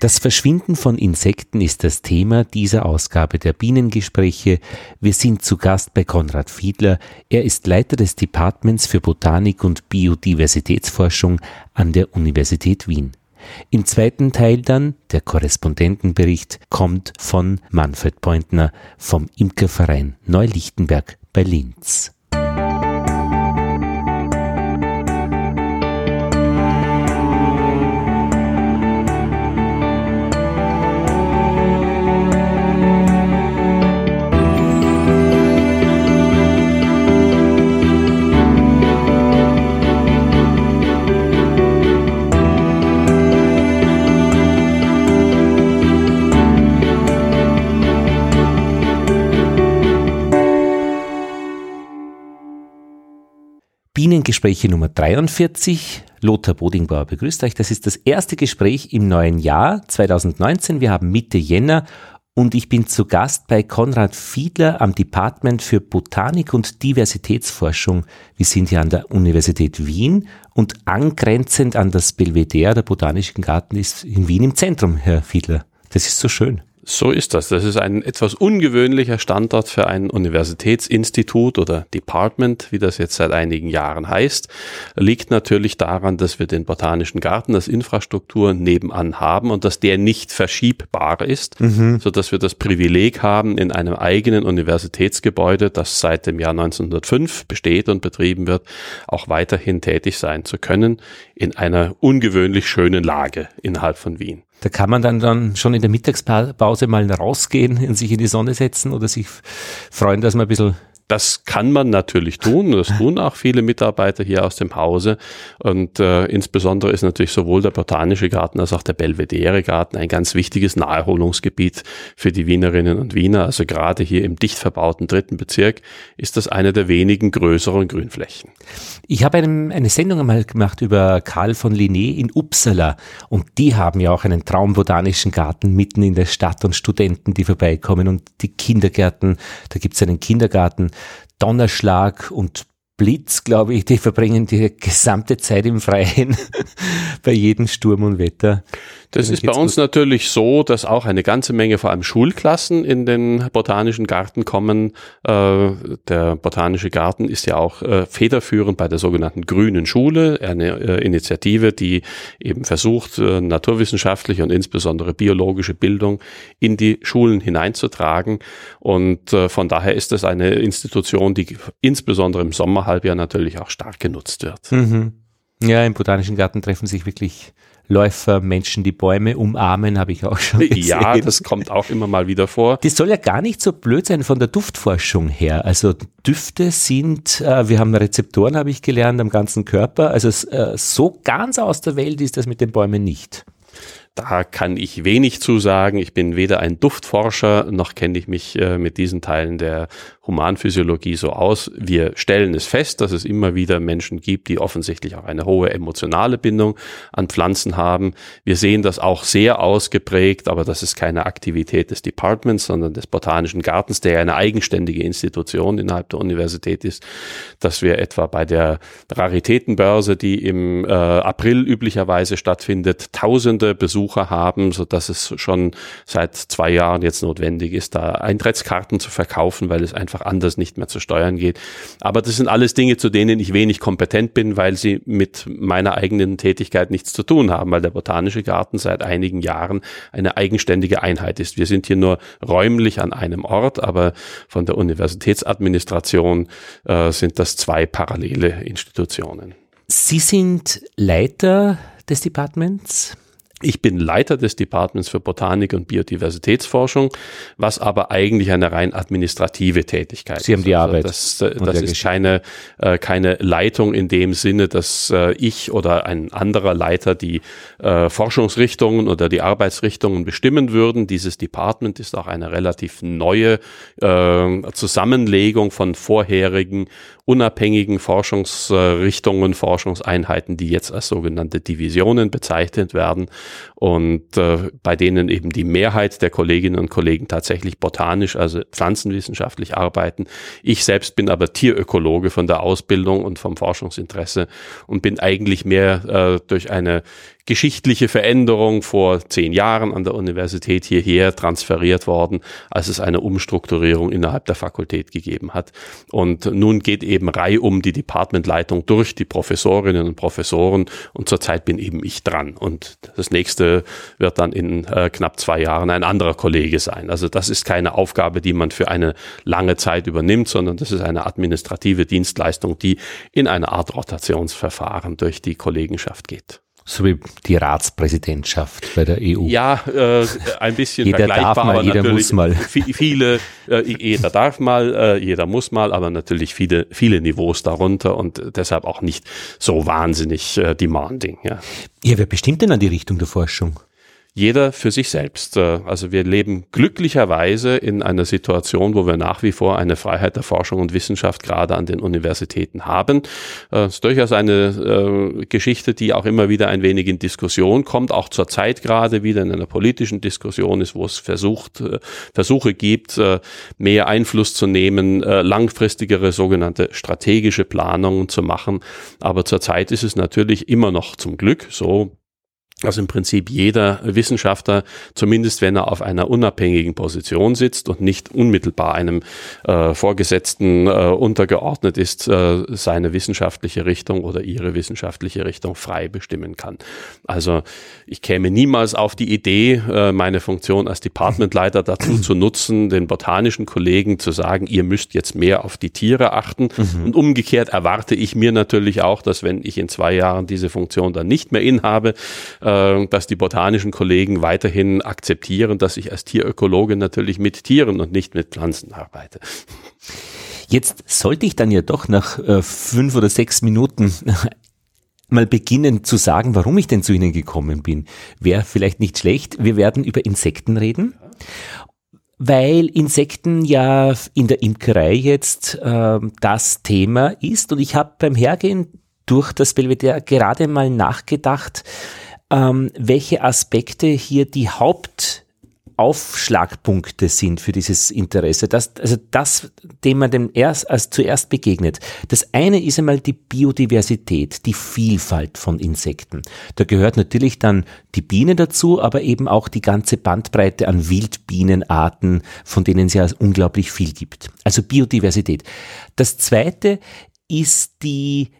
Das Verschwinden von Insekten ist das Thema dieser Ausgabe der Bienengespräche. Wir sind zu Gast bei Konrad Fiedler. Er ist Leiter des Departments für Botanik und Biodiversitätsforschung an der Universität Wien. Im zweiten Teil dann, der Korrespondentenbericht, kommt von Manfred Pointner vom Imkerverein Neulichtenberg bei Linz. Bienengespräche Nummer 43. Lothar Bodingbauer begrüßt euch. Das ist das erste Gespräch im neuen Jahr 2019. Wir haben Mitte Jänner und ich bin zu Gast bei Konrad Fiedler am Department für Botanik und Diversitätsforschung. Wir sind hier an der Universität Wien und angrenzend an das Belvedere, der Botanischen Garten, ist in Wien im Zentrum, Herr Fiedler. Das ist so schön. So ist das. Das ist ein etwas ungewöhnlicher Standort für ein Universitätsinstitut oder Department, wie das jetzt seit einigen Jahren heißt. Liegt natürlich daran, dass wir den Botanischen Garten als Infrastruktur nebenan haben und dass der nicht verschiebbar ist, mhm. so dass wir das Privileg haben, in einem eigenen Universitätsgebäude, das seit dem Jahr 1905 besteht und betrieben wird, auch weiterhin tätig sein zu können, in einer ungewöhnlich schönen Lage innerhalb von Wien. Da kann man dann, dann schon in der Mittagspause mal rausgehen und sich in die Sonne setzen oder sich freuen, dass man ein bisschen das kann man natürlich tun. Das tun auch viele Mitarbeiter hier aus dem Hause. Und äh, insbesondere ist natürlich sowohl der Botanische Garten als auch der Belvedere Garten ein ganz wichtiges Naherholungsgebiet für die Wienerinnen und Wiener. Also gerade hier im dicht verbauten dritten Bezirk ist das eine der wenigen größeren Grünflächen. Ich habe eine, eine Sendung einmal gemacht über Karl von Linné in Uppsala. Und die haben ja auch einen Traumbotanischen Garten mitten in der Stadt und Studenten, die vorbeikommen und die Kindergärten. Da gibt es einen Kindergarten Donnerschlag und Blitz, glaube ich, die verbringen die gesamte Zeit im Freien bei jedem Sturm und Wetter. Das ist bei uns natürlich so, dass auch eine ganze Menge vor allem Schulklassen in den Botanischen Garten kommen. Äh, der Botanische Garten ist ja auch äh, federführend bei der sogenannten Grünen Schule, eine äh, Initiative, die eben versucht, naturwissenschaftliche und insbesondere biologische Bildung in die Schulen hineinzutragen. Und von daher ist das eine Institution, die insbesondere im Sommerhalbjahr natürlich auch stark genutzt wird. Mhm. Ja, im Botanischen Garten treffen sich wirklich Läufer, Menschen, die Bäume umarmen, habe ich auch schon gesehen. Ja, das kommt auch immer mal wieder vor. Das soll ja gar nicht so blöd sein von der Duftforschung her. Also Düfte sind, äh, wir haben Rezeptoren, habe ich gelernt, am ganzen Körper. Also äh, so ganz aus der Welt ist das mit den Bäumen nicht. Da kann ich wenig zu sagen. Ich bin weder ein Duftforscher, noch kenne ich mich äh, mit diesen Teilen der Humanphysiologie so aus. Wir stellen es fest, dass es immer wieder Menschen gibt, die offensichtlich auch eine hohe emotionale Bindung an Pflanzen haben. Wir sehen das auch sehr ausgeprägt, aber das ist keine Aktivität des Departments, sondern des Botanischen Gartens, der eine eigenständige Institution innerhalb der Universität ist, dass wir etwa bei der Raritätenbörse, die im äh, April üblicherweise stattfindet, tausende Besucher haben, so dass es schon seit zwei Jahren jetzt notwendig ist, da Eintrittskarten zu verkaufen, weil es einfach einfach anders nicht mehr zu steuern geht. Aber das sind alles Dinge, zu denen ich wenig kompetent bin, weil sie mit meiner eigenen Tätigkeit nichts zu tun haben, weil der Botanische Garten seit einigen Jahren eine eigenständige Einheit ist. Wir sind hier nur räumlich an einem Ort, aber von der Universitätsadministration äh, sind das zwei parallele Institutionen. Sie sind Leiter des Departments? Ich bin Leiter des Departments für Botanik und Biodiversitätsforschung, was aber eigentlich eine rein administrative Tätigkeit ist. Sie haben die also Arbeit. Das, äh, das ist keine, äh, keine Leitung in dem Sinne, dass äh, ich oder ein anderer Leiter die äh, Forschungsrichtungen oder die Arbeitsrichtungen bestimmen würden. Dieses Department ist auch eine relativ neue äh, Zusammenlegung von vorherigen unabhängigen Forschungsrichtungen, Forschungseinheiten, die jetzt als sogenannte Divisionen bezeichnet werden und äh, bei denen eben die Mehrheit der Kolleginnen und Kollegen tatsächlich botanisch, also pflanzenwissenschaftlich arbeiten. Ich selbst bin aber Tierökologe von der Ausbildung und vom Forschungsinteresse und bin eigentlich mehr äh, durch eine geschichtliche Veränderung vor zehn Jahren an der Universität hierher transferiert worden, als es eine Umstrukturierung innerhalb der Fakultät gegeben hat. Und nun geht eben Reihe um die Departmentleitung durch die Professorinnen und Professoren und zurzeit bin eben ich dran. Und das nächste wird dann in äh, knapp zwei Jahren ein anderer Kollege sein. Also das ist keine Aufgabe, die man für eine lange Zeit übernimmt, sondern das ist eine administrative Dienstleistung, die in eine Art Rotationsverfahren durch die Kollegenschaft geht. So wie die Ratspräsidentschaft bei der EU. Ja, äh, ein bisschen jeder vergleichbar, darf mal, jeder muss mal. Viele, äh, jeder darf mal, äh, jeder muss mal, aber natürlich viele, viele Niveaus darunter und deshalb auch nicht so wahnsinnig äh, demanding. Ja. ja, wer bestimmt denn an die Richtung der Forschung? Jeder für sich selbst. Äh, also wir leben glücklicherweise in einer Situation, wo wir nach wie vor eine Freiheit der Forschung und Wissenschaft gerade an den Universitäten haben. Das äh, ist durchaus eine äh, Geschichte, die auch immer wieder ein wenig in Diskussion kommt, auch zur Zeit gerade wieder in einer politischen Diskussion ist, wo es versucht, Versuche gibt, mehr Einfluss zu nehmen, langfristigere sogenannte strategische Planungen zu machen. Aber zurzeit ist es natürlich immer noch zum Glück so, also im Prinzip jeder Wissenschaftler, zumindest wenn er auf einer unabhängigen Position sitzt und nicht unmittelbar einem äh, Vorgesetzten äh, untergeordnet ist, äh, seine wissenschaftliche Richtung oder ihre wissenschaftliche Richtung frei bestimmen kann. Also ich käme niemals auf die Idee, äh, meine Funktion als Departmentleiter dazu zu nutzen, den botanischen Kollegen zu sagen, ihr müsst jetzt mehr auf die Tiere achten. Mhm. Und umgekehrt erwarte ich mir natürlich auch, dass wenn ich in zwei Jahren diese Funktion dann nicht mehr inhabe, äh, dass die botanischen Kollegen weiterhin akzeptieren, dass ich als Tierökologe natürlich mit Tieren und nicht mit Pflanzen arbeite. Jetzt sollte ich dann ja doch nach äh, fünf oder sechs Minuten mal beginnen zu sagen, warum ich denn zu Ihnen gekommen bin. Wäre vielleicht nicht schlecht. Wir werden über Insekten reden. Weil Insekten ja in der Imkerei jetzt äh, das Thema ist. Und ich habe beim Hergehen durch das Belvedere gerade mal nachgedacht, ähm, welche Aspekte hier die Hauptaufschlagpunkte sind für dieses Interesse. Das, also das, dem man dem erst, als zuerst begegnet. Das eine ist einmal die Biodiversität, die Vielfalt von Insekten. Da gehört natürlich dann die Biene dazu, aber eben auch die ganze Bandbreite an Wildbienenarten, von denen es ja unglaublich viel gibt. Also Biodiversität. Das zweite ist die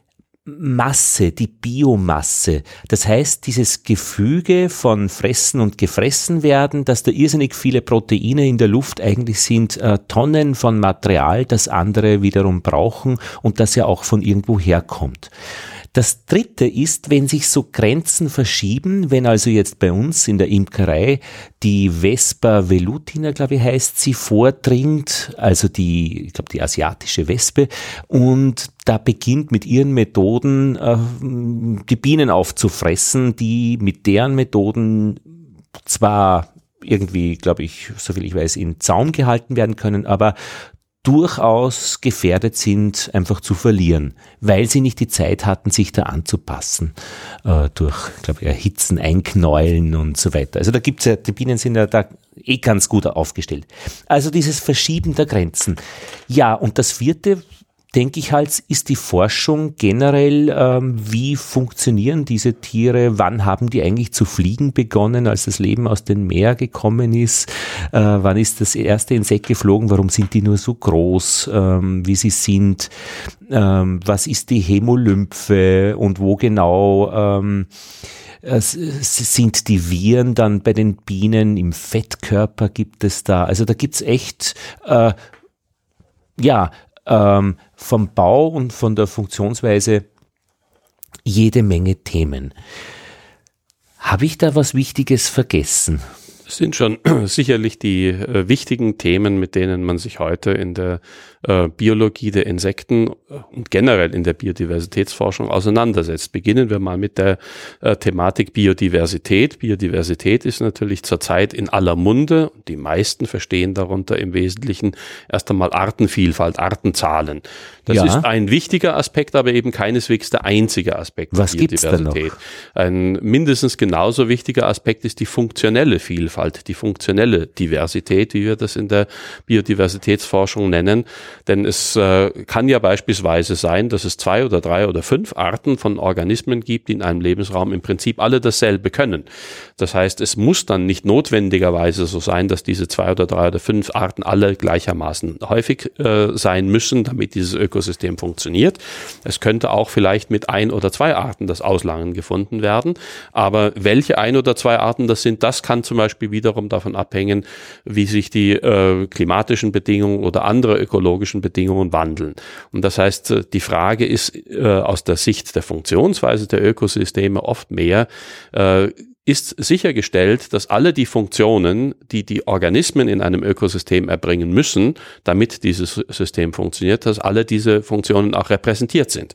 Masse, die Biomasse. Das heißt, dieses Gefüge von Fressen und Gefressen werden, dass da irrsinnig viele Proteine in der Luft eigentlich sind, äh, Tonnen von Material, das andere wiederum brauchen und das ja auch von irgendwo herkommt. Das dritte ist, wenn sich so Grenzen verschieben, wenn also jetzt bei uns in der Imkerei die Vespa velutina, glaube ich, heißt sie, vordringt, also die, ich glaube, die asiatische Wespe, und da beginnt mit ihren Methoden äh, die Bienen aufzufressen, die mit deren Methoden zwar irgendwie, glaube ich, soviel ich weiß, in Zaum gehalten werden können, aber durchaus gefährdet sind, einfach zu verlieren, weil sie nicht die Zeit hatten, sich da anzupassen, äh, durch, glaube ich, Erhitzen, Einknäulen und so weiter. Also da gibt's ja, die Bienen sind ja da eh ganz gut aufgestellt. Also dieses Verschieben der Grenzen. Ja, und das vierte, denke ich halt, ist die Forschung generell, ähm, wie funktionieren diese Tiere, wann haben die eigentlich zu fliegen begonnen, als das Leben aus dem Meer gekommen ist, äh, wann ist das erste Insekt geflogen, warum sind die nur so groß, ähm, wie sie sind, ähm, was ist die Hämolymphe? Und wo genau ähm, sind die Viren dann bei den Bienen im Fettkörper? Gibt es da, also da gibt's echt äh, ja, ähm, vom Bau und von der Funktionsweise jede Menge Themen. Habe ich da was Wichtiges vergessen? Das sind schon sicherlich die äh, wichtigen Themen, mit denen man sich heute in der äh, Biologie der Insekten äh, und generell in der Biodiversitätsforschung auseinandersetzt. Beginnen wir mal mit der äh, Thematik Biodiversität. Biodiversität ist natürlich zurzeit in aller Munde. Die meisten verstehen darunter im Wesentlichen erst einmal Artenvielfalt, Artenzahlen. Das ja. ist ein wichtiger Aspekt, aber eben keineswegs der einzige Aspekt Was der Biodiversität. Ein mindestens genauso wichtiger Aspekt ist die funktionelle Vielfalt, die funktionelle Diversität, wie wir das in der Biodiversitätsforschung nennen. Denn es äh, kann ja beispielsweise sein, dass es zwei oder drei oder fünf Arten von Organismen gibt, die in einem Lebensraum im Prinzip alle dasselbe können. Das heißt, es muss dann nicht notwendigerweise so sein, dass diese zwei oder drei oder fünf Arten alle gleichermaßen häufig äh, sein müssen, damit dieses Ökosystem funktioniert. Es könnte auch vielleicht mit ein oder zwei Arten das Auslangen gefunden werden. Aber welche ein oder zwei Arten das sind, das kann zum Beispiel wiederum davon abhängen, wie sich die äh, klimatischen Bedingungen oder andere ökologischen Bedingungen wandeln. Und das heißt, äh, die Frage ist äh, aus der Sicht der Funktionsweise der Ökosysteme oft mehr, äh, ist sichergestellt, dass alle die Funktionen, die die Organismen in einem Ökosystem erbringen müssen, damit dieses System funktioniert, dass alle diese Funktionen auch repräsentiert sind.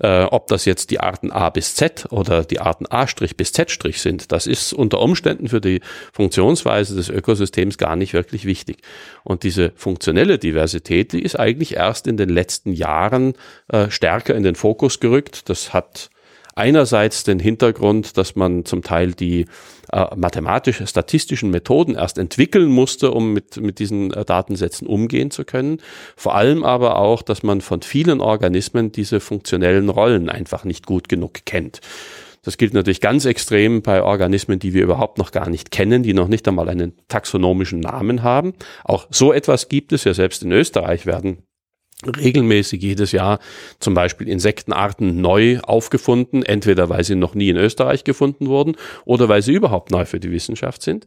Äh, ob das jetzt die Arten A bis Z oder die Arten A' bis Z' sind, das ist unter Umständen für die Funktionsweise des Ökosystems gar nicht wirklich wichtig. Und diese funktionelle Diversität, die ist eigentlich erst in den letzten Jahren äh, stärker in den Fokus gerückt. Das hat einerseits den Hintergrund, dass man zum Teil die äh, mathematisch-statistischen Methoden erst entwickeln musste, um mit, mit diesen äh, Datensätzen umgehen zu können. Vor allem aber auch, dass man von vielen Organismen diese funktionellen Rollen einfach nicht gut genug kennt. Das gilt natürlich ganz extrem bei Organismen, die wir überhaupt noch gar nicht kennen, die noch nicht einmal einen taxonomischen Namen haben. Auch so etwas gibt es ja selbst in Österreich werden regelmäßig jedes Jahr zum Beispiel Insektenarten neu aufgefunden, entweder weil sie noch nie in Österreich gefunden wurden oder weil sie überhaupt neu für die Wissenschaft sind.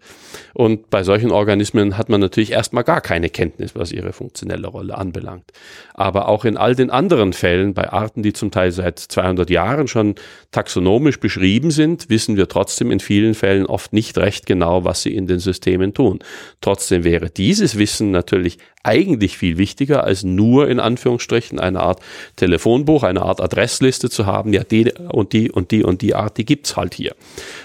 Und bei solchen Organismen hat man natürlich erstmal gar keine Kenntnis, was ihre funktionelle Rolle anbelangt. Aber auch in all den anderen Fällen, bei Arten, die zum Teil seit 200 Jahren schon taxonomisch beschrieben sind, wissen wir trotzdem in vielen Fällen oft nicht recht genau, was sie in den Systemen tun. Trotzdem wäre dieses Wissen natürlich eigentlich viel wichtiger, als nur in Anführungsstrichen eine Art Telefonbuch, eine Art Adressliste zu haben. Ja, die und die und die und die Art, die gibt's halt hier.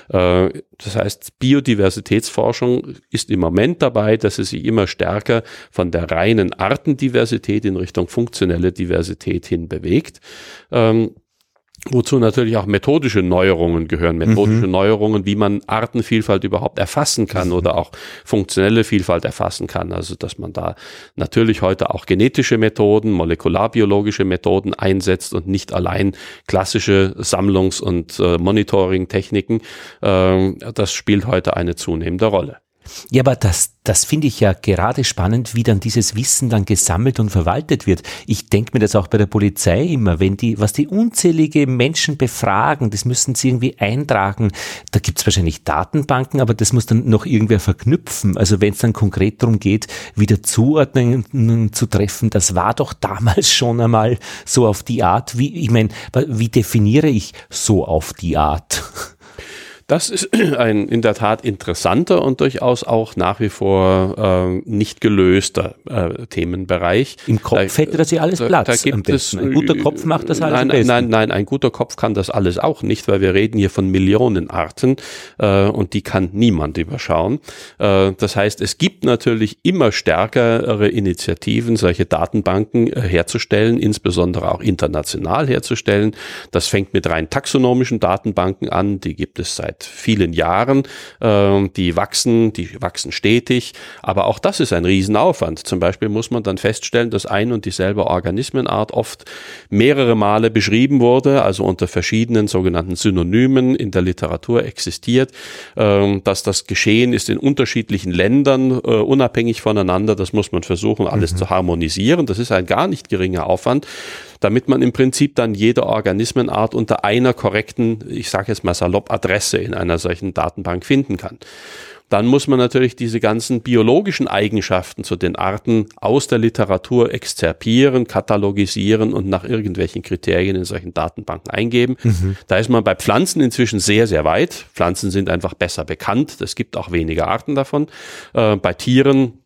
Äh, das heißt, Biodiversitätsforschung ist im Moment dabei, dass es sich immer stärker von der reinen Artendiversität in Richtung funktionelle Diversität hin bewegt. Ähm, Wozu natürlich auch methodische Neuerungen gehören, methodische mhm. Neuerungen, wie man Artenvielfalt überhaupt erfassen kann mhm. oder auch funktionelle Vielfalt erfassen kann. Also dass man da natürlich heute auch genetische Methoden, molekularbiologische Methoden einsetzt und nicht allein klassische Sammlungs- und äh, Monitoring-Techniken. Äh, das spielt heute eine zunehmende Rolle. Ja, aber das, das finde ich ja gerade spannend, wie dann dieses Wissen dann gesammelt und verwaltet wird. Ich denke mir das auch bei der Polizei immer, wenn die, was die unzählige Menschen befragen, das müssen sie irgendwie eintragen. Da gibt es wahrscheinlich Datenbanken, aber das muss dann noch irgendwer verknüpfen. Also wenn es dann konkret darum geht, wieder Zuordnungen zu treffen, das war doch damals schon einmal so auf die Art, wie, ich meine, wie definiere ich so auf die Art? Das ist ein in der Tat interessanter und durchaus auch nach wie vor äh, nicht gelöster äh, Themenbereich. Im Kopf da, hätte das ja alles Platz. Da, da gibt es, ein guter Kopf macht das alles nein, nein, nein, ein guter Kopf kann das alles auch nicht, weil wir reden hier von Millionen Arten äh, und die kann niemand überschauen. Äh, das heißt, es gibt natürlich immer stärkere Initiativen, solche Datenbanken äh, herzustellen, insbesondere auch international herzustellen. Das fängt mit rein taxonomischen Datenbanken an, die gibt es seit seit vielen Jahren. Äh, die wachsen, die wachsen stetig. Aber auch das ist ein Riesenaufwand. Zum Beispiel muss man dann feststellen, dass ein und dieselbe Organismenart oft mehrere Male beschrieben wurde, also unter verschiedenen sogenannten Synonymen in der Literatur existiert, äh, dass das geschehen ist in unterschiedlichen Ländern, äh, unabhängig voneinander. Das muss man versuchen, alles mhm. zu harmonisieren. Das ist ein gar nicht geringer Aufwand damit man im Prinzip dann jede Organismenart unter einer korrekten, ich sage jetzt mal salopp, Adresse in einer solchen Datenbank finden kann. Dann muss man natürlich diese ganzen biologischen Eigenschaften zu den Arten aus der Literatur exzerpieren, katalogisieren und nach irgendwelchen Kriterien in solchen Datenbanken eingeben. Mhm. Da ist man bei Pflanzen inzwischen sehr, sehr weit. Pflanzen sind einfach besser bekannt. Es gibt auch weniger Arten davon. Äh, bei Tieren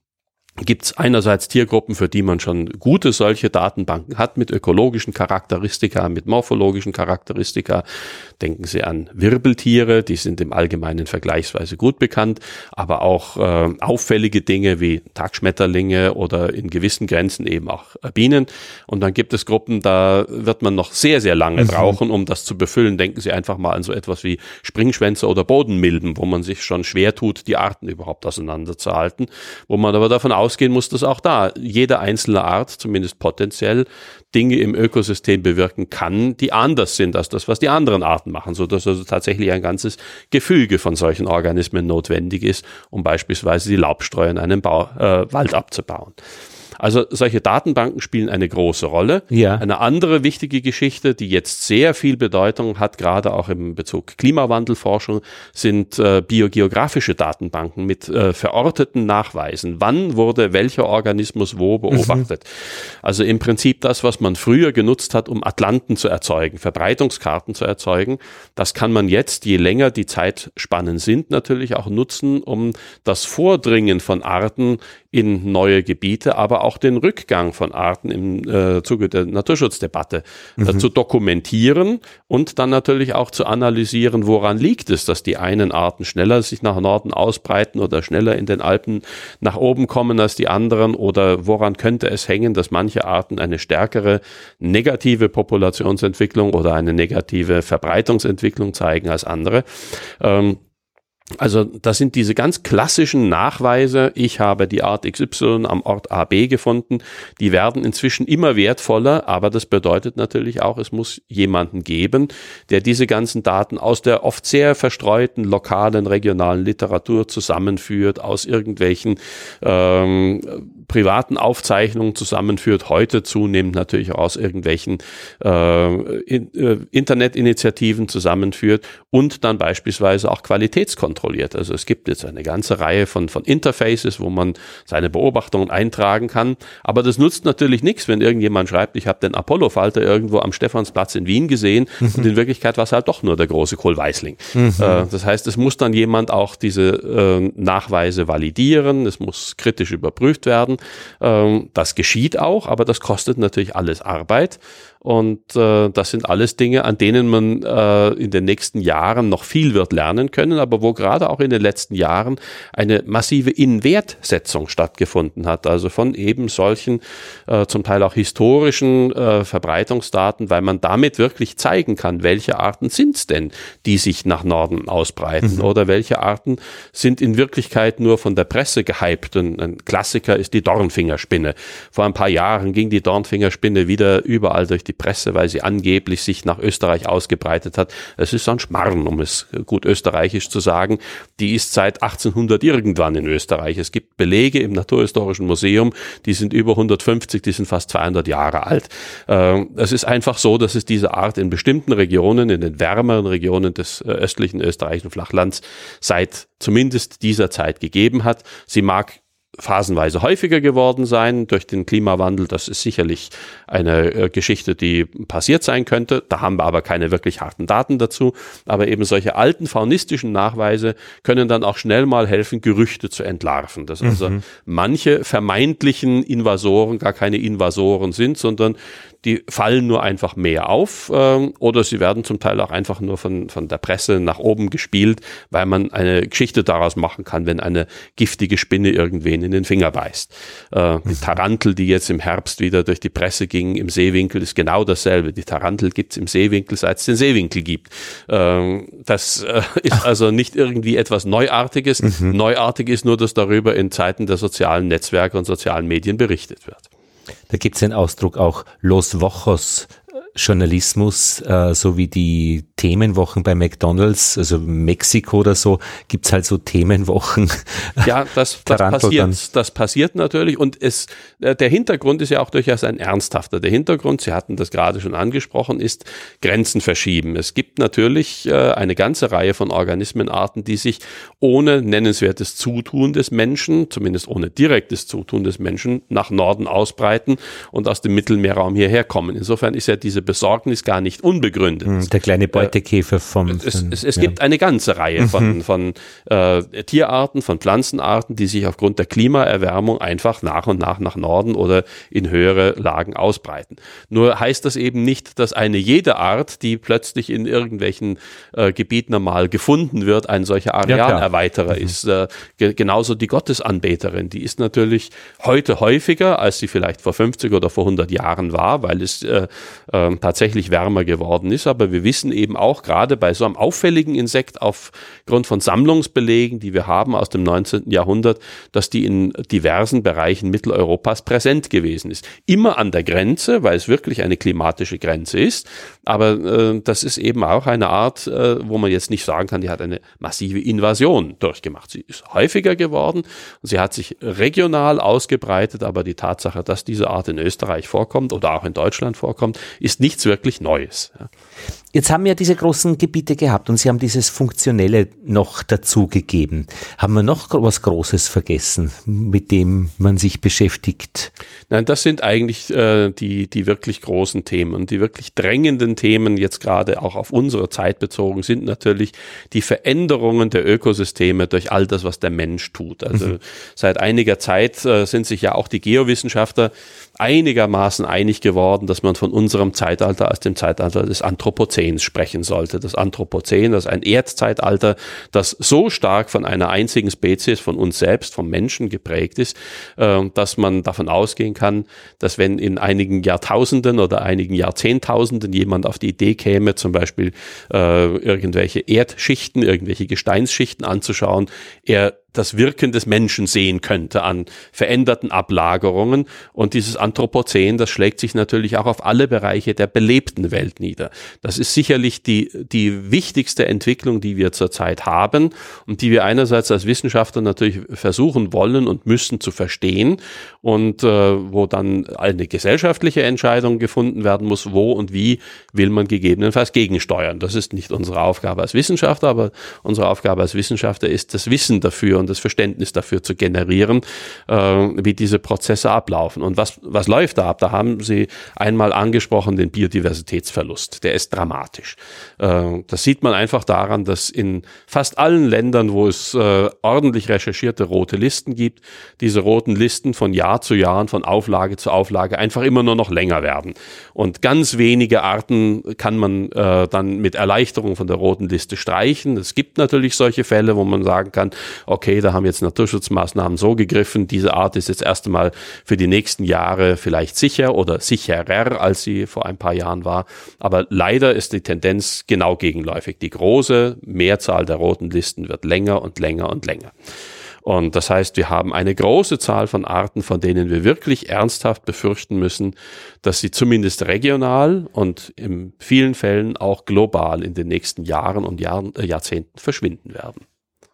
gibt es einerseits Tiergruppen, für die man schon gute solche Datenbanken hat mit ökologischen Charakteristika, mit morphologischen Charakteristika. Denken Sie an Wirbeltiere, die sind im Allgemeinen vergleichsweise gut bekannt, aber auch äh, auffällige Dinge wie Tagschmetterlinge oder in gewissen Grenzen eben auch Bienen. Und dann gibt es Gruppen, da wird man noch sehr, sehr lange mhm. brauchen, um das zu befüllen. Denken Sie einfach mal an so etwas wie Springschwänze oder Bodenmilben, wo man sich schon schwer tut, die Arten überhaupt auseinanderzuhalten, wo man aber davon aus ausgehen muss, dass auch da jede einzelne Art, zumindest potenziell, Dinge im Ökosystem bewirken kann, die anders sind als das, was die anderen Arten machen, so dass also tatsächlich ein ganzes Gefüge von solchen Organismen notwendig ist, um beispielsweise die Laubstreu in einem Bau, äh, Wald abzubauen. Also solche Datenbanken spielen eine große Rolle. Ja. Eine andere wichtige Geschichte, die jetzt sehr viel Bedeutung hat, gerade auch im Bezug Klimawandelforschung, sind äh, biogeografische Datenbanken mit äh, verorteten Nachweisen. Wann wurde welcher Organismus wo beobachtet? Mhm. Also im Prinzip das, was man früher genutzt hat, um Atlanten zu erzeugen, Verbreitungskarten zu erzeugen, das kann man jetzt, je länger die Zeitspannen sind, natürlich auch nutzen, um das Vordringen von Arten in neue Gebiete, aber auch den Rückgang von Arten im äh, Zuge der Naturschutzdebatte äh, mhm. zu dokumentieren und dann natürlich auch zu analysieren, woran liegt es, dass die einen Arten schneller sich nach Norden ausbreiten oder schneller in den Alpen nach oben kommen als die anderen oder woran könnte es hängen, dass manche Arten eine stärkere negative Populationsentwicklung oder eine negative Verbreitungsentwicklung zeigen als andere. Ähm, also das sind diese ganz klassischen Nachweise. Ich habe die Art XY am Ort AB gefunden. Die werden inzwischen immer wertvoller, aber das bedeutet natürlich auch, es muss jemanden geben, der diese ganzen Daten aus der oft sehr verstreuten lokalen, regionalen Literatur zusammenführt, aus irgendwelchen ähm, privaten Aufzeichnungen zusammenführt, heute zunehmend natürlich auch aus irgendwelchen äh, in, äh, Internetinitiativen zusammenführt und dann beispielsweise auch qualitätskontrolliert. Also es gibt jetzt eine ganze Reihe von, von Interfaces, wo man seine Beobachtungen eintragen kann, aber das nutzt natürlich nichts, wenn irgendjemand schreibt, ich habe den Apollo-Falter irgendwo am Stephansplatz in Wien gesehen mhm. und in Wirklichkeit war es halt doch nur der große Kohlweißling. Mhm. Äh, das heißt, es muss dann jemand auch diese äh, Nachweise validieren, es muss kritisch überprüft werden das geschieht auch, aber das kostet natürlich alles Arbeit. Und äh, das sind alles Dinge, an denen man äh, in den nächsten Jahren noch viel wird lernen können, aber wo gerade auch in den letzten Jahren eine massive Inwertsetzung stattgefunden hat. Also von eben solchen äh, zum Teil auch historischen äh, Verbreitungsdaten, weil man damit wirklich zeigen kann, welche Arten sind es denn, die sich nach Norden ausbreiten mhm. oder welche Arten sind in Wirklichkeit nur von der Presse gehypt. Und ein Klassiker ist die Dornfingerspinne. Vor ein paar Jahren ging die Dornfingerspinne wieder überall durch die Presse, weil sie angeblich sich nach Österreich ausgebreitet hat. Es ist ein Schmarrn, um es gut österreichisch zu sagen. Die ist seit 1800 irgendwann in Österreich. Es gibt Belege im Naturhistorischen Museum, die sind über 150, die sind fast 200 Jahre alt. Ähm, es ist einfach so, dass es diese Art in bestimmten Regionen, in den wärmeren Regionen des äh, östlichen österreichischen Flachlands seit zumindest dieser Zeit gegeben hat. Sie mag phasenweise häufiger geworden sein durch den Klimawandel. Das ist sicherlich eine äh, Geschichte, die passiert sein könnte. Da haben wir aber keine wirklich harten Daten dazu. Aber eben solche alten faunistischen Nachweise können dann auch schnell mal helfen, Gerüchte zu entlarven. Dass also mhm. manche vermeintlichen Invasoren gar keine Invasoren sind, sondern die fallen nur einfach mehr auf ähm, oder sie werden zum Teil auch einfach nur von, von der Presse nach oben gespielt, weil man eine Geschichte daraus machen kann, wenn eine giftige Spinne irgendwen in den Finger beißt. Äh, die mhm. Tarantel, die jetzt im Herbst wieder durch die Presse ging, im Seewinkel, ist genau dasselbe. Die Tarantel gibt es im Seewinkel, seit es den Seewinkel gibt. Ähm, das äh, ist also nicht irgendwie etwas Neuartiges. Mhm. Neuartig ist nur, dass darüber in Zeiten der sozialen Netzwerke und sozialen Medien berichtet wird. Da gibt es den Ausdruck auch Los Wochos Journalismus, äh, so wie die Themenwochen bei McDonalds, also Mexiko oder so, gibt's halt so Themenwochen. Ja, das, das passiert, das passiert natürlich und es, äh, der Hintergrund ist ja auch durchaus ein ernsthafter. Der Hintergrund, Sie hatten das gerade schon angesprochen, ist Grenzen verschieben. Es gibt natürlich äh, eine ganze Reihe von Organismenarten, die sich ohne nennenswertes Zutun des Menschen, zumindest ohne direktes Zutun des Menschen, nach Norden ausbreiten und aus dem Mittelmeerraum hierher kommen. Insofern ist ja diese Besorgnis gar nicht unbegründet. Hm, der kleine Beutel Beutekäfer vom. Es, es, es ja. gibt eine ganze Reihe von, mhm. von äh, Tierarten, von Pflanzenarten, die sich aufgrund der Klimaerwärmung einfach nach und nach nach Norden oder in höhere Lagen ausbreiten. Nur heißt das eben nicht, dass eine jede Art, die plötzlich in irgendwelchen äh, Gebieten einmal gefunden wird, ein solcher Arealerweiterer ja, mhm. ist. Äh, ge genauso die Gottesanbeterin, die ist natürlich heute häufiger, als sie vielleicht vor 50 oder vor 100 Jahren war, weil es äh, äh, tatsächlich wärmer geworden ist. Aber wir wissen eben auch gerade bei so einem auffälligen Insekt aufgrund von Sammlungsbelegen, die wir haben aus dem 19. Jahrhundert, dass die in diversen Bereichen Mitteleuropas präsent gewesen ist. Immer an der Grenze, weil es wirklich eine klimatische Grenze ist. Aber äh, das ist eben auch eine Art, äh, wo man jetzt nicht sagen kann, die hat eine massive Invasion durchgemacht. Sie ist häufiger geworden sie hat sich regional ausgebreitet, aber die Tatsache, dass diese Art in Österreich vorkommt oder auch in Deutschland vorkommt, ist nichts wirklich Neues. Ja. Jetzt haben wir diese großen Gebiete gehabt und Sie haben dieses Funktionelle noch dazugegeben. Haben wir noch was Großes vergessen, mit dem man sich beschäftigt? Nein, das sind eigentlich äh, die, die wirklich großen Themen. Und die wirklich drängenden Themen, jetzt gerade auch auf unsere Zeit bezogen, sind natürlich die Veränderungen der Ökosysteme durch all das, was der Mensch tut. Also mhm. seit einiger Zeit äh, sind sich ja auch die Geowissenschaftler einigermaßen einig geworden, dass man von unserem Zeitalter als dem Zeitalter des Anthropozäns sprechen sollte. Das Anthropozän, das ist ein Erdzeitalter, das so stark von einer einzigen Spezies, von uns selbst, vom Menschen geprägt ist, äh, dass man davon ausgehen kann, dass wenn in einigen Jahrtausenden oder einigen Jahrzehntausenden jemand auf die Idee käme, zum Beispiel äh, irgendwelche Erdschichten, irgendwelche Gesteinsschichten anzuschauen, er das Wirken des Menschen sehen könnte an veränderten Ablagerungen. Und dieses Anthropozän, das schlägt sich natürlich auch auf alle Bereiche der belebten Welt nieder. Das ist sicherlich die, die wichtigste Entwicklung, die wir zurzeit haben und die wir einerseits als Wissenschaftler natürlich versuchen wollen und müssen zu verstehen und äh, wo dann eine gesellschaftliche Entscheidung gefunden werden muss, wo und wie will man gegebenenfalls gegensteuern. Das ist nicht unsere Aufgabe als Wissenschaftler, aber unsere Aufgabe als Wissenschaftler ist das Wissen dafür und das Verständnis dafür zu generieren, äh, wie diese Prozesse ablaufen. Und was, was läuft da ab? Da haben Sie einmal angesprochen den Biodiversitätsverlust. Der ist dramatisch. Äh, das sieht man einfach daran, dass in fast allen Ländern, wo es äh, ordentlich recherchierte rote Listen gibt, diese roten Listen von Jahr zu Jahr, von Auflage zu Auflage einfach immer nur noch länger werden. Und ganz wenige Arten kann man äh, dann mit Erleichterung von der roten Liste streichen. Es gibt natürlich solche Fälle, wo man sagen kann, okay, okay, da haben jetzt Naturschutzmaßnahmen so gegriffen, diese Art ist jetzt erst einmal für die nächsten Jahre vielleicht sicher oder sicherer, als sie vor ein paar Jahren war. Aber leider ist die Tendenz genau gegenläufig. Die große Mehrzahl der roten Listen wird länger und länger und länger. Und das heißt, wir haben eine große Zahl von Arten, von denen wir wirklich ernsthaft befürchten müssen, dass sie zumindest regional und in vielen Fällen auch global in den nächsten Jahren und Jahren, äh, Jahrzehnten verschwinden werden.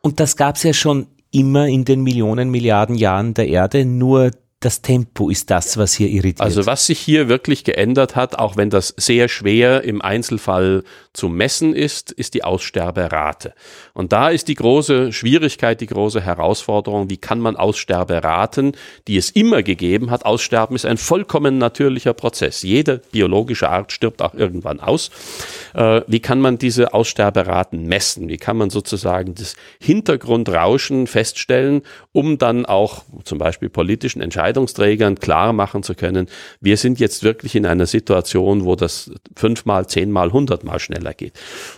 Und das gab es ja schon immer in den Millionen, Milliarden Jahren der Erde, nur das Tempo ist das, was hier irritiert. Also was sich hier wirklich geändert hat, auch wenn das sehr schwer im Einzelfall zu messen ist, ist die Aussterberate. Und da ist die große Schwierigkeit, die große Herausforderung, wie kann man Aussterberaten, die es immer gegeben hat, Aussterben ist ein vollkommen natürlicher Prozess. Jede biologische Art stirbt auch irgendwann aus. Äh, wie kann man diese Aussterberaten messen? Wie kann man sozusagen das Hintergrundrauschen feststellen, um dann auch zum Beispiel politischen Entscheidungen Entscheidungsträgern klar machen zu können, wir sind jetzt wirklich in einer Situation, wo das fünfmal, zehnmal, hundertmal schneller geht.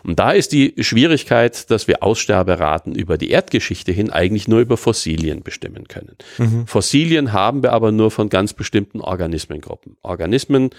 Und da ist die Schwierigkeit, dass wir Aussterberaten über die Erdgeschichte hin eigentlich nur über Fossilien bestimmen können. Mhm. Fossilien haben wir aber nur von ganz bestimmten Organismengruppen. Organismen,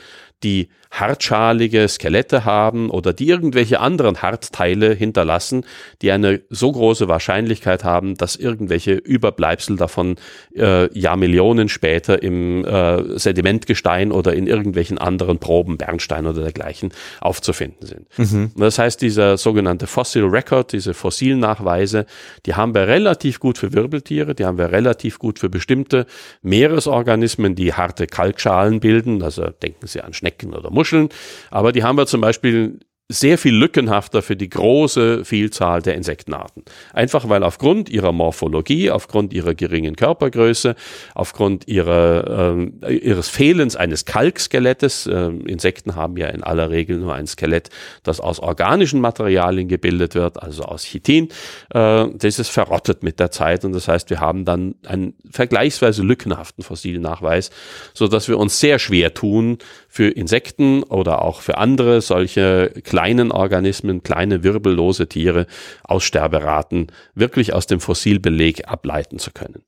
die hartschalige Skelette haben oder die irgendwelche anderen Hartteile hinterlassen, die eine so große Wahrscheinlichkeit haben, dass irgendwelche Überbleibsel davon äh, Jahrmillionen später im äh, Sedimentgestein oder in irgendwelchen anderen Proben, Bernstein oder dergleichen, aufzufinden sind. Mhm. Das heißt, dieser sogenannte Fossil Record, diese Fossilnachweise, die haben wir relativ gut für Wirbeltiere, die haben wir relativ gut für bestimmte Meeresorganismen, die harte Kalkschalen bilden, also denken Sie an Schnecken oder Muscheln, aber die haben wir zum Beispiel sehr viel lückenhafter für die große Vielzahl der Insektenarten. Einfach weil aufgrund ihrer Morphologie, aufgrund ihrer geringen Körpergröße, aufgrund ihrer, äh, ihres Fehlens eines Kalkskeelettes, äh, Insekten haben ja in aller Regel nur ein Skelett, das aus organischen Materialien gebildet wird, also aus Chitin, äh, das ist verrottet mit der Zeit und das heißt, wir haben dann einen vergleichsweise lückenhaften Fossilnachweis, so dass wir uns sehr schwer tun, für Insekten oder auch für andere solche kleinen Organismen, kleine wirbellose Tiere Aussterberaten wirklich aus dem Fossilbeleg ableiten zu können.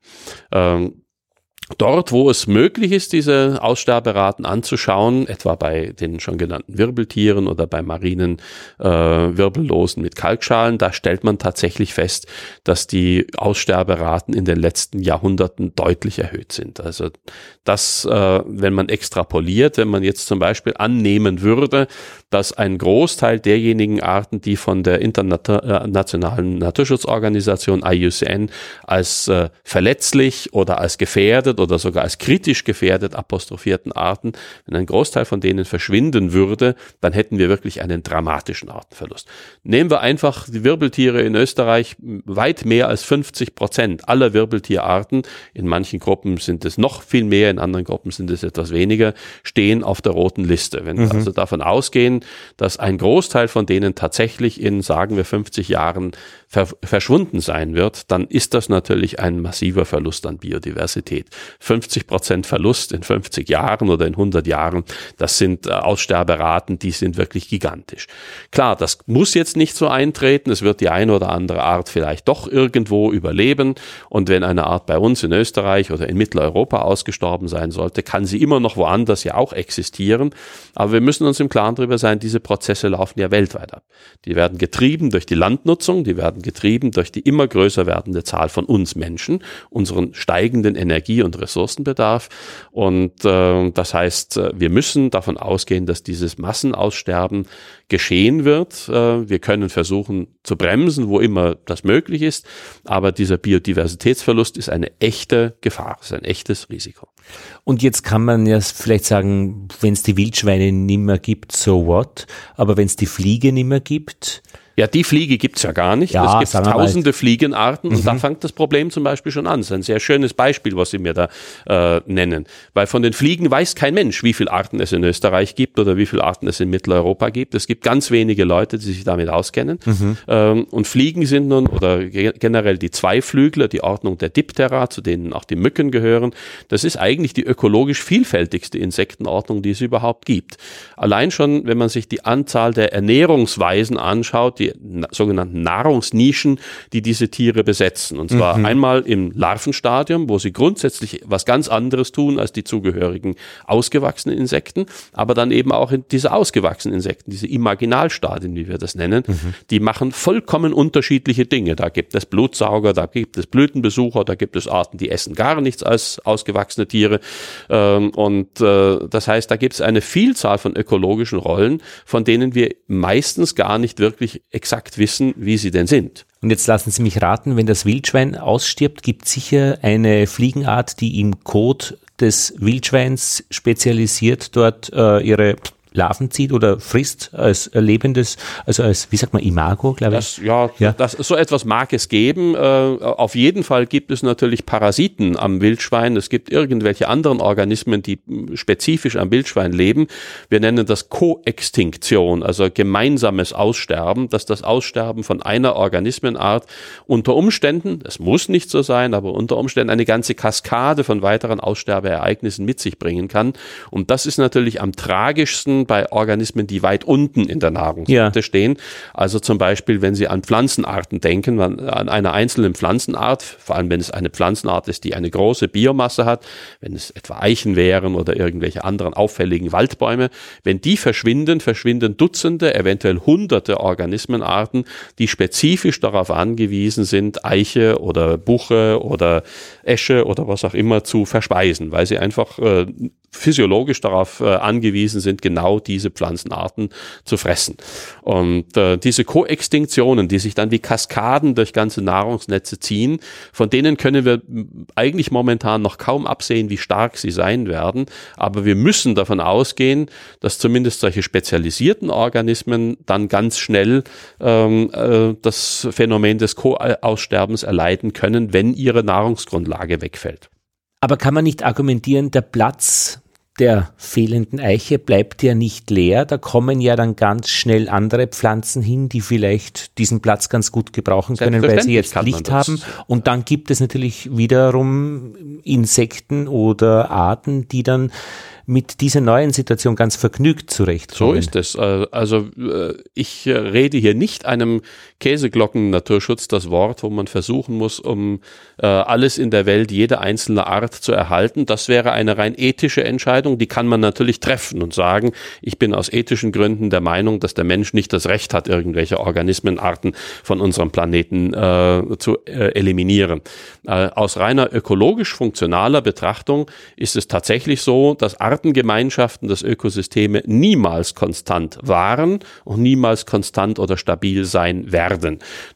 Ähm, Dort, wo es möglich ist, diese Aussterberaten anzuschauen, etwa bei den schon genannten Wirbeltieren oder bei marinen äh, Wirbellosen mit Kalkschalen, da stellt man tatsächlich fest, dass die Aussterberaten in den letzten Jahrhunderten deutlich erhöht sind. Also das, äh, wenn man extrapoliert, wenn man jetzt zum Beispiel annehmen würde, dass ein Großteil derjenigen Arten, die von der internationalen Naturschutzorganisation IUCN als äh, verletzlich oder als gefährdet oder sogar als kritisch gefährdet apostrophierten Arten, wenn ein Großteil von denen verschwinden würde, dann hätten wir wirklich einen dramatischen Artenverlust. Nehmen wir einfach die Wirbeltiere in Österreich, weit mehr als 50 Prozent aller Wirbeltierarten, in manchen Gruppen sind es noch viel mehr, in anderen Gruppen sind es etwas weniger, stehen auf der roten Liste. Wenn mhm. wir also davon ausgehen, dass ein Großteil von denen tatsächlich in, sagen wir, 50 Jahren ver verschwunden sein wird, dann ist das natürlich ein massiver Verlust an Biodiversität. 50 Prozent Verlust in 50 Jahren oder in 100 Jahren, das sind äh, Aussterberaten, die sind wirklich gigantisch. Klar, das muss jetzt nicht so eintreten. Es wird die eine oder andere Art vielleicht doch irgendwo überleben. Und wenn eine Art bei uns in Österreich oder in Mitteleuropa ausgestorben sein sollte, kann sie immer noch woanders ja auch existieren. Aber wir müssen uns im Klaren darüber sein, diese Prozesse laufen ja weltweit ab. Die werden getrieben durch die Landnutzung, die werden getrieben durch die immer größer werdende Zahl von uns Menschen, unseren steigenden Energie- und Ressourcenbedarf. Und äh, das heißt, äh, wir müssen davon ausgehen, dass dieses Massenaussterben geschehen wird. Äh, wir können versuchen zu bremsen, wo immer das möglich ist. Aber dieser Biodiversitätsverlust ist eine echte Gefahr, ist ein echtes Risiko. Und jetzt kann man ja vielleicht sagen, wenn es die Wildschweine nimmer gibt, so what? Aber wenn es die Fliege nimmer gibt, ja, die Fliege gibt's ja gar nicht. Ja, es gibt tausende Fliegenarten mhm. und da mhm. fängt das Problem zum Beispiel schon an. Das ist ein sehr schönes Beispiel, was Sie mir da äh, nennen. Weil von den Fliegen weiß kein Mensch, wie viele Arten es in Österreich gibt oder wie viele Arten es in Mitteleuropa gibt. Es gibt ganz wenige Leute, die sich damit auskennen. Mhm. Ähm, und Fliegen sind nun, oder generell die Zweiflügler, die Ordnung der Diptera, zu denen auch die Mücken gehören, das ist eigentlich die ökologisch vielfältigste Insektenordnung, die es überhaupt gibt. Allein schon, wenn man sich die Anzahl der Ernährungsweisen anschaut, die sogenannten Nahrungsnischen, die diese Tiere besetzen. Und zwar mhm. einmal im Larvenstadium, wo sie grundsätzlich was ganz anderes tun als die zugehörigen ausgewachsenen Insekten, aber dann eben auch in diese ausgewachsenen Insekten, diese Imaginalstadien, wie wir das nennen, mhm. die machen vollkommen unterschiedliche Dinge. Da gibt es Blutsauger, da gibt es Blütenbesucher, da gibt es Arten, die essen gar nichts als ausgewachsene Tiere. Ähm, und äh, das heißt, da gibt es eine Vielzahl von ökologischen Rollen, von denen wir meistens gar nicht wirklich exakt wissen, wie sie denn sind. Und jetzt lassen Sie mich raten, wenn das Wildschwein ausstirbt, gibt sicher eine Fliegenart, die im Kot des Wildschweins spezialisiert dort äh, ihre Larven zieht oder frisst als lebendes, also als, wie sagt man, Imago, glaube ich. Das, ja, ja, Das, so etwas mag es geben. Äh, auf jeden Fall gibt es natürlich Parasiten am Wildschwein. Es gibt irgendwelche anderen Organismen, die spezifisch am Wildschwein leben. Wir nennen das Koextinktion, also gemeinsames Aussterben, dass das Aussterben von einer Organismenart unter Umständen, es muss nicht so sein, aber unter Umständen eine ganze Kaskade von weiteren Aussterbeereignissen mit sich bringen kann. Und das ist natürlich am tragischsten bei Organismen, die weit unten in der Nahrungskette ja. stehen. Also zum Beispiel, wenn Sie an Pflanzenarten denken, an einer einzelnen Pflanzenart, vor allem wenn es eine Pflanzenart ist, die eine große Biomasse hat, wenn es etwa Eichen wären oder irgendwelche anderen auffälligen Waldbäume, wenn die verschwinden, verschwinden Dutzende, eventuell hunderte Organismenarten, die spezifisch darauf angewiesen sind, Eiche oder Buche oder Esche oder was auch immer zu verspeisen, weil sie einfach äh, physiologisch darauf äh, angewiesen sind, genau genau diese Pflanzenarten zu fressen. Und äh, diese Koextinktionen, die sich dann wie Kaskaden durch ganze Nahrungsnetze ziehen, von denen können wir eigentlich momentan noch kaum absehen, wie stark sie sein werden. Aber wir müssen davon ausgehen, dass zumindest solche spezialisierten Organismen dann ganz schnell ähm, äh, das Phänomen des Co-Aussterbens erleiden können, wenn ihre Nahrungsgrundlage wegfällt. Aber kann man nicht argumentieren, der Platz der fehlenden Eiche bleibt ja nicht leer. Da kommen ja dann ganz schnell andere Pflanzen hin, die vielleicht diesen Platz ganz gut gebrauchen können, weil sie jetzt Licht haben. Und dann gibt es natürlich wiederum Insekten oder Arten, die dann mit dieser neuen Situation ganz vergnügt zurechtkommen. So ist es. Äh, also äh, ich rede hier nicht einem Käseglocken-Naturschutz das Wort, wo man versuchen muss, um äh, alles in der Welt, jede einzelne Art zu erhalten. Das wäre eine rein ethische Entscheidung. Die kann man natürlich treffen und sagen, ich bin aus ethischen Gründen der Meinung, dass der Mensch nicht das Recht hat, irgendwelche Organismenarten von unserem Planeten äh, zu äh, eliminieren. Äh, aus reiner ökologisch funktionaler Betrachtung ist es tatsächlich so, dass Arten Artengemeinschaften, dass Ökosysteme niemals konstant waren und niemals konstant oder stabil sein werden.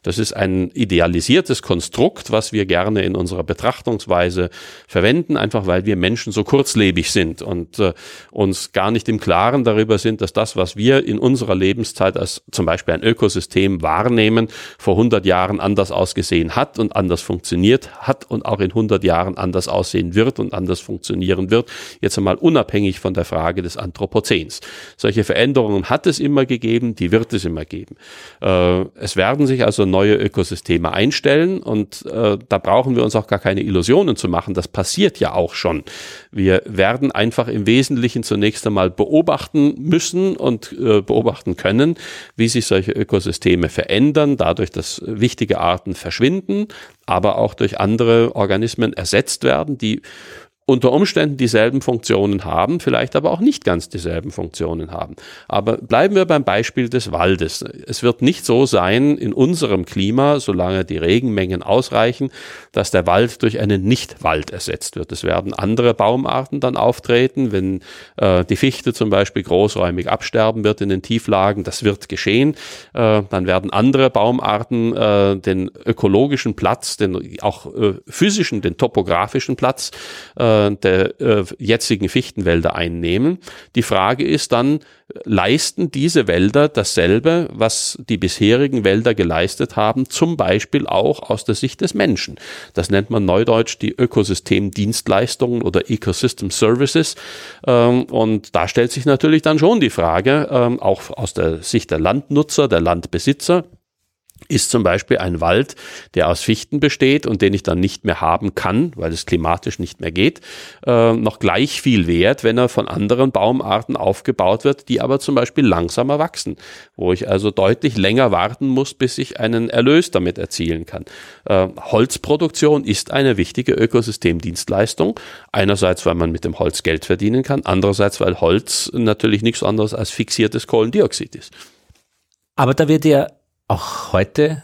Das ist ein idealisiertes Konstrukt, was wir gerne in unserer Betrachtungsweise verwenden, einfach weil wir Menschen so kurzlebig sind und äh, uns gar nicht im Klaren darüber sind, dass das, was wir in unserer Lebenszeit als zum Beispiel ein Ökosystem wahrnehmen, vor 100 Jahren anders ausgesehen hat und anders funktioniert hat und auch in 100 Jahren anders aussehen wird und anders funktionieren wird. Jetzt einmal unabhängig unabhängig von der Frage des Anthropozäns. Solche Veränderungen hat es immer gegeben, die wird es immer geben. Äh, es werden sich also neue Ökosysteme einstellen und äh, da brauchen wir uns auch gar keine Illusionen zu machen. Das passiert ja auch schon. Wir werden einfach im Wesentlichen zunächst einmal beobachten müssen und äh, beobachten können, wie sich solche Ökosysteme verändern, dadurch, dass wichtige Arten verschwinden, aber auch durch andere Organismen ersetzt werden, die unter Umständen dieselben Funktionen haben, vielleicht aber auch nicht ganz dieselben Funktionen haben. Aber bleiben wir beim Beispiel des Waldes. Es wird nicht so sein in unserem Klima, solange die Regenmengen ausreichen, dass der Wald durch einen Nichtwald ersetzt wird. Es werden andere Baumarten dann auftreten, wenn äh, die Fichte zum Beispiel großräumig absterben wird in den Tieflagen. Das wird geschehen. Äh, dann werden andere Baumarten äh, den ökologischen Platz, den auch äh, physischen, den topografischen Platz äh, äh, der äh, jetzigen Fichtenwälder einnehmen. Die Frage ist dann, leisten diese Wälder dasselbe, was die bisherigen Wälder geleistet haben, zum Beispiel auch aus der Sicht des Menschen. Das nennt man neudeutsch die Ökosystemdienstleistungen oder Ecosystem Services. Ähm, und da stellt sich natürlich dann schon die Frage, ähm, auch aus der Sicht der Landnutzer, der Landbesitzer, ist zum Beispiel ein Wald, der aus Fichten besteht und den ich dann nicht mehr haben kann, weil es klimatisch nicht mehr geht, äh, noch gleich viel wert, wenn er von anderen Baumarten aufgebaut wird, die aber zum Beispiel langsamer wachsen, wo ich also deutlich länger warten muss, bis ich einen Erlös damit erzielen kann. Äh, Holzproduktion ist eine wichtige Ökosystemdienstleistung. Einerseits, weil man mit dem Holz Geld verdienen kann, andererseits, weil Holz natürlich nichts anderes als fixiertes Kohlendioxid ist. Aber da wird ja auch heute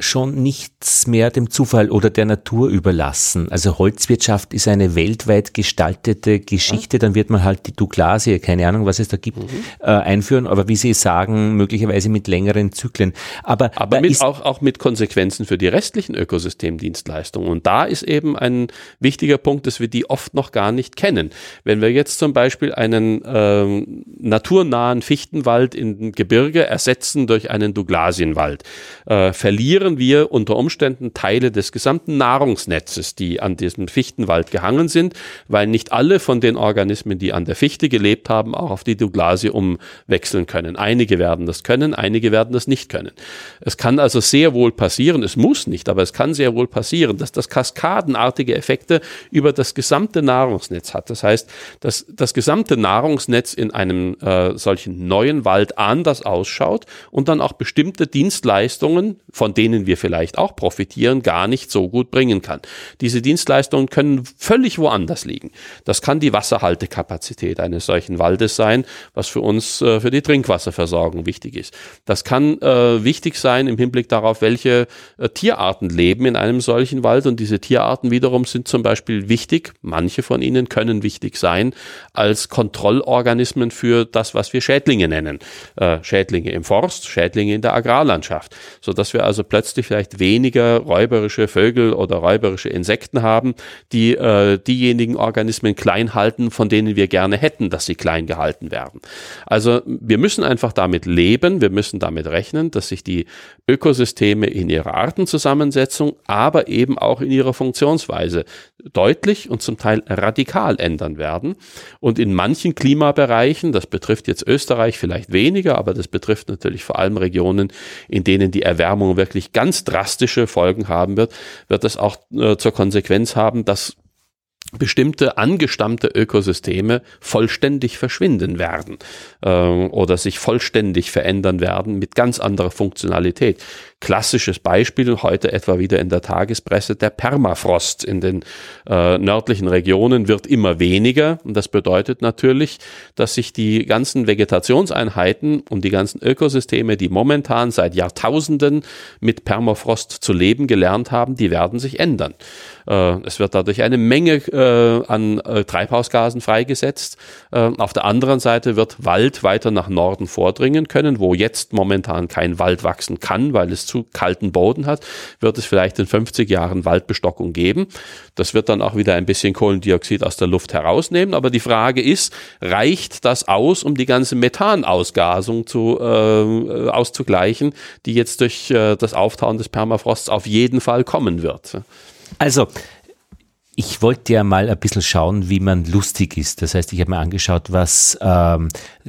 schon nichts mehr dem Zufall oder der Natur überlassen. Also Holzwirtschaft ist eine weltweit gestaltete Geschichte. Dann wird man halt die Douglasie, keine Ahnung, was es da gibt, mhm. äh, einführen. Aber wie Sie sagen, möglicherweise mit längeren Zyklen. Aber, Aber mit, auch, auch mit Konsequenzen für die restlichen Ökosystemdienstleistungen. Und da ist eben ein wichtiger Punkt, dass wir die oft noch gar nicht kennen. Wenn wir jetzt zum Beispiel einen ähm, naturnahen Fichtenwald in Gebirge ersetzen durch einen Douglasienwald, äh, verlieren verlieren wir unter Umständen Teile des gesamten Nahrungsnetzes, die an diesem Fichtenwald gehangen sind, weil nicht alle von den Organismen, die an der Fichte gelebt haben, auch auf die Douglasie umwechseln können. Einige werden das können, einige werden das nicht können. Es kann also sehr wohl passieren, es muss nicht, aber es kann sehr wohl passieren, dass das kaskadenartige Effekte über das gesamte Nahrungsnetz hat. Das heißt, dass das gesamte Nahrungsnetz in einem äh, solchen neuen Wald anders ausschaut und dann auch bestimmte Dienstleistungen, von denen denen wir vielleicht auch profitieren, gar nicht so gut bringen kann. Diese Dienstleistungen können völlig woanders liegen. Das kann die Wasserhaltekapazität eines solchen Waldes sein, was für uns äh, für die Trinkwasserversorgung wichtig ist. Das kann äh, wichtig sein im Hinblick darauf, welche äh, Tierarten leben in einem solchen Wald und diese Tierarten wiederum sind zum Beispiel wichtig, manche von ihnen können wichtig sein als Kontrollorganismen für das, was wir Schädlinge nennen. Äh, Schädlinge im Forst, Schädlinge in der Agrarlandschaft, so dass wir also plötzlich vielleicht weniger räuberische Vögel oder räuberische Insekten haben, die äh, diejenigen Organismen klein halten, von denen wir gerne hätten, dass sie klein gehalten werden. Also wir müssen einfach damit leben, wir müssen damit rechnen, dass sich die Ökosysteme in ihrer Artenzusammensetzung, aber eben auch in ihrer Funktionsweise deutlich und zum Teil radikal ändern werden. Und in manchen Klimabereichen, das betrifft jetzt Österreich vielleicht weniger, aber das betrifft natürlich vor allem Regionen, in denen die Erwärmung wirklich ganz drastische Folgen haben wird, wird das auch äh, zur Konsequenz haben, dass bestimmte angestammte Ökosysteme vollständig verschwinden werden äh, oder sich vollständig verändern werden mit ganz anderer Funktionalität. Klassisches Beispiel heute etwa wieder in der Tagespresse, der Permafrost in den äh, nördlichen Regionen wird immer weniger und das bedeutet natürlich, dass sich die ganzen Vegetationseinheiten und die ganzen Ökosysteme, die momentan seit Jahrtausenden mit Permafrost zu leben gelernt haben, die werden sich ändern. Äh, es wird dadurch eine Menge äh, an äh, Treibhausgasen freigesetzt. Äh, auf der anderen Seite wird Wald weiter nach Norden vordringen können, wo jetzt momentan kein Wald wachsen kann, weil es zu zu kalten Boden hat, wird es vielleicht in 50 Jahren Waldbestockung geben. Das wird dann auch wieder ein bisschen Kohlendioxid aus der Luft herausnehmen. Aber die Frage ist, reicht das aus, um die ganze Methanausgasung zu, äh, auszugleichen, die jetzt durch äh, das Auftauen des Permafrosts auf jeden Fall kommen wird? Also, ich wollte ja mal ein bisschen schauen, wie man lustig ist. Das heißt, ich habe mir angeschaut, was ähm,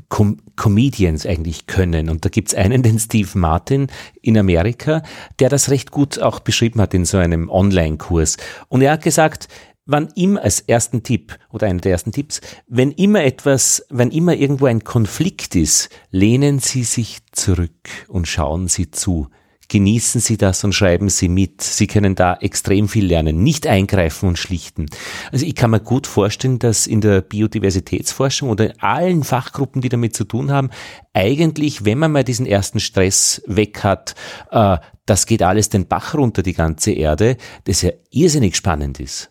Com Comedians eigentlich können. Und da gibt's einen, den Steve Martin in Amerika, der das recht gut auch beschrieben hat in so einem Online-Kurs. Und er hat gesagt, wann immer als ersten Tipp oder einer der ersten Tipps, wenn immer etwas, wenn immer irgendwo ein Konflikt ist, lehnen Sie sich zurück und schauen Sie zu genießen Sie das und schreiben Sie mit. Sie können da extrem viel lernen, nicht eingreifen und schlichten. Also ich kann mir gut vorstellen, dass in der Biodiversitätsforschung oder in allen Fachgruppen, die damit zu tun haben, eigentlich, wenn man mal diesen ersten Stress weg hat, äh, das geht alles den Bach runter, die ganze Erde, das ja irrsinnig spannend ist.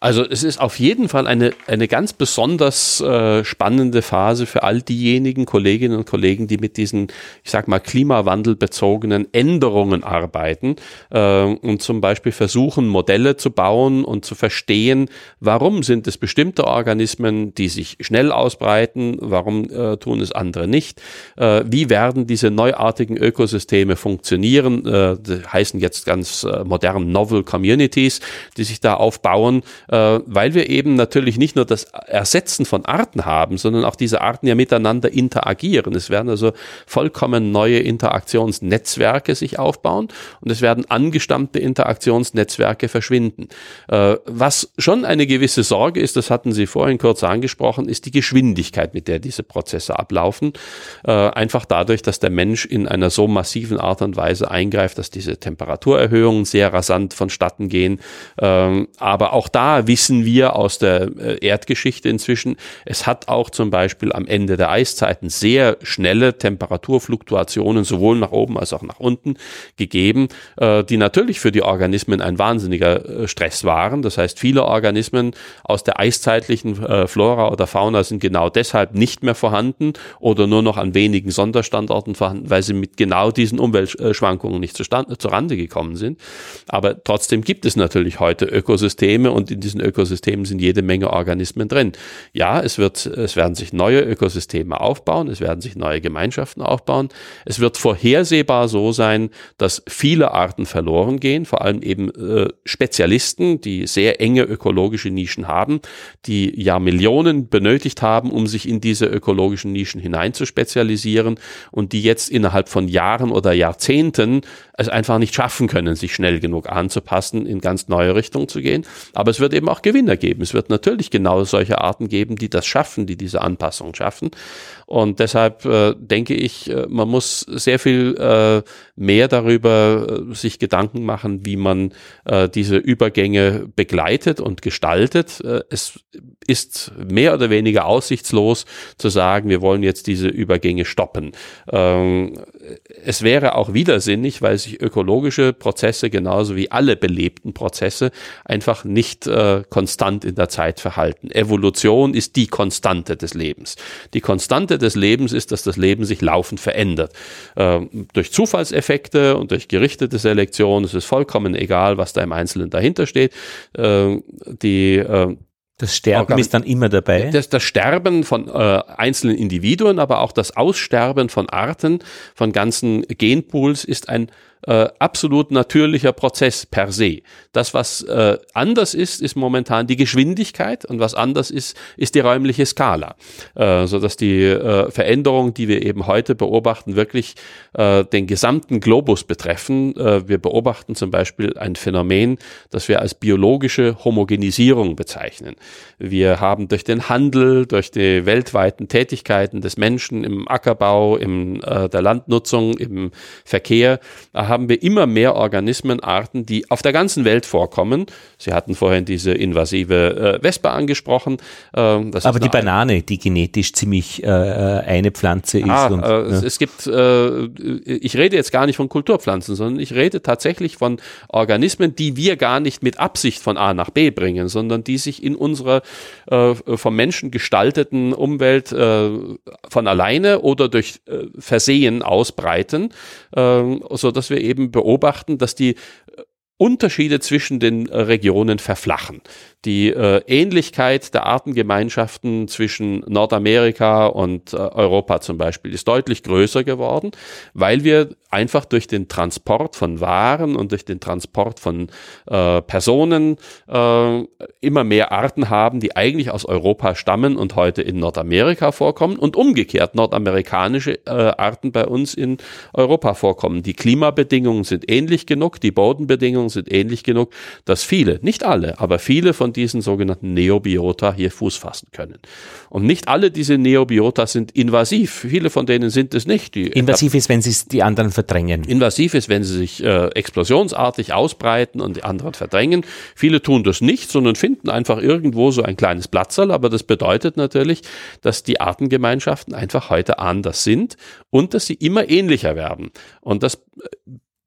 Also es ist auf jeden Fall eine, eine ganz besonders äh, spannende Phase für all diejenigen Kolleginnen und Kollegen, die mit diesen, ich sag mal, klimawandelbezogenen Änderungen arbeiten äh, und zum Beispiel versuchen, Modelle zu bauen und zu verstehen, warum sind es bestimmte Organismen, die sich schnell ausbreiten, warum äh, tun es andere nicht, äh, wie werden diese neuartigen Ökosysteme funktionieren, äh, heißen jetzt ganz äh, modern Novel Communities, die sich da aufbauen äh, weil wir eben natürlich nicht nur das Ersetzen von Arten haben, sondern auch diese Arten ja miteinander interagieren. Es werden also vollkommen neue Interaktionsnetzwerke sich aufbauen und es werden angestammte Interaktionsnetzwerke verschwinden. Äh, was schon eine gewisse Sorge ist, das hatten Sie vorhin kurz angesprochen, ist die Geschwindigkeit, mit der diese Prozesse ablaufen. Äh, einfach dadurch, dass der Mensch in einer so massiven Art und Weise eingreift, dass diese Temperaturerhöhungen sehr rasant vonstatten gehen. Ähm, aber auch da wissen wir aus der äh, Erdgeschichte inzwischen, es hat auch zum Beispiel am Ende der Eiszeiten sehr schnelle Temperaturfluktuationen sowohl nach oben als auch nach unten gegeben, äh, die natürlich für die Organismen ein wahnsinniger äh, Stress waren. Das heißt, viele Organismen aus der eiszeitlichen Flora oder Fauna sind genau deshalb nicht mehr vorhanden oder nur noch an wenigen Sonderstandorten vorhanden, weil sie mit genau diesen Umweltschwankungen nicht zustande, zurande gekommen sind. Aber trotzdem gibt es natürlich heute Ökosysteme und in diesen Ökosystemen sind jede Menge Organismen drin. Ja, es wird, es werden sich neue Ökosysteme aufbauen, es werden sich neue Gemeinschaften aufbauen. Es wird vorhersehbar so sein, dass viele Arten verloren gehen, vor allem eben äh, Spezialisten, die sehr enge ökologische Nischen haben, die ja Millionen benötigt haben, um sich in diese ökologischen Nischen hinein zu spezialisieren und die jetzt innerhalb von Jahren oder Jahrzehnten es einfach nicht schaffen können, sich schnell genug anzupassen, in ganz neue Richtungen zu gehen. Aber es wird eben auch Gewinner geben. Es wird natürlich genau solche Arten geben, die das schaffen, die diese Anpassung schaffen. Und deshalb äh, denke ich, äh, man muss sehr viel äh, mehr darüber äh, sich Gedanken machen, wie man äh, diese Übergänge begleitet und gestaltet. Äh, es ist mehr oder weniger aussichtslos zu sagen, wir wollen jetzt diese Übergänge stoppen. Ähm, es wäre auch widersinnig, weil sich ökologische Prozesse genauso wie alle belebten Prozesse einfach nicht äh, konstant in der Zeit verhalten. Evolution ist die Konstante des Lebens. Die Konstante des Lebens ist, dass das Leben sich laufend verändert. Ähm, durch Zufallseffekte und durch gerichtete Selektion es ist vollkommen egal, was da im Einzelnen dahinter steht. Ähm, die äh, das Sterben Organ ist dann immer dabei. Das, das Sterben von äh, einzelnen Individuen, aber auch das Aussterben von Arten, von ganzen Genpools ist ein äh, absolut natürlicher Prozess per se. Das, was äh, anders ist, ist momentan die Geschwindigkeit und was anders ist, ist die räumliche Skala. Äh, so dass die äh, Veränderungen, die wir eben heute beobachten, wirklich äh, den gesamten Globus betreffen. Äh, wir beobachten zum Beispiel ein Phänomen, das wir als biologische Homogenisierung bezeichnen. Wir haben durch den Handel, durch die weltweiten Tätigkeiten des Menschen im Ackerbau, im äh, der Landnutzung, im Verkehr, haben wir immer mehr Organismenarten, die auf der ganzen Welt vorkommen. Sie hatten vorhin diese invasive äh, Wespe angesprochen. Ähm, Aber die Banane, die genetisch ziemlich äh, äh, eine Pflanze ist. Ah, und, äh, ja. Es gibt, äh, ich rede jetzt gar nicht von Kulturpflanzen, sondern ich rede tatsächlich von Organismen, die wir gar nicht mit Absicht von A nach B bringen, sondern die sich in unserer äh, vom Menschen gestalteten Umwelt von alleine oder durch Versehen ausbreiten, äh, so dass wir eben beobachten, dass die Unterschiede zwischen den Regionen verflachen die äh, Ähnlichkeit der Artengemeinschaften zwischen Nordamerika und äh, Europa zum Beispiel ist deutlich größer geworden, weil wir einfach durch den Transport von Waren und durch den Transport von äh, Personen äh, immer mehr Arten haben, die eigentlich aus Europa stammen und heute in Nordamerika vorkommen und umgekehrt nordamerikanische äh, Arten bei uns in Europa vorkommen. Die Klimabedingungen sind ähnlich genug, die Bodenbedingungen sind ähnlich genug, dass viele, nicht alle, aber viele von von diesen sogenannten Neobiota hier Fuß fassen können. Und nicht alle diese Neobiota sind invasiv. Viele von denen sind es nicht. Die invasiv ist, wenn sie die anderen verdrängen. Invasiv ist, wenn sie sich äh, explosionsartig ausbreiten und die anderen verdrängen. Viele tun das nicht, sondern finden einfach irgendwo so ein kleines Platzerl. Aber das bedeutet natürlich, dass die Artengemeinschaften einfach heute anders sind und dass sie immer ähnlicher werden. Und das äh,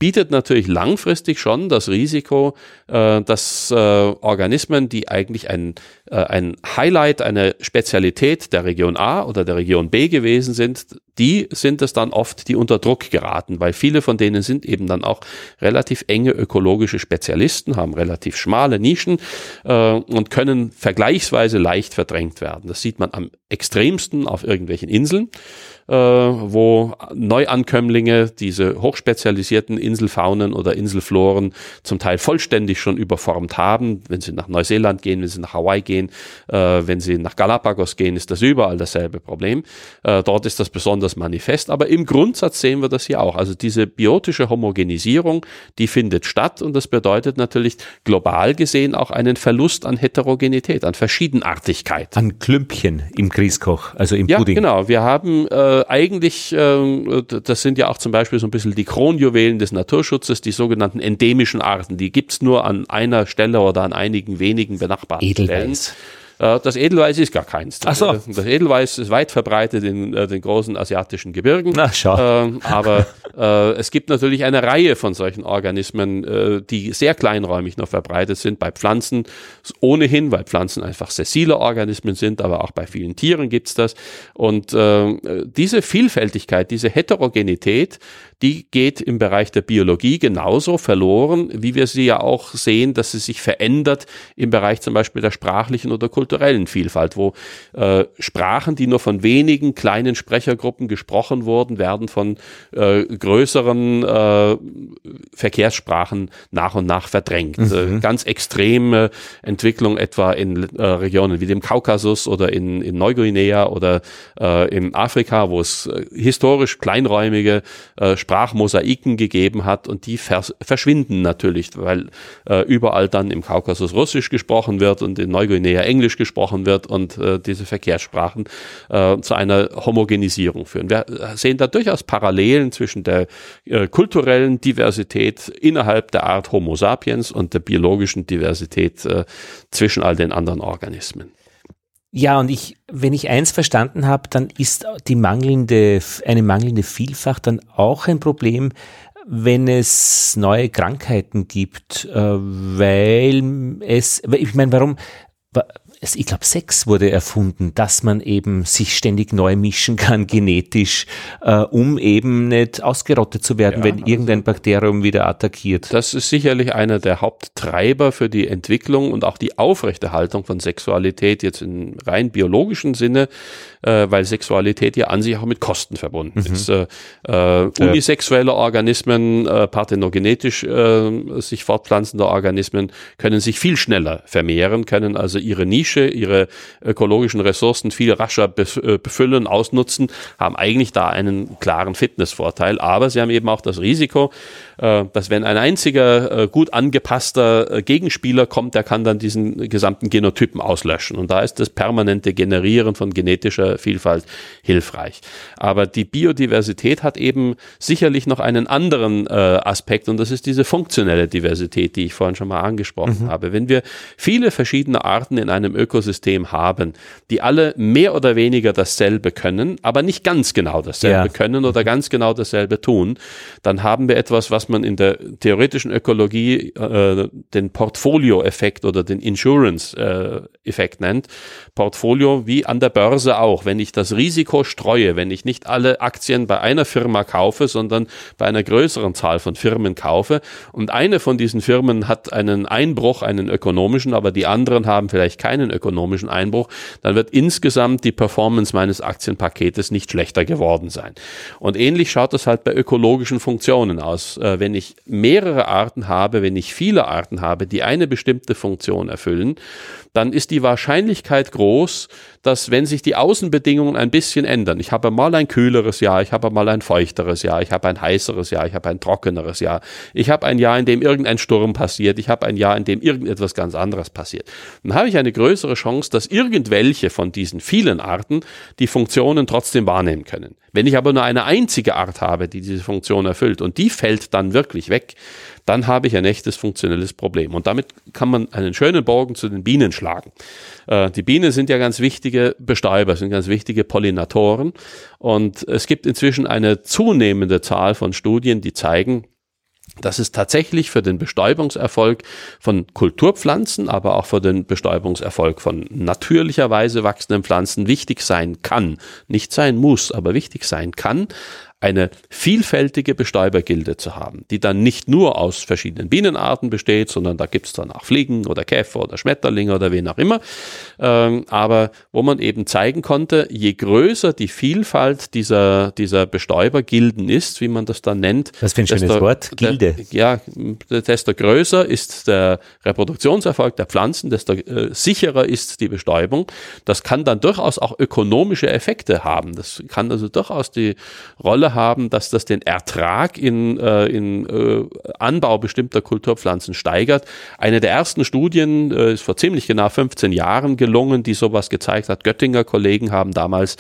bietet natürlich langfristig schon das Risiko, äh, dass äh, Organismen, die eigentlich ein, äh, ein Highlight, eine Spezialität der Region A oder der Region B gewesen sind, die sind es dann oft, die unter Druck geraten, weil viele von denen sind eben dann auch relativ enge ökologische Spezialisten, haben relativ schmale Nischen äh, und können vergleichsweise leicht verdrängt werden. Das sieht man am extremsten auf irgendwelchen Inseln äh, wo Neuankömmlinge diese hochspezialisierten Inselfaunen oder Inselfloren zum Teil vollständig schon überformt haben. Wenn sie nach Neuseeland gehen, wenn sie nach Hawaii gehen, äh, wenn sie nach Galapagos gehen, ist das überall dasselbe Problem. Äh, dort ist das besonders manifest, aber im Grundsatz sehen wir das hier auch. Also diese biotische Homogenisierung, die findet statt und das bedeutet natürlich global gesehen auch einen Verlust an Heterogenität, an Verschiedenartigkeit. An Klümpchen im Grießkoch, also im ja, Pudding. Ja, genau. Wir haben äh, eigentlich, äh, das sind ja auch zum Beispiel so ein bisschen die Kronjuwelen des Naturschutzes, die sogenannten endemischen Arten. Die gibt's nur an einer Stelle oder an einigen wenigen benachbarten Edelweiß. Stellen. Äh, das Edelweiß ist gar keins. Ach so. Das Edelweiß ist weit verbreitet in äh, den großen asiatischen Gebirgen. Na, schau. Ähm, aber äh, es gibt natürlich eine Reihe von solchen Organismen, die sehr kleinräumig noch verbreitet sind. Bei Pflanzen ohnehin, weil Pflanzen einfach sessile Organismen sind, aber auch bei vielen Tieren gibt's das. Und diese Vielfältigkeit, diese Heterogenität, die geht im Bereich der Biologie genauso verloren, wie wir sie ja auch sehen, dass sie sich verändert im Bereich zum Beispiel der sprachlichen oder Kultur kulturellen Vielfalt, wo äh, Sprachen, die nur von wenigen kleinen Sprechergruppen gesprochen wurden, werden von äh, größeren äh, Verkehrssprachen nach und nach verdrängt. Mhm. Äh, ganz extreme Entwicklung etwa in äh, Regionen wie dem Kaukasus oder in, in Neuguinea oder äh, in Afrika, wo es äh, historisch kleinräumige äh, Sprachmosaiken gegeben hat und die vers verschwinden natürlich, weil äh, überall dann im Kaukasus Russisch gesprochen wird und in Neuguinea Englisch gesprochen wird und äh, diese Verkehrssprachen äh, zu einer Homogenisierung führen. Wir sehen da durchaus Parallelen zwischen der äh, kulturellen Diversität innerhalb der Art Homo sapiens und der biologischen Diversität äh, zwischen all den anderen Organismen. Ja, und ich, wenn ich eins verstanden habe, dann ist die mangelnde, eine mangelnde Vielfalt dann auch ein Problem, wenn es neue Krankheiten gibt, äh, weil es, ich meine, warum, ich glaube, Sex wurde erfunden, dass man eben sich ständig neu mischen kann, genetisch, äh, um eben nicht ausgerottet zu werden, ja, wenn also irgendein Bakterium wieder attackiert. Das ist sicherlich einer der Haupttreiber für die Entwicklung und auch die Aufrechterhaltung von Sexualität jetzt im rein biologischen Sinne, äh, weil Sexualität ja an sich auch mit Kosten verbunden mhm. ist. Äh, äh, unisexuelle Organismen, äh, parthenogenetisch äh, sich fortpflanzende Organismen können sich viel schneller vermehren, können also ihre Nische ihre ökologischen Ressourcen viel rascher äh, befüllen, ausnutzen, haben eigentlich da einen klaren Fitnessvorteil. Aber sie haben eben auch das Risiko, dass wenn ein einziger äh, gut angepasster Gegenspieler kommt, der kann dann diesen gesamten Genotypen auslöschen. Und da ist das permanente Generieren von genetischer Vielfalt hilfreich. Aber die Biodiversität hat eben sicherlich noch einen anderen Aspekt und das ist diese funktionelle Diversität, die ich vorhin schon mal angesprochen mhm. habe. Wenn wir viele verschiedene Arten in einem Ökosystem haben, die alle mehr oder weniger dasselbe können, aber nicht ganz genau dasselbe ja. können oder ganz genau dasselbe tun, dann haben wir etwas, was man in der theoretischen Ökologie äh, den Portfolio-Effekt oder den Insurance-Effekt nennt. Portfolio wie an der Börse auch. Wenn ich das Risiko streue, wenn ich nicht alle Aktien bei einer Firma kaufe, sondern bei einer größeren Zahl von Firmen kaufe und eine von diesen Firmen hat einen Einbruch, einen ökonomischen, aber die anderen haben vielleicht keinen ökonomischen Einbruch, dann wird insgesamt die Performance meines Aktienpaketes nicht schlechter geworden sein. Und ähnlich schaut es halt bei ökologischen Funktionen aus. Äh, wenn ich mehrere Arten habe, wenn ich viele Arten habe, die eine bestimmte Funktion erfüllen, dann ist die Wahrscheinlichkeit groß, dass wenn sich die Außenbedingungen ein bisschen ändern, ich habe mal ein kühleres Jahr, ich habe mal ein feuchteres Jahr, ich habe ein heißeres Jahr, ich habe ein trockeneres Jahr, ich habe ein Jahr, in dem irgendein Sturm passiert, ich habe ein Jahr, in dem irgendetwas ganz anderes passiert. Dann habe ich eine größere Chance, dass irgendwelche von diesen vielen Arten die Funktionen trotzdem wahrnehmen können. Wenn ich aber nur eine einzige Art habe, die diese Funktion erfüllt und die fällt dann wirklich weg, dann habe ich ein echtes funktionelles Problem. Und damit kann man einen schönen Bogen zu den Bienen schlagen. Äh, die Bienen sind ja ganz wichtige Bestäuber, sind ganz wichtige Pollinatoren. Und es gibt inzwischen eine zunehmende Zahl von Studien, die zeigen, dass es tatsächlich für den Bestäubungserfolg von Kulturpflanzen, aber auch für den Bestäubungserfolg von natürlicherweise wachsenden Pflanzen wichtig sein kann, nicht sein muss, aber wichtig sein kann, eine vielfältige Bestäubergilde zu haben, die dann nicht nur aus verschiedenen Bienenarten besteht, sondern da gibt's dann auch Fliegen oder Käfer oder Schmetterlinge oder wen auch immer. Ähm, aber wo man eben zeigen konnte, je größer die Vielfalt dieser, dieser Bestäubergilden ist, wie man das dann nennt. Was für ein schönes Wort, Gilde. Der, ja, desto größer ist der Reproduktionserfolg der Pflanzen, desto äh, sicherer ist die Bestäubung. Das kann dann durchaus auch ökonomische Effekte haben. Das kann also durchaus die Rolle haben, dass das den Ertrag in, äh, in äh, Anbau bestimmter Kulturpflanzen steigert. Eine der ersten Studien äh, ist vor ziemlich genau 15 Jahren gelungen, die sowas gezeigt hat. Göttinger Kollegen haben damals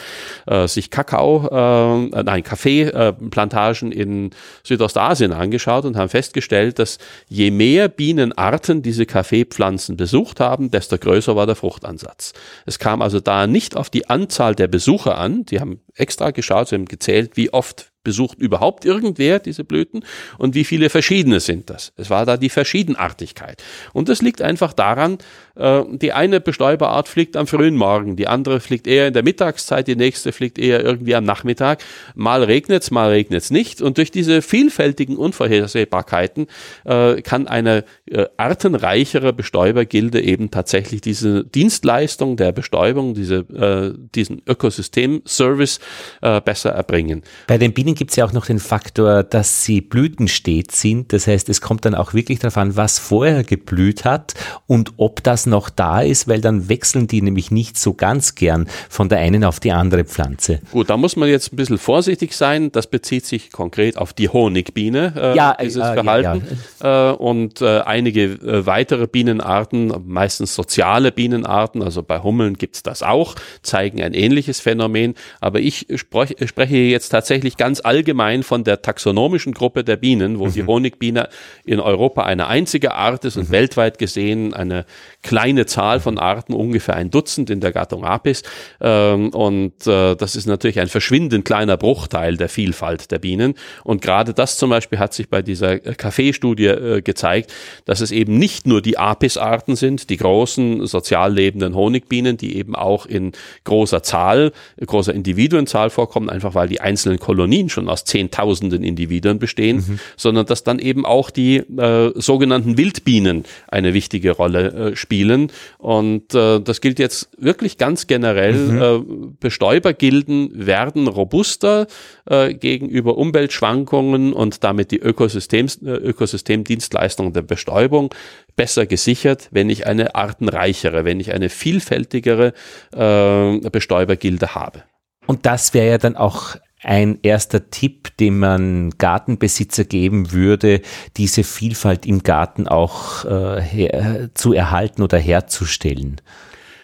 äh, sich Kakao, äh, nein, Kaffeeplantagen in Südostasien angeschaut und haben festgestellt, dass je mehr Bienenarten diese Kaffeepflanzen besucht haben, desto größer war der Fruchtansatz. Es kam also da nicht auf die Anzahl der Besucher an, die haben extra geschaut, sie haben gezählt, wie oft besucht überhaupt irgendwer diese Blüten und wie viele verschiedene sind das? Es war da die Verschiedenartigkeit. Und das liegt einfach daran, äh, die eine Bestäuberart fliegt am frühen Morgen, die andere fliegt eher in der Mittagszeit, die nächste fliegt eher irgendwie am Nachmittag. Mal regnet's, mal regnet's nicht. Und durch diese vielfältigen Unvorhersehbarkeiten äh, kann eine äh, artenreichere Bestäubergilde eben tatsächlich diese Dienstleistung der Bestäubung, diese, äh, diesen Ökosystemservice äh, besser erbringen. Bei den Bienen gibt es ja auch noch den Faktor, dass sie blütenstet sind. Das heißt, es kommt dann auch wirklich darauf an, was vorher geblüht hat und ob das noch da ist, weil dann wechseln die nämlich nicht so ganz gern von der einen auf die andere Pflanze. Gut, da muss man jetzt ein bisschen vorsichtig sein. Das bezieht sich konkret auf die Honigbiene, äh, ja, dieses äh, Verhalten. Ja, ja. Äh, und äh, einige äh, weitere Bienenarten, meistens soziale Bienenarten, also bei Hummeln gibt es das auch, zeigen ein ähnliches Phänomen. Aber ich sprech, spreche jetzt tatsächlich ganz allgemein von der taxonomischen Gruppe der Bienen, wo mhm. die Honigbiene in Europa eine einzige Art ist und mhm. weltweit gesehen eine kleine Zahl von Arten, ungefähr ein Dutzend in der Gattung Apis. Ähm, und äh, das ist natürlich ein verschwindend kleiner Bruchteil der Vielfalt der Bienen. Und gerade das zum Beispiel hat sich bei dieser Kaffeestudie äh, gezeigt, dass es eben nicht nur die Apis-Arten sind, die großen sozial lebenden Honigbienen, die eben auch in großer Zahl, großer Individuenzahl vorkommen, einfach weil die einzelnen Kolonien schon aus Zehntausenden Individuen bestehen, mhm. sondern dass dann eben auch die äh, sogenannten Wildbienen eine wichtige Rolle äh, spielen. Und äh, das gilt jetzt wirklich ganz generell. Mhm. Äh, Bestäubergilden werden robuster äh, gegenüber Umweltschwankungen und damit die Ökosystems, äh, Ökosystemdienstleistungen der Bestäubung besser gesichert, wenn ich eine artenreichere, wenn ich eine vielfältigere äh, Bestäubergilde habe. Und das wäre ja dann auch ein erster Tipp, den man Gartenbesitzer geben würde, diese Vielfalt im Garten auch äh, her, zu erhalten oder herzustellen?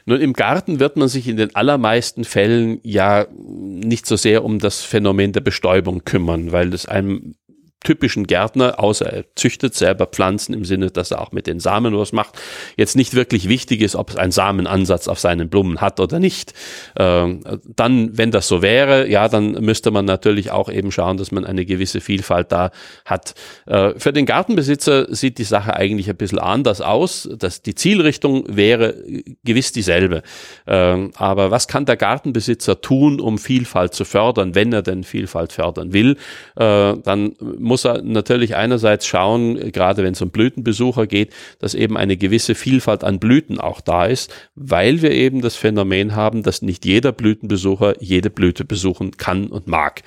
Nun, im Garten wird man sich in den allermeisten Fällen ja nicht so sehr um das Phänomen der Bestäubung kümmern, weil es einem typischen Gärtner, außer er züchtet selber Pflanzen im Sinne, dass er auch mit den Samen was macht, jetzt nicht wirklich wichtig ist, ob es einen Samenansatz auf seinen Blumen hat oder nicht. Ähm, dann, wenn das so wäre, ja, dann müsste man natürlich auch eben schauen, dass man eine gewisse Vielfalt da hat. Äh, für den Gartenbesitzer sieht die Sache eigentlich ein bisschen anders aus. Dass die Zielrichtung wäre gewiss dieselbe. Ähm, aber was kann der Gartenbesitzer tun, um Vielfalt zu fördern, wenn er denn Vielfalt fördern will? Äh, dann muss er natürlich einerseits schauen, gerade wenn es um Blütenbesucher geht, dass eben eine gewisse Vielfalt an Blüten auch da ist, weil wir eben das Phänomen haben, dass nicht jeder Blütenbesucher jede Blüte besuchen kann und mag.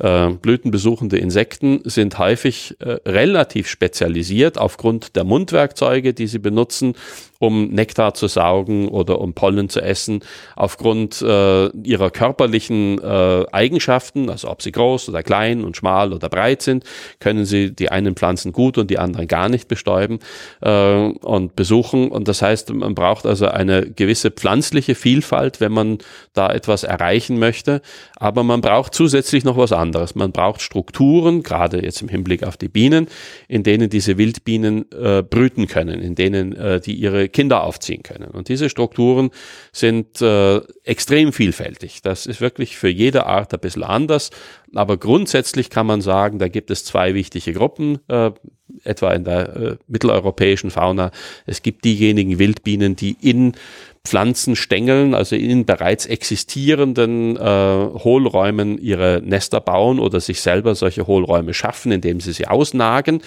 Äh, blütenbesuchende Insekten sind häufig äh, relativ spezialisiert aufgrund der Mundwerkzeuge, die sie benutzen um Nektar zu saugen oder um Pollen zu essen, aufgrund äh, ihrer körperlichen äh, Eigenschaften, also ob sie groß oder klein und schmal oder breit sind, können sie die einen Pflanzen gut und die anderen gar nicht bestäuben äh, und besuchen. Und das heißt, man braucht also eine gewisse pflanzliche Vielfalt, wenn man da etwas erreichen möchte. Aber man braucht zusätzlich noch was anderes. Man braucht Strukturen, gerade jetzt im Hinblick auf die Bienen, in denen diese Wildbienen äh, brüten können, in denen äh, die ihre Kinder aufziehen können. Und diese Strukturen sind äh, extrem vielfältig. Das ist wirklich für jede Art ein bisschen anders. Aber grundsätzlich kann man sagen, da gibt es zwei wichtige Gruppen, äh, etwa in der äh, mitteleuropäischen Fauna. Es gibt diejenigen Wildbienen, die in Pflanzenstängeln, also in bereits existierenden äh, Hohlräumen ihre Nester bauen oder sich selber solche Hohlräume schaffen, indem sie sie ausnagen.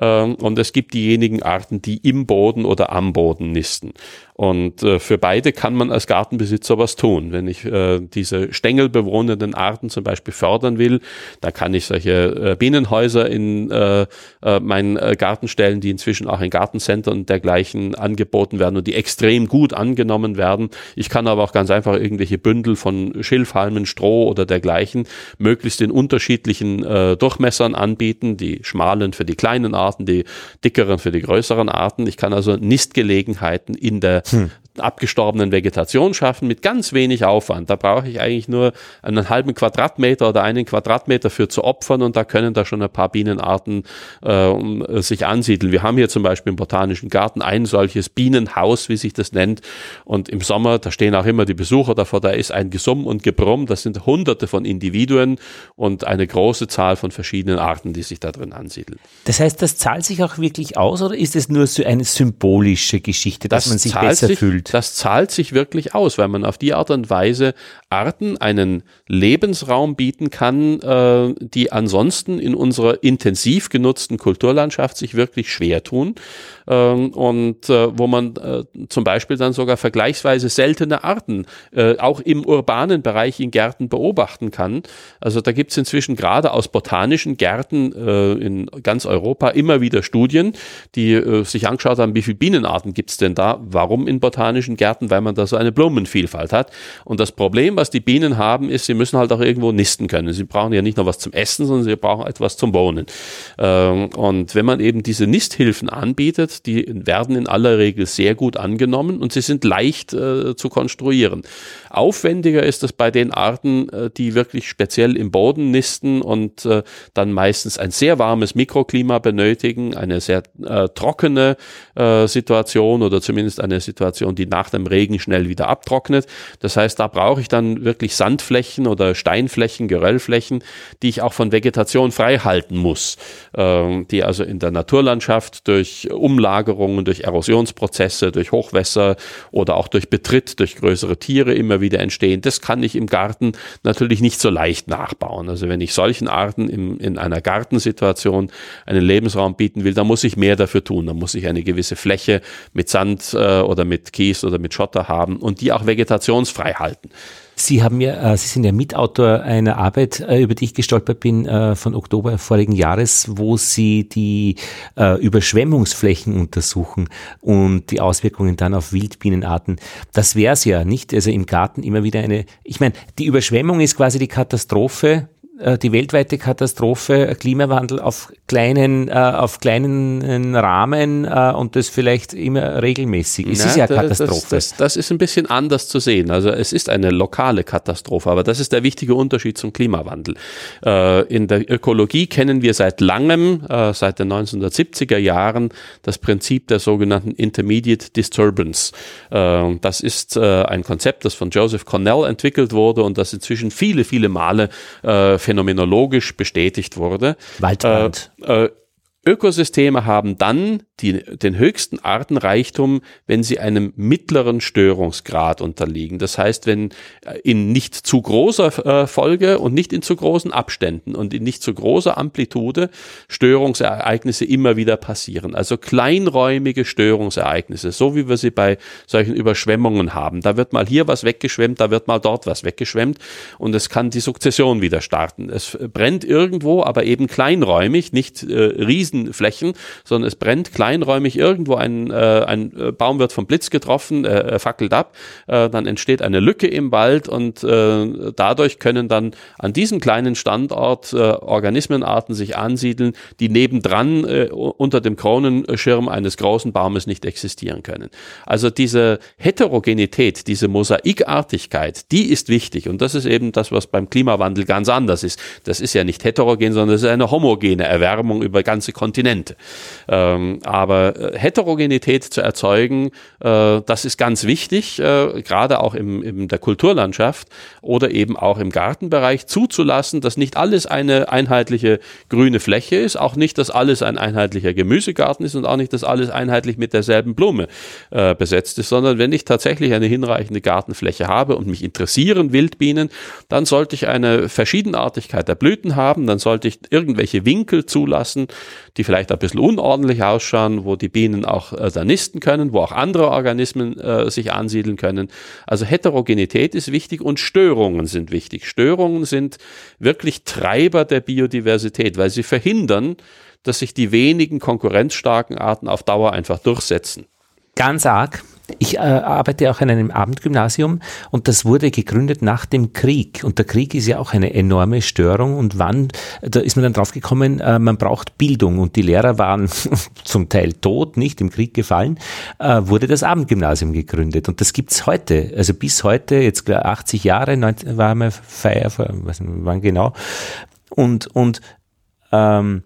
Ähm, und es gibt diejenigen Arten, die im Boden oder am Boden nisten. Und äh, für beide kann man als Gartenbesitzer was tun. Wenn ich äh, diese stängelbewohnenden Arten zum Beispiel fördern will, da kann ich solche äh, Bienenhäuser in äh, äh, meinen äh, Garten stellen, die inzwischen auch in Gartencenter und dergleichen angeboten werden und die extrem gut angenommen werden. Ich kann aber auch ganz einfach irgendwelche Bündel von Schilfhalmen, Stroh oder dergleichen möglichst in unterschiedlichen äh, Durchmessern anbieten. Die schmalen für die kleinen Arten, die dickeren für die größeren Arten. Ich kann also Nistgelegenheiten in der Хм. Abgestorbenen Vegetation schaffen mit ganz wenig Aufwand. Da brauche ich eigentlich nur einen halben Quadratmeter oder einen Quadratmeter für zu opfern und da können da schon ein paar Bienenarten äh, sich ansiedeln. Wir haben hier zum Beispiel im Botanischen Garten ein solches Bienenhaus, wie sich das nennt. Und im Sommer, da stehen auch immer die Besucher davor, da ist ein Gesumm und Gebrumm. Das sind hunderte von Individuen und eine große Zahl von verschiedenen Arten, die sich da drin ansiedeln. Das heißt, das zahlt sich auch wirklich aus oder ist es nur so eine symbolische Geschichte, dass das man sich besser sich, fühlt? Das zahlt sich wirklich aus, weil man auf die Art und Weise Arten einen Lebensraum bieten kann, äh, die ansonsten in unserer intensiv genutzten Kulturlandschaft sich wirklich schwer tun ähm, und äh, wo man äh, zum Beispiel dann sogar vergleichsweise seltene Arten äh, auch im urbanen Bereich in Gärten beobachten kann. Also da gibt es inzwischen gerade aus botanischen Gärten äh, in ganz Europa immer wieder Studien, die äh, sich angeschaut haben, wie viele Bienenarten gibt es denn da, warum in botanischen Gärten, weil man da so eine Blumenvielfalt hat. Und das Problem, was die Bienen haben, ist, sie müssen halt auch irgendwo nisten können. Sie brauchen ja nicht nur was zum Essen, sondern sie brauchen etwas zum Wohnen. Ähm, und wenn man eben diese Nisthilfen anbietet, die werden in aller Regel sehr gut angenommen und sie sind leicht äh, zu konstruieren. Aufwendiger ist es bei den Arten, äh, die wirklich speziell im Boden nisten und äh, dann meistens ein sehr warmes Mikroklima benötigen, eine sehr äh, trockene äh, Situation oder zumindest eine Situation, die nach dem Regen schnell wieder abtrocknet. Das heißt, da brauche ich dann wirklich Sandflächen oder Steinflächen, Geröllflächen, die ich auch von Vegetation frei halten muss, äh, die also in der Naturlandschaft durch Umlagerungen, durch Erosionsprozesse, durch Hochwässer oder auch durch Betritt, durch größere Tiere immer wieder entstehen. Das kann ich im Garten natürlich nicht so leicht nachbauen. Also wenn ich solchen Arten im, in einer Gartensituation einen Lebensraum bieten will, dann muss ich mehr dafür tun. Dann muss ich eine gewisse Fläche mit Sand äh, oder mit Kies oder mit Schotter haben und die auch vegetationsfrei halten. Sie haben ja, äh, Sie sind ja Mitautor einer Arbeit, äh, über die ich gestolpert bin, äh, von Oktober vorigen Jahres, wo Sie die Überschwemmungsflächen untersuchen und die Auswirkungen dann auf Wildbienenarten. Das wäre es ja nicht. Also im Garten immer wieder eine, ich meine, die Überschwemmung ist quasi die Katastrophe äh, die weltweite Katastrophe äh, Klimawandel auf kleinen, äh, auf kleinen Rahmen und das vielleicht immer regelmäßig. Es Na, ist ja eine Katastrophe. Das, das, das, ist ein bisschen anders zu sehen. Also es ist eine lokale Katastrophe, aber das ist der wichtige Unterschied zum Klimawandel. In der Ökologie kennen wir seit langem, seit den 1970er Jahren, das Prinzip der sogenannten Intermediate Disturbance. Das ist ein Konzept, das von Joseph Cornell entwickelt wurde und das inzwischen viele, viele Male phänomenologisch bestätigt wurde. Waldbrand. Äh, äh, Ökosysteme haben dann die, den höchsten Artenreichtum, wenn sie einem mittleren Störungsgrad unterliegen. Das heißt, wenn äh, in nicht zu großer äh, Folge und nicht in zu großen Abständen und in nicht zu großer Amplitude Störungsereignisse immer wieder passieren. Also kleinräumige Störungsereignisse, so wie wir sie bei solchen Überschwemmungen haben. Da wird mal hier was weggeschwemmt, da wird mal dort was weggeschwemmt und es kann die Sukzession wieder starten. Es brennt irgendwo, aber eben kleinräumig, nicht äh, Riesenflächen, sondern es brennt kleinräumig irgendwo, ein, äh, ein äh, Baum wird vom Blitz getroffen, äh, fackelt ab, äh, dann entsteht eine Lücke im Wald und äh, dadurch können dann an diesem kleinen Standort äh, Organismenarten sich ansiedeln, die nebendran äh, unter dem Kronenschirm eines großen Baumes nicht existieren können. Also diese Heterogenität, diese Mosaikartigkeit, die ist wichtig und das ist eben das, was beim Klimawandel ganz anders ist. Das ist ja nicht heterogen, sondern es ist eine homogene Erwärmung über ganze Kontinente. Ähm, aber äh, Heterogenität zu erzeugen, äh, das ist ganz wichtig, äh, gerade auch im, in der Kulturlandschaft oder eben auch im Gartenbereich zuzulassen, dass nicht alles eine einheitliche grüne Fläche ist, auch nicht, dass alles ein einheitlicher Gemüsegarten ist und auch nicht, dass alles einheitlich mit derselben Blume äh, besetzt ist, sondern wenn ich tatsächlich eine hinreichende Gartenfläche habe und mich interessieren Wildbienen, dann sollte ich eine Verschiedenartigkeit der Blüten haben, dann sollte ich irgendwelche Winkel zulassen, die vielleicht ein bisschen unordentlich ausschauen, wo die Bienen auch äh, da nisten können, wo auch andere Organismen äh, sich ansiedeln können. Also Heterogenität ist wichtig und Störungen sind wichtig. Störungen sind wirklich Treiber der Biodiversität, weil sie verhindern, dass sich die wenigen konkurrenzstarken Arten auf Dauer einfach durchsetzen. Ganz arg. Ich äh, arbeite auch an einem Abendgymnasium und das wurde gegründet nach dem Krieg. Und der Krieg ist ja auch eine enorme Störung. Und wann, da ist man dann drauf gekommen, äh, man braucht Bildung und die Lehrer waren zum Teil tot, nicht im Krieg gefallen, äh, wurde das Abendgymnasium gegründet. Und das gibt's heute. Also bis heute, jetzt 80 Jahre, 19, war mal Feier, was, wann genau. Und, und ähm,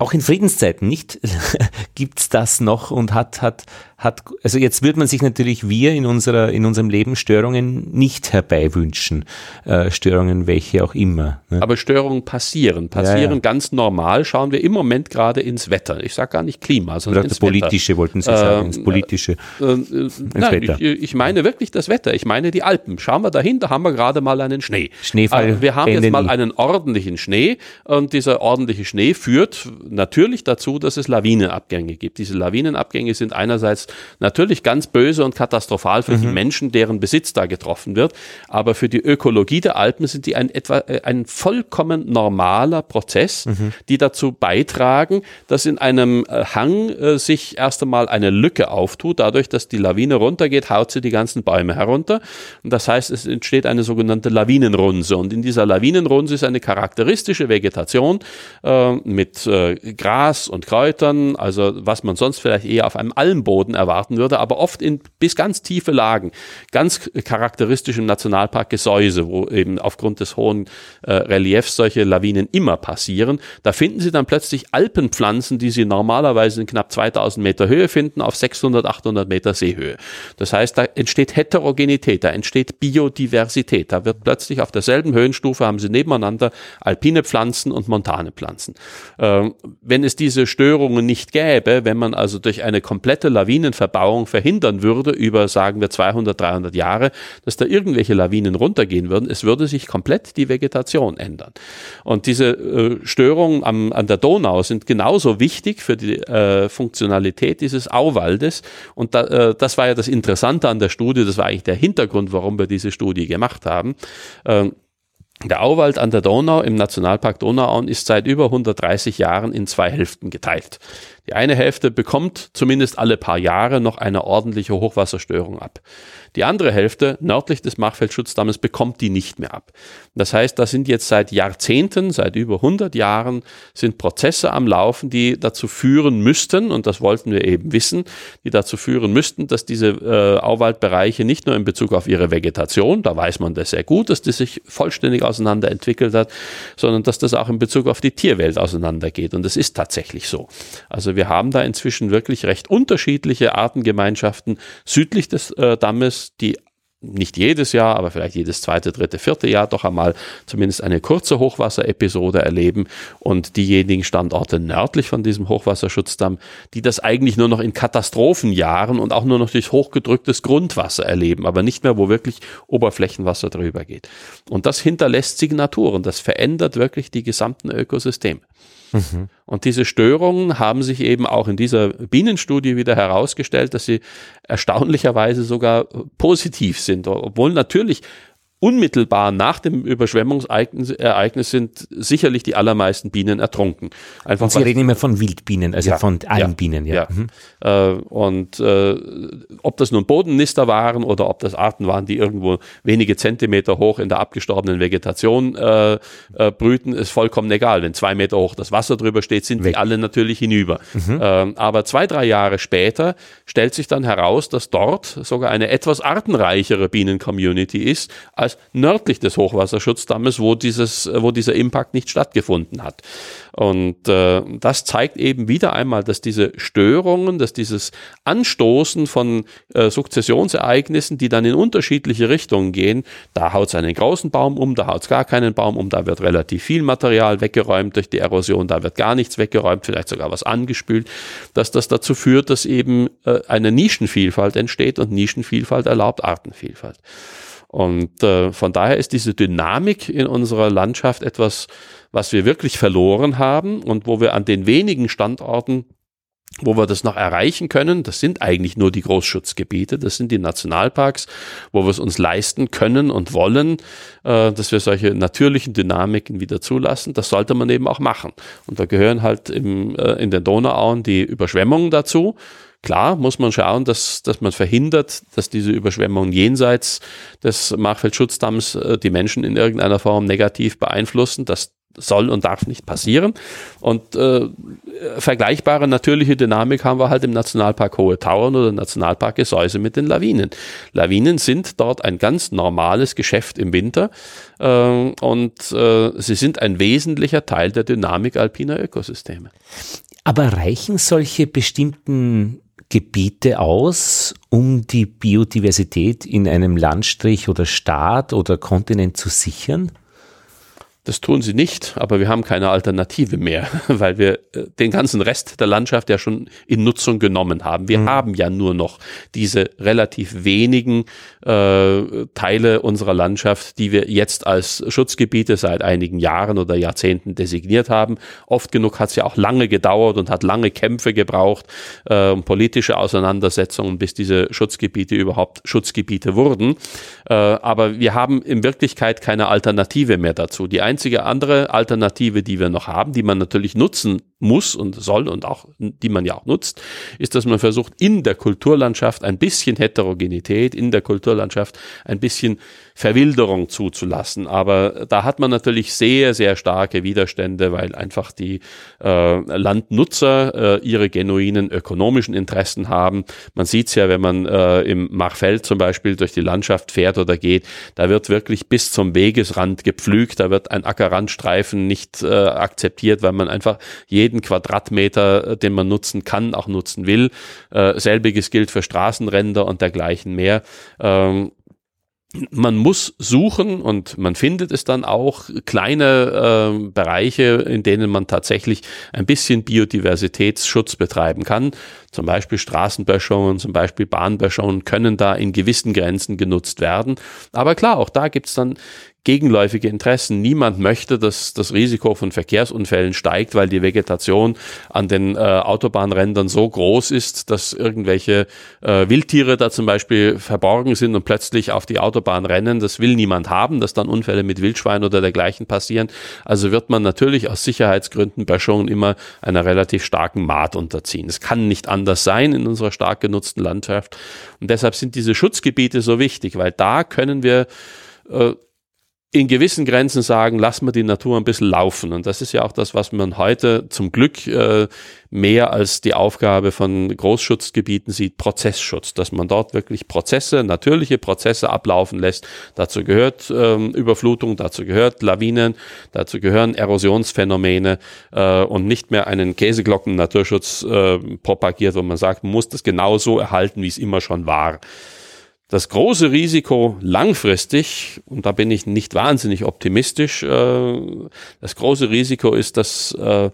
auch in Friedenszeiten nicht gibt's das noch und hat hat hat, also jetzt würde man sich natürlich wir in unserer, in unserem Leben Störungen nicht herbeiwünschen. Äh, Störungen welche auch immer. Ne? Aber Störungen passieren, passieren ja, ja. ganz normal. Schauen wir im Moment gerade ins Wetter. Ich sage gar nicht Klima, sondern ins politische, Wetter. wollten Sie sagen, ins ähm, politische. Äh, äh, ins nein, Wetter. Ich, ich, meine wirklich das Wetter. Ich meine die Alpen. Schauen wir dahin, da haben wir gerade mal einen Schnee. Schneefall. Also wir haben jetzt mal einen ordentlichen Schnee und dieser ordentliche Schnee führt natürlich dazu, dass es Lawinenabgänge gibt. Diese Lawinenabgänge sind einerseits natürlich ganz böse und katastrophal für mhm. die Menschen, deren Besitz da getroffen wird. Aber für die Ökologie der Alpen sind die ein etwa äh, ein vollkommen normaler Prozess, mhm. die dazu beitragen, dass in einem äh, Hang äh, sich erst einmal eine Lücke auftut. Dadurch, dass die Lawine runtergeht, haut sie die ganzen Bäume herunter. Und das heißt, es entsteht eine sogenannte Lawinenrunse. Und in dieser Lawinenrunse ist eine charakteristische Vegetation äh, mit äh, Gras und Kräutern, also was man sonst vielleicht eher auf einem Almboden erwarten würde, aber oft in bis ganz tiefe Lagen. Ganz charakteristisch im Nationalpark Gesäuse, wo eben aufgrund des hohen äh, Reliefs solche Lawinen immer passieren. Da finden Sie dann plötzlich Alpenpflanzen, die Sie normalerweise in knapp 2000 Meter Höhe finden, auf 600, 800 Meter Seehöhe. Das heißt, da entsteht Heterogenität, da entsteht Biodiversität. Da wird plötzlich auf derselben Höhenstufe haben Sie nebeneinander alpine Pflanzen und montane Pflanzen. Ähm, wenn es diese Störungen nicht gäbe, wenn man also durch eine komplette Lawinenverbauung verhindern würde über, sagen wir, 200, 300 Jahre, dass da irgendwelche Lawinen runtergehen würden, es würde sich komplett die Vegetation ändern. Und diese äh, Störungen am, an der Donau sind genauso wichtig für die äh, Funktionalität dieses Auwaldes. Und da, äh, das war ja das Interessante an der Studie, das war eigentlich der Hintergrund, warum wir diese Studie gemacht haben. Ähm, der Auwald an der Donau im Nationalpark Donauauen ist seit über 130 Jahren in zwei Hälften geteilt. Die eine Hälfte bekommt zumindest alle paar Jahre noch eine ordentliche Hochwasserstörung ab. Die andere Hälfte nördlich des Machfeldsschutzdammes bekommt die nicht mehr ab. Das heißt, da sind jetzt seit Jahrzehnten, seit über 100 Jahren, sind Prozesse am Laufen, die dazu führen müssten, und das wollten wir eben wissen, die dazu führen müssten, dass diese äh, Auwaldbereiche nicht nur in Bezug auf ihre Vegetation, da weiß man das sehr gut, dass die sich vollständig auseinander entwickelt hat, sondern dass das auch in Bezug auf die Tierwelt auseinandergeht. Und es ist tatsächlich so. Also wir haben da inzwischen wirklich recht unterschiedliche Artengemeinschaften südlich des äh, Dammes die nicht jedes Jahr, aber vielleicht jedes zweite, dritte, vierte Jahr doch einmal zumindest eine kurze Hochwasserepisode erleben und diejenigen Standorte nördlich von diesem Hochwasserschutzdamm, die das eigentlich nur noch in Katastrophenjahren und auch nur noch durch hochgedrücktes Grundwasser erleben, aber nicht mehr, wo wirklich Oberflächenwasser drüber geht. Und das hinterlässt Signaturen, das verändert wirklich die gesamten Ökosysteme. Mhm. Und diese Störungen haben sich eben auch in dieser Bienenstudie wieder herausgestellt, dass sie erstaunlicherweise sogar positiv sind, obwohl natürlich unmittelbar nach dem Überschwemmungsereignis sind sicherlich die allermeisten Bienen ertrunken. Einfach und Sie reden immer von Wildbienen, also ja, von allen ja, Bienen. Ja. ja. Mhm. Äh, und äh, ob das nun Bodennister waren oder ob das Arten waren, die irgendwo wenige Zentimeter hoch in der abgestorbenen Vegetation äh, äh, brüten, ist vollkommen egal. Wenn zwei Meter hoch das Wasser drüber steht, sind Weg. die alle natürlich hinüber. Mhm. Ähm, aber zwei, drei Jahre später stellt sich dann heraus, dass dort sogar eine etwas artenreichere Bienen-Community ist, als als nördlich des Hochwasserschutzdammes, wo, dieses, wo dieser Impact nicht stattgefunden hat. Und äh, das zeigt eben wieder einmal, dass diese Störungen, dass dieses Anstoßen von äh, Sukzessionsereignissen, die dann in unterschiedliche Richtungen gehen, da haut es einen großen Baum um, da haut es gar keinen Baum um, da wird relativ viel Material weggeräumt durch die Erosion, da wird gar nichts weggeräumt, vielleicht sogar was angespült, dass das dazu führt, dass eben äh, eine Nischenvielfalt entsteht und Nischenvielfalt erlaubt Artenvielfalt. Und äh, von daher ist diese Dynamik in unserer Landschaft etwas, was wir wirklich verloren haben und wo wir an den wenigen Standorten wo wir das noch erreichen können, das sind eigentlich nur die Großschutzgebiete, das sind die Nationalparks, wo wir es uns leisten können und wollen, äh, dass wir solche natürlichen Dynamiken wieder zulassen. Das sollte man eben auch machen. Und da gehören halt im, äh, in den Donauauen die Überschwemmungen dazu. Klar muss man schauen, dass, dass man verhindert, dass diese Überschwemmungen jenseits des Machfeldschutzdamms äh, die Menschen in irgendeiner Form negativ beeinflussen. Das soll und darf nicht passieren. Und äh, vergleichbare natürliche Dynamik haben wir halt im Nationalpark Hohe Tauern oder Nationalpark Gesäuse mit den Lawinen. Lawinen sind dort ein ganz normales Geschäft im Winter äh, und äh, sie sind ein wesentlicher Teil der Dynamik alpiner Ökosysteme. Aber reichen solche bestimmten Gebiete aus, um die Biodiversität in einem Landstrich oder Staat oder Kontinent zu sichern? Das tun sie nicht, aber wir haben keine Alternative mehr, weil wir äh, den ganzen Rest der Landschaft ja schon in Nutzung genommen haben. Wir mhm. haben ja nur noch diese relativ wenigen äh, Teile unserer Landschaft, die wir jetzt als Schutzgebiete seit einigen Jahren oder Jahrzehnten designiert haben. Oft genug hat es ja auch lange gedauert und hat lange Kämpfe gebraucht, äh, politische Auseinandersetzungen, bis diese Schutzgebiete überhaupt Schutzgebiete wurden. Äh, aber wir haben in Wirklichkeit keine Alternative mehr dazu. Die einzige andere Alternative, die wir noch haben, die man natürlich nutzen muss und soll und auch, die man ja auch nutzt, ist, dass man versucht, in der Kulturlandschaft ein bisschen Heterogenität, in der Kulturlandschaft ein bisschen Verwilderung zuzulassen. Aber da hat man natürlich sehr, sehr starke Widerstände, weil einfach die äh, Landnutzer äh, ihre genuinen ökonomischen Interessen haben. Man sieht es ja, wenn man äh, im Machfeld zum Beispiel durch die Landschaft fährt oder geht, da wird wirklich bis zum Wegesrand gepflügt, da wird ein Ackerrandstreifen nicht äh, akzeptiert, weil man einfach jeden Quadratmeter, äh, den man nutzen kann, auch nutzen will. Äh, selbiges gilt für Straßenränder und dergleichen mehr. Ähm, man muss suchen und man findet es dann auch kleine äh, Bereiche, in denen man tatsächlich ein bisschen Biodiversitätsschutz betreiben kann. Zum Beispiel Straßenböschungen, zum Beispiel Bahnböschungen können da in gewissen Grenzen genutzt werden. Aber klar, auch da gibt's dann gegenläufige Interessen. Niemand möchte, dass das Risiko von Verkehrsunfällen steigt, weil die Vegetation an den äh, Autobahnrändern so groß ist, dass irgendwelche äh, Wildtiere da zum Beispiel verborgen sind und plötzlich auf die Autobahn rennen. Das will niemand haben, dass dann Unfälle mit Wildschwein oder dergleichen passieren. Also wird man natürlich aus Sicherheitsgründen Böschungen immer einer relativ starken Maat unterziehen. Es kann nicht anders sein in unserer stark genutzten Landschaft. Und deshalb sind diese Schutzgebiete so wichtig, weil da können wir äh, in gewissen Grenzen sagen, lass mal die Natur ein bisschen laufen. Und das ist ja auch das, was man heute zum Glück äh, mehr als die Aufgabe von Großschutzgebieten sieht, Prozessschutz, dass man dort wirklich Prozesse, natürliche Prozesse ablaufen lässt. Dazu gehört ähm, Überflutung, dazu gehört Lawinen, dazu gehören Erosionsphänomene äh, und nicht mehr einen Käseglocken-Naturschutz äh, propagiert, wo man sagt, man muss das genauso erhalten, wie es immer schon war. Das große Risiko langfristig, und da bin ich nicht wahnsinnig optimistisch, äh, das große Risiko ist, dass äh,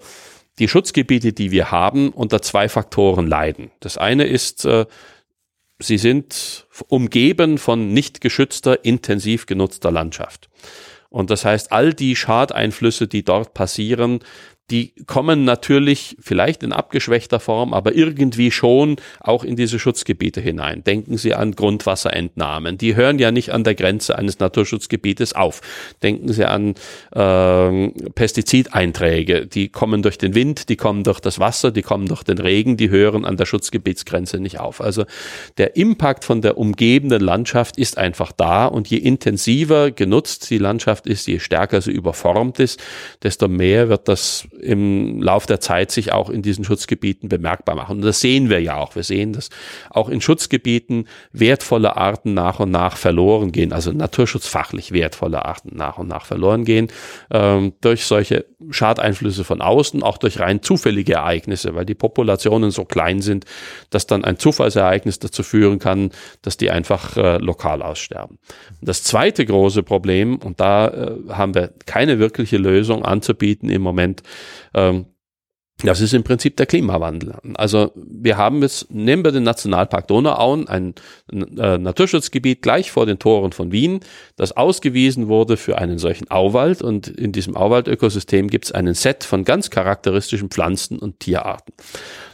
die Schutzgebiete, die wir haben, unter zwei Faktoren leiden. Das eine ist, äh, sie sind umgeben von nicht geschützter, intensiv genutzter Landschaft. Und das heißt, all die Schadeinflüsse, die dort passieren, die kommen natürlich vielleicht in abgeschwächter Form, aber irgendwie schon auch in diese Schutzgebiete hinein. Denken Sie an Grundwasserentnahmen. Die hören ja nicht an der Grenze eines Naturschutzgebietes auf. Denken Sie an äh, Pestizideinträge. Die kommen durch den Wind, die kommen durch das Wasser, die kommen durch den Regen, die hören an der Schutzgebietsgrenze nicht auf. Also der Impact von der umgebenden Landschaft ist einfach da und je intensiver genutzt die Landschaft ist, je stärker sie überformt ist, desto mehr wird das im Lauf der Zeit sich auch in diesen Schutzgebieten bemerkbar machen. Und das sehen wir ja auch. Wir sehen, dass auch in Schutzgebieten wertvolle Arten nach und nach verloren gehen, also naturschutzfachlich wertvolle Arten nach und nach verloren gehen, ähm, durch solche Schadeinflüsse von außen, auch durch rein zufällige Ereignisse, weil die Populationen so klein sind, dass dann ein Zufallsereignis dazu führen kann, dass die einfach äh, lokal aussterben. Das zweite große Problem, und da äh, haben wir keine wirkliche Lösung anzubieten im Moment, ähm, das ist im Prinzip der Klimawandel. Also wir haben jetzt, nehmen wir den Nationalpark Donauauen, ein äh, Naturschutzgebiet gleich vor den Toren von Wien, das ausgewiesen wurde für einen solchen Auwald. Und in diesem Auwaldökosystem gibt es einen Set von ganz charakteristischen Pflanzen und Tierarten.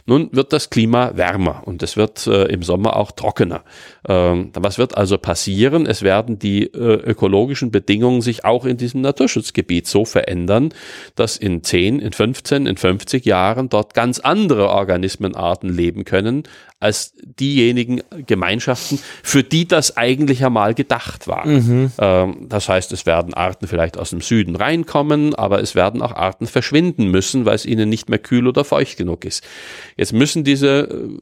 Nun wird das Klima wärmer und es wird äh, im Sommer auch trockener. Ähm, was wird also passieren? Es werden die äh, ökologischen Bedingungen sich auch in diesem Naturschutzgebiet so verändern, dass in 10, in 15, in 50 Jahren dort ganz andere Organismenarten leben können, als diejenigen Gemeinschaften, für die das eigentlich einmal gedacht war. Mhm. Ähm, das heißt, es werden Arten vielleicht aus dem Süden reinkommen, aber es werden auch Arten verschwinden müssen, weil es ihnen nicht mehr kühl oder feucht genug ist. Jetzt müssen diese äh,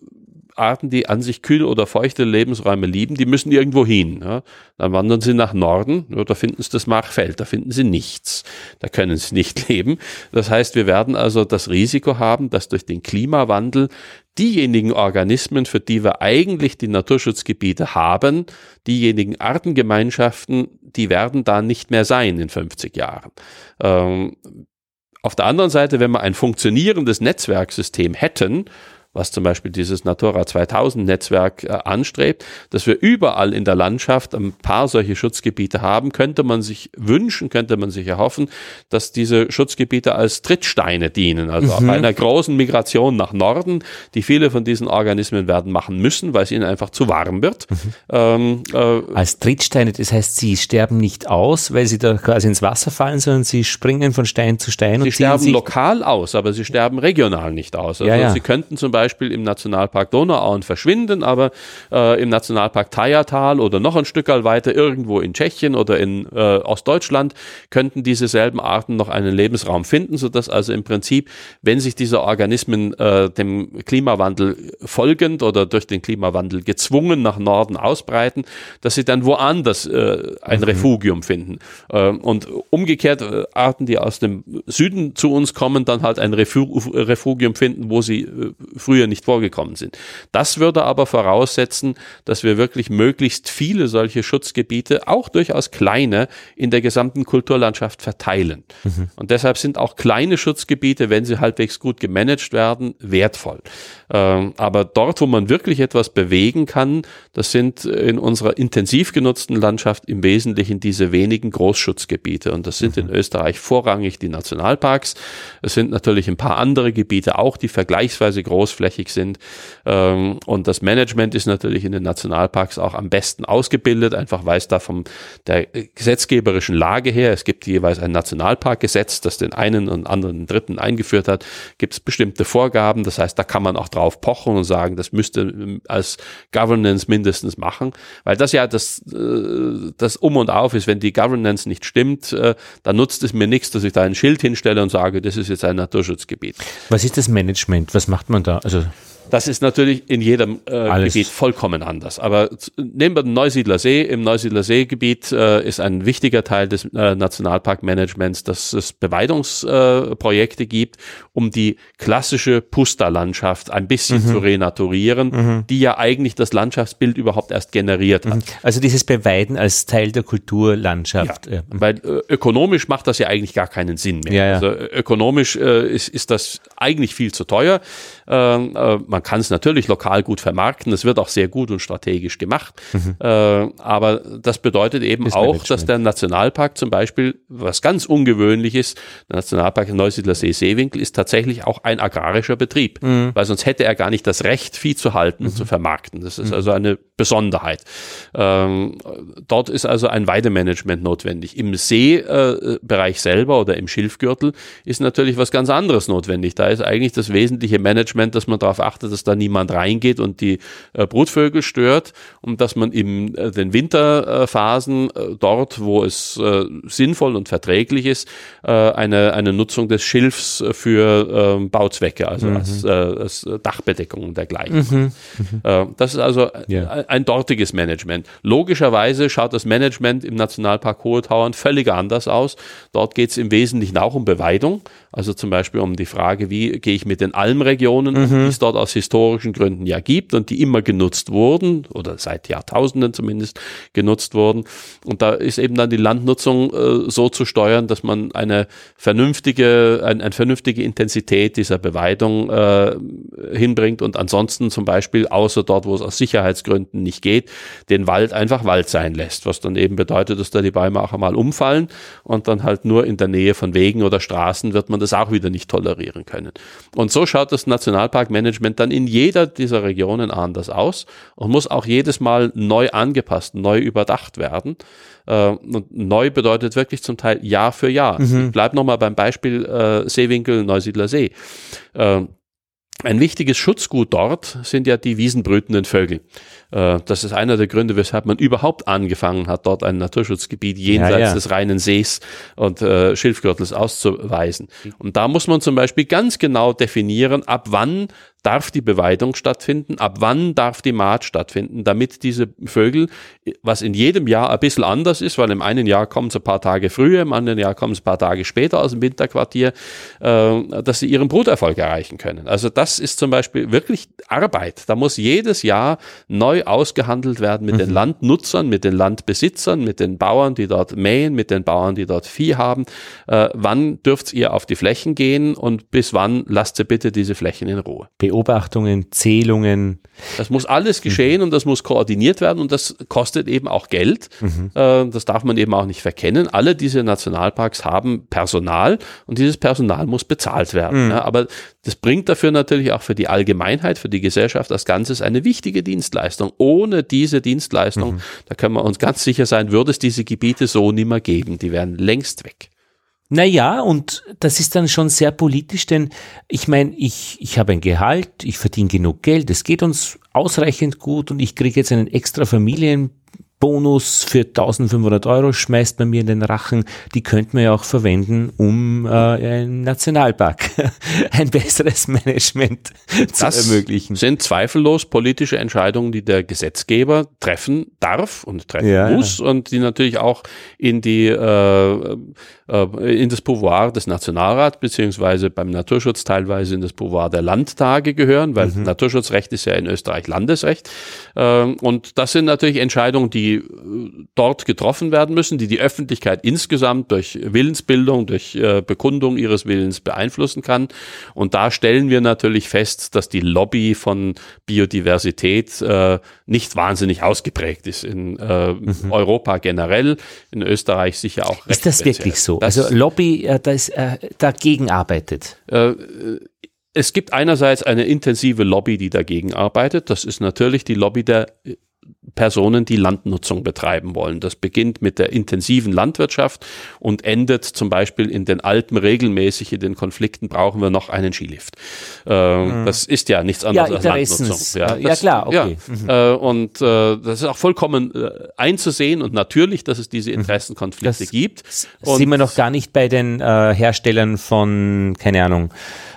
Arten, die an sich kühle oder feuchte Lebensräume lieben, die müssen irgendwo hin. Ja. Dann wandern sie nach Norden, ja, da finden sie das Machfeld, da finden sie nichts. Da können sie nicht leben. Das heißt, wir werden also das Risiko haben, dass durch den Klimawandel diejenigen Organismen, für die wir eigentlich die Naturschutzgebiete haben, diejenigen Artengemeinschaften, die werden da nicht mehr sein in 50 Jahren. Ähm, auf der anderen Seite, wenn wir ein funktionierendes Netzwerksystem hätten, was zum Beispiel dieses Natura 2000 Netzwerk äh, anstrebt, dass wir überall in der Landschaft ein paar solche Schutzgebiete haben, könnte man sich wünschen, könnte man sich erhoffen, dass diese Schutzgebiete als Trittsteine dienen, also mhm. auf einer großen Migration nach Norden, die viele von diesen Organismen werden machen müssen, weil es ihnen einfach zu warm wird. Mhm. Ähm, äh, als Trittsteine, das heißt, sie sterben nicht aus, weil sie da quasi ins Wasser fallen, sondern sie springen von Stein zu Stein. Sie sterben lokal aus, aber sie sterben regional nicht aus. Also ja, ja. sie könnten zum Beispiel Beispiel im Nationalpark Donauauen verschwinden, aber äh, im Nationalpark Thayertal oder noch ein Stück weiter irgendwo in Tschechien oder in äh, Ostdeutschland könnten diese selben Arten noch einen Lebensraum finden, sodass also im Prinzip, wenn sich diese Organismen äh, dem Klimawandel folgend oder durch den Klimawandel gezwungen nach Norden ausbreiten, dass sie dann woanders äh, ein mhm. Refugium finden. Äh, und umgekehrt äh, Arten, die aus dem Süden zu uns kommen, dann halt ein Refugium finden, wo sie äh, früher nicht vorgekommen sind. Das würde aber voraussetzen, dass wir wirklich möglichst viele solche Schutzgebiete, auch durchaus kleine, in der gesamten Kulturlandschaft verteilen. Mhm. Und deshalb sind auch kleine Schutzgebiete, wenn sie halbwegs gut gemanagt werden, wertvoll. Ähm, aber dort, wo man wirklich etwas bewegen kann, das sind in unserer intensiv genutzten Landschaft im Wesentlichen diese wenigen Großschutzgebiete. Und das sind mhm. in Österreich vorrangig die Nationalparks. Es sind natürlich ein paar andere Gebiete auch, die vergleichsweise groß großflächig sind. Ähm, und das Management ist natürlich in den Nationalparks auch am besten ausgebildet, einfach weil es da von der gesetzgeberischen Lage her, es gibt jeweils ein Nationalparkgesetz, das den einen und anderen dritten eingeführt hat, gibt es bestimmte Vorgaben. Das heißt, da kann man auch drauf pochen und sagen, das müsste ähm, als Governance mindestens machen, weil das ja das, äh, das Um und Auf ist. Wenn die Governance nicht stimmt, äh, dann nutzt es mir nichts, dass ich da ein Schild hinstelle und sage, das ist jetzt ein Naturschutzgebiet. Was ist das Management? Was macht man da? Also Also das ist natürlich in jedem äh, Gebiet vollkommen anders. Aber nehmen wir den Neusiedler See. Im Neusiedler Seegebiet äh, ist ein wichtiger Teil des äh, Nationalparkmanagements, dass es Beweidungsprojekte gibt, um die klassische Pusta-Landschaft ein bisschen mhm. zu renaturieren, mhm. die ja eigentlich das Landschaftsbild überhaupt erst generiert hat. Mhm. Also dieses Beweiden als Teil der Kulturlandschaft. Ja, weil äh, ökonomisch macht das ja eigentlich gar keinen Sinn mehr. Ja, ja. Also ökonomisch äh, ist, ist das eigentlich viel zu teuer. Ähm, äh, man kann es natürlich lokal gut vermarkten, es wird auch sehr gut und strategisch gemacht, mhm. äh, aber das bedeutet eben das auch, dass der Nationalpark zum Beispiel, was ganz ungewöhnlich ist, der Nationalpark Neusiedler See Seewinkel ist tatsächlich auch ein agrarischer Betrieb, mhm. weil sonst hätte er gar nicht das Recht, Vieh zu halten mhm. und zu vermarkten. Das ist mhm. also eine Besonderheit. Ähm, dort ist also ein Weidemanagement notwendig. Im Seebereich äh, selber oder im Schilfgürtel ist natürlich was ganz anderes notwendig. Da ist eigentlich das wesentliche Management, dass man darauf achtet, dass da niemand reingeht und die äh, Brutvögel stört und dass man in äh, den Winterphasen äh, dort, wo es äh, sinnvoll und verträglich ist, äh, eine, eine Nutzung des Schilfs für ähm, Bauzwecke, also mhm. als, als Dachbedeckung und dergleichen. Mhm. Mhm. das ist also ja ein dortiges Management. Logischerweise schaut das Management im Nationalpark Hohe Tauern völlig anders aus. Dort geht es im Wesentlichen auch um Beweidung, also zum Beispiel um die Frage, wie gehe ich mit den Almregionen, mhm. die es dort aus historischen Gründen ja gibt und die immer genutzt wurden oder seit Jahrtausenden zumindest genutzt wurden. Und da ist eben dann die Landnutzung äh, so zu steuern, dass man eine vernünftige, ein, eine vernünftige Intensität dieser Beweidung äh, hinbringt und ansonsten zum Beispiel außer dort, wo es aus Sicherheitsgründen nicht geht, den Wald einfach Wald sein lässt, was dann eben bedeutet, dass da die Bäume auch einmal umfallen und dann halt nur in der Nähe von Wegen oder Straßen wird man das auch wieder nicht tolerieren können. Und so schaut das Nationalparkmanagement dann in jeder dieser Regionen anders aus und muss auch jedes Mal neu angepasst, neu überdacht werden. Äh, und neu bedeutet wirklich zum Teil Jahr für Jahr. Mhm. Ich bleibe nochmal beim Beispiel äh, Seewinkel Neusiedler See. Äh, ein wichtiges Schutzgut dort sind ja die wiesenbrütenden Vögel. Äh, das ist einer der Gründe, weshalb man überhaupt angefangen hat, dort ein Naturschutzgebiet jenseits ja, ja. des reinen Sees und äh, Schilfgürtels auszuweisen. Und da muss man zum Beispiel ganz genau definieren, ab wann darf die Beweidung stattfinden, ab wann darf die Maat stattfinden, damit diese Vögel, was in jedem Jahr ein bisschen anders ist, weil im einen Jahr kommen sie ein paar Tage früher, im anderen Jahr kommen sie ein paar Tage später aus dem Winterquartier, äh, dass sie ihren Bruterfolg erreichen können. Also das ist zum Beispiel wirklich Arbeit. Da muss jedes Jahr neu ausgehandelt werden mit mhm. den Landnutzern, mit den Landbesitzern, mit den Bauern, die dort mähen, mit den Bauern, die dort Vieh haben. Äh, wann dürft ihr auf die Flächen gehen und bis wann lasst ihr bitte diese Flächen in Ruhe? Beobachtungen, Zählungen. Das muss alles geschehen mhm. und das muss koordiniert werden und das kostet eben auch Geld. Mhm. Äh, das darf man eben auch nicht verkennen. Alle diese Nationalparks haben Personal und dieses Personal muss bezahlt werden. Mhm. aber das bringt dafür natürlich auch für die Allgemeinheit, für die Gesellschaft als Ganzes eine wichtige Dienstleistung. Ohne diese Dienstleistung, mhm. da können wir uns ganz sicher sein, würde es diese Gebiete so nimmer geben. Die wären längst weg. Naja, und das ist dann schon sehr politisch, denn ich meine, ich, ich habe ein Gehalt, ich verdiene genug Geld, es geht uns ausreichend gut und ich kriege jetzt einen extra Familien Bonus für 1500 Euro schmeißt man mir in den Rachen, die könnte man ja auch verwenden, um äh, einen Nationalpark, ein besseres Management zu das ermöglichen. sind zweifellos politische Entscheidungen, die der Gesetzgeber treffen darf und treffen ja, muss ja. und die natürlich auch in die äh, äh, in das Pouvoir des Nationalrats beziehungsweise beim Naturschutz teilweise in das Pouvoir der Landtage gehören, weil mhm. Naturschutzrecht ist ja in Österreich Landesrecht äh, und das sind natürlich Entscheidungen, die die äh, dort getroffen werden müssen, die die Öffentlichkeit insgesamt durch Willensbildung, durch äh, Bekundung ihres Willens beeinflussen kann. Und da stellen wir natürlich fest, dass die Lobby von Biodiversität äh, nicht wahnsinnig ausgeprägt ist in äh, mhm. Europa generell, in Österreich sicher auch. Ist das speziell. wirklich so? Das, also Lobby, äh, das äh, dagegen arbeitet? Äh, es gibt einerseits eine intensive Lobby, die dagegen arbeitet. Das ist natürlich die Lobby der Personen, die Landnutzung betreiben wollen. Das beginnt mit der intensiven Landwirtschaft und endet zum Beispiel in den Alpen regelmäßig in den Konflikten brauchen wir noch einen Skilift. Äh, mhm. Das ist ja nichts anderes ja, als Landnutzung. Ja, das, ja klar, okay. Ja, mhm. und äh, das ist auch vollkommen äh, einzusehen und natürlich, dass es diese mhm. Interessenkonflikte das gibt. Und sind wir noch gar nicht bei den äh, Herstellern von, keine Ahnung,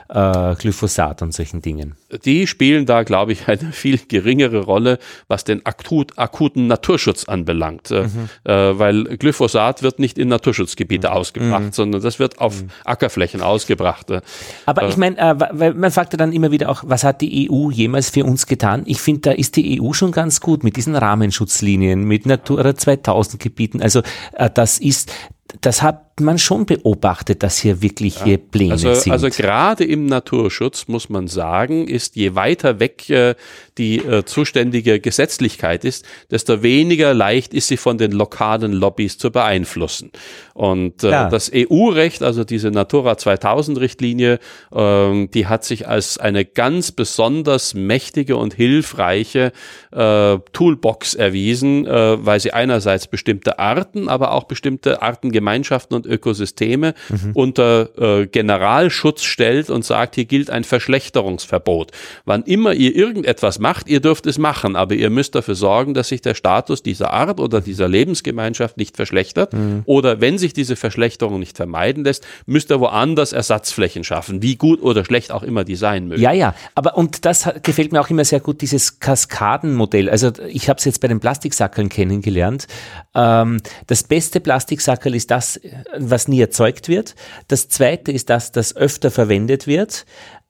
äh, Glyphosat und solchen Dingen. Die spielen da, glaube ich, eine viel geringere Rolle, was den akut, akuten Naturschutz anbelangt. Äh, mhm. Äh, weil Glyphosat wird nicht in Naturschutzgebiete mhm. ausgebracht, mhm. sondern das wird auf mhm. Ackerflächen ausgebracht. Äh. Aber ich meine, äh, weil man fragt ja dann immer wieder auch, was hat die EU jemals für uns getan? Ich finde, da ist die EU schon ganz gut mit diesen Rahmenschutzlinien, mit Natura 2000 Gebieten. Also äh, das ist, das hat man schon beobachtet, dass hier wirklich ja. Pläne also, sind. Also gerade im Naturschutz muss man sagen, ist je weiter weg äh, die äh, zuständige Gesetzlichkeit ist, desto weniger leicht ist sie von den lokalen Lobbys zu beeinflussen. Und äh, das EU-Recht, also diese Natura 2000 Richtlinie, äh, die hat sich als eine ganz besonders mächtige und hilfreiche äh, Toolbox erwiesen, äh, weil sie einerseits bestimmte Arten, aber auch bestimmte Artengemeinschaften und Ökosysteme mhm. unter äh, Generalschutz stellt und sagt, hier gilt ein Verschlechterungsverbot. Wann immer ihr irgendetwas macht, ihr dürft es machen, aber ihr müsst dafür sorgen, dass sich der Status dieser Art oder dieser Lebensgemeinschaft nicht verschlechtert. Mhm. Oder wenn sich diese Verschlechterung nicht vermeiden lässt, müsst ihr woanders Ersatzflächen schaffen, wie gut oder schlecht auch immer die sein mögen. Ja, ja, aber und das gefällt mir auch immer sehr gut, dieses Kaskadenmodell. Also ich habe es jetzt bei den Plastiksackeln kennengelernt. Ähm, das beste Plastiksackel ist das, was nie erzeugt wird. Das zweite ist das, das öfter verwendet wird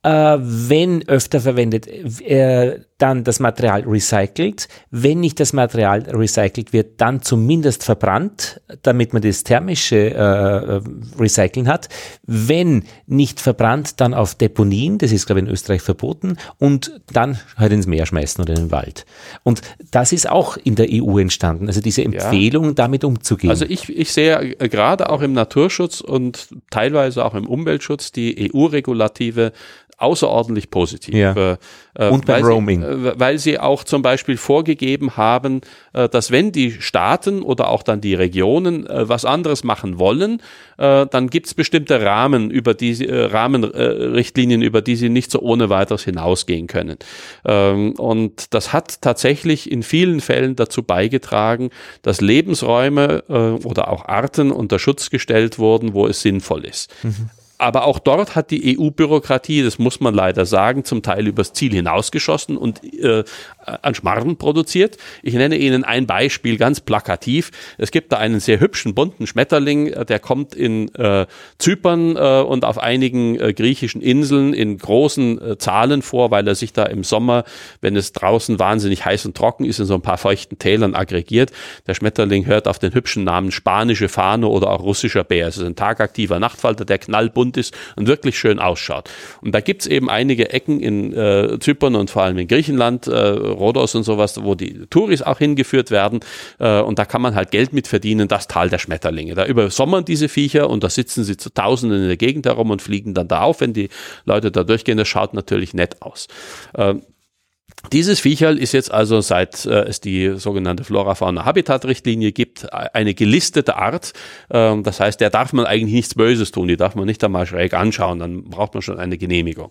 äh, wenn öfter verwendet, äh, dann das Material recycelt. Wenn nicht das Material recycelt wird, dann zumindest verbrannt, damit man das thermische äh, Recyceln hat. Wenn nicht verbrannt, dann auf Deponien, das ist glaube ich in Österreich verboten, und dann halt ins Meer schmeißen oder in den Wald. Und das ist auch in der EU entstanden, also diese Empfehlung, ja. damit umzugehen. Also ich, ich sehe gerade auch im Naturschutz und teilweise auch im Umweltschutz die EU-Regulative außerordentlich positiv. Ja. Äh, äh, Und beim weil Roaming. Sie, äh, weil sie auch zum Beispiel vorgegeben haben, äh, dass wenn die Staaten oder auch dann die Regionen was anderes machen wollen, dann gibt es bestimmte Rahmen, über die Rahmenrichtlinien, über die sie nicht so ohne weiteres hinausgehen können. Ähm, und das hat tatsächlich in vielen Fällen dazu beigetragen, dass Lebensräume oder auch Arten unter Schutz gestellt wurden, wo es sinnvoll ist. Aber auch dort hat die EU-Bürokratie, das muss man leider sagen, zum Teil übers Ziel hinausgeschossen und äh, an Schmarrn produziert. Ich nenne Ihnen ein Beispiel ganz plakativ. Es gibt da einen sehr hübschen, bunten Schmetterling, äh, der kommt in äh, Zypern äh, und auf einigen äh, griechischen Inseln in großen äh, Zahlen vor, weil er sich da im Sommer, wenn es draußen wahnsinnig heiß und trocken ist, in so ein paar feuchten Tälern aggregiert. Der Schmetterling hört auf den hübschen Namen spanische Fahne oder auch russischer Bär. Es ist ein tagaktiver Nachtfalter, der knallbunt ist und wirklich schön ausschaut. Und da gibt's eben einige Ecken in äh, Zypern und vor allem in Griechenland, äh, Rhodos und sowas, wo die Touris auch hingeführt werden. Äh, und da kann man halt Geld mit verdienen, das Tal der Schmetterlinge. Da übersommern diese Viecher und da sitzen sie zu Tausenden in der Gegend herum und fliegen dann da auf, wenn die Leute da durchgehen. Das schaut natürlich nett aus. Ähm, dieses Viecherl ist jetzt also, seit äh, es die sogenannte Flora-Fauna-Habitat-Richtlinie gibt, eine gelistete Art. Ähm, das heißt, der darf man eigentlich nichts Böses tun, die darf man nicht einmal schräg anschauen, dann braucht man schon eine Genehmigung.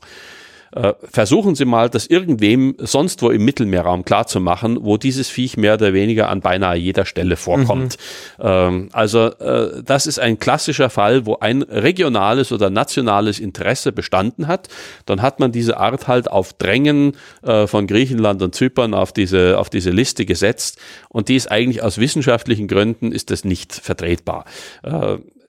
Äh, versuchen Sie mal, das irgendwem sonst wo im Mittelmeerraum klarzumachen, wo dieses Viech mehr oder weniger an beinahe jeder Stelle vorkommt. Ähm, also äh, das ist ein klassischer Fall, wo ein regionales oder nationales Interesse bestanden hat. Dann hat man diese Art halt auf Drängen äh, von Griechenland und Zypern auf diese, auf diese Liste gesetzt. Und die ist eigentlich aus wissenschaftlichen Gründen ist das nicht vertretbar.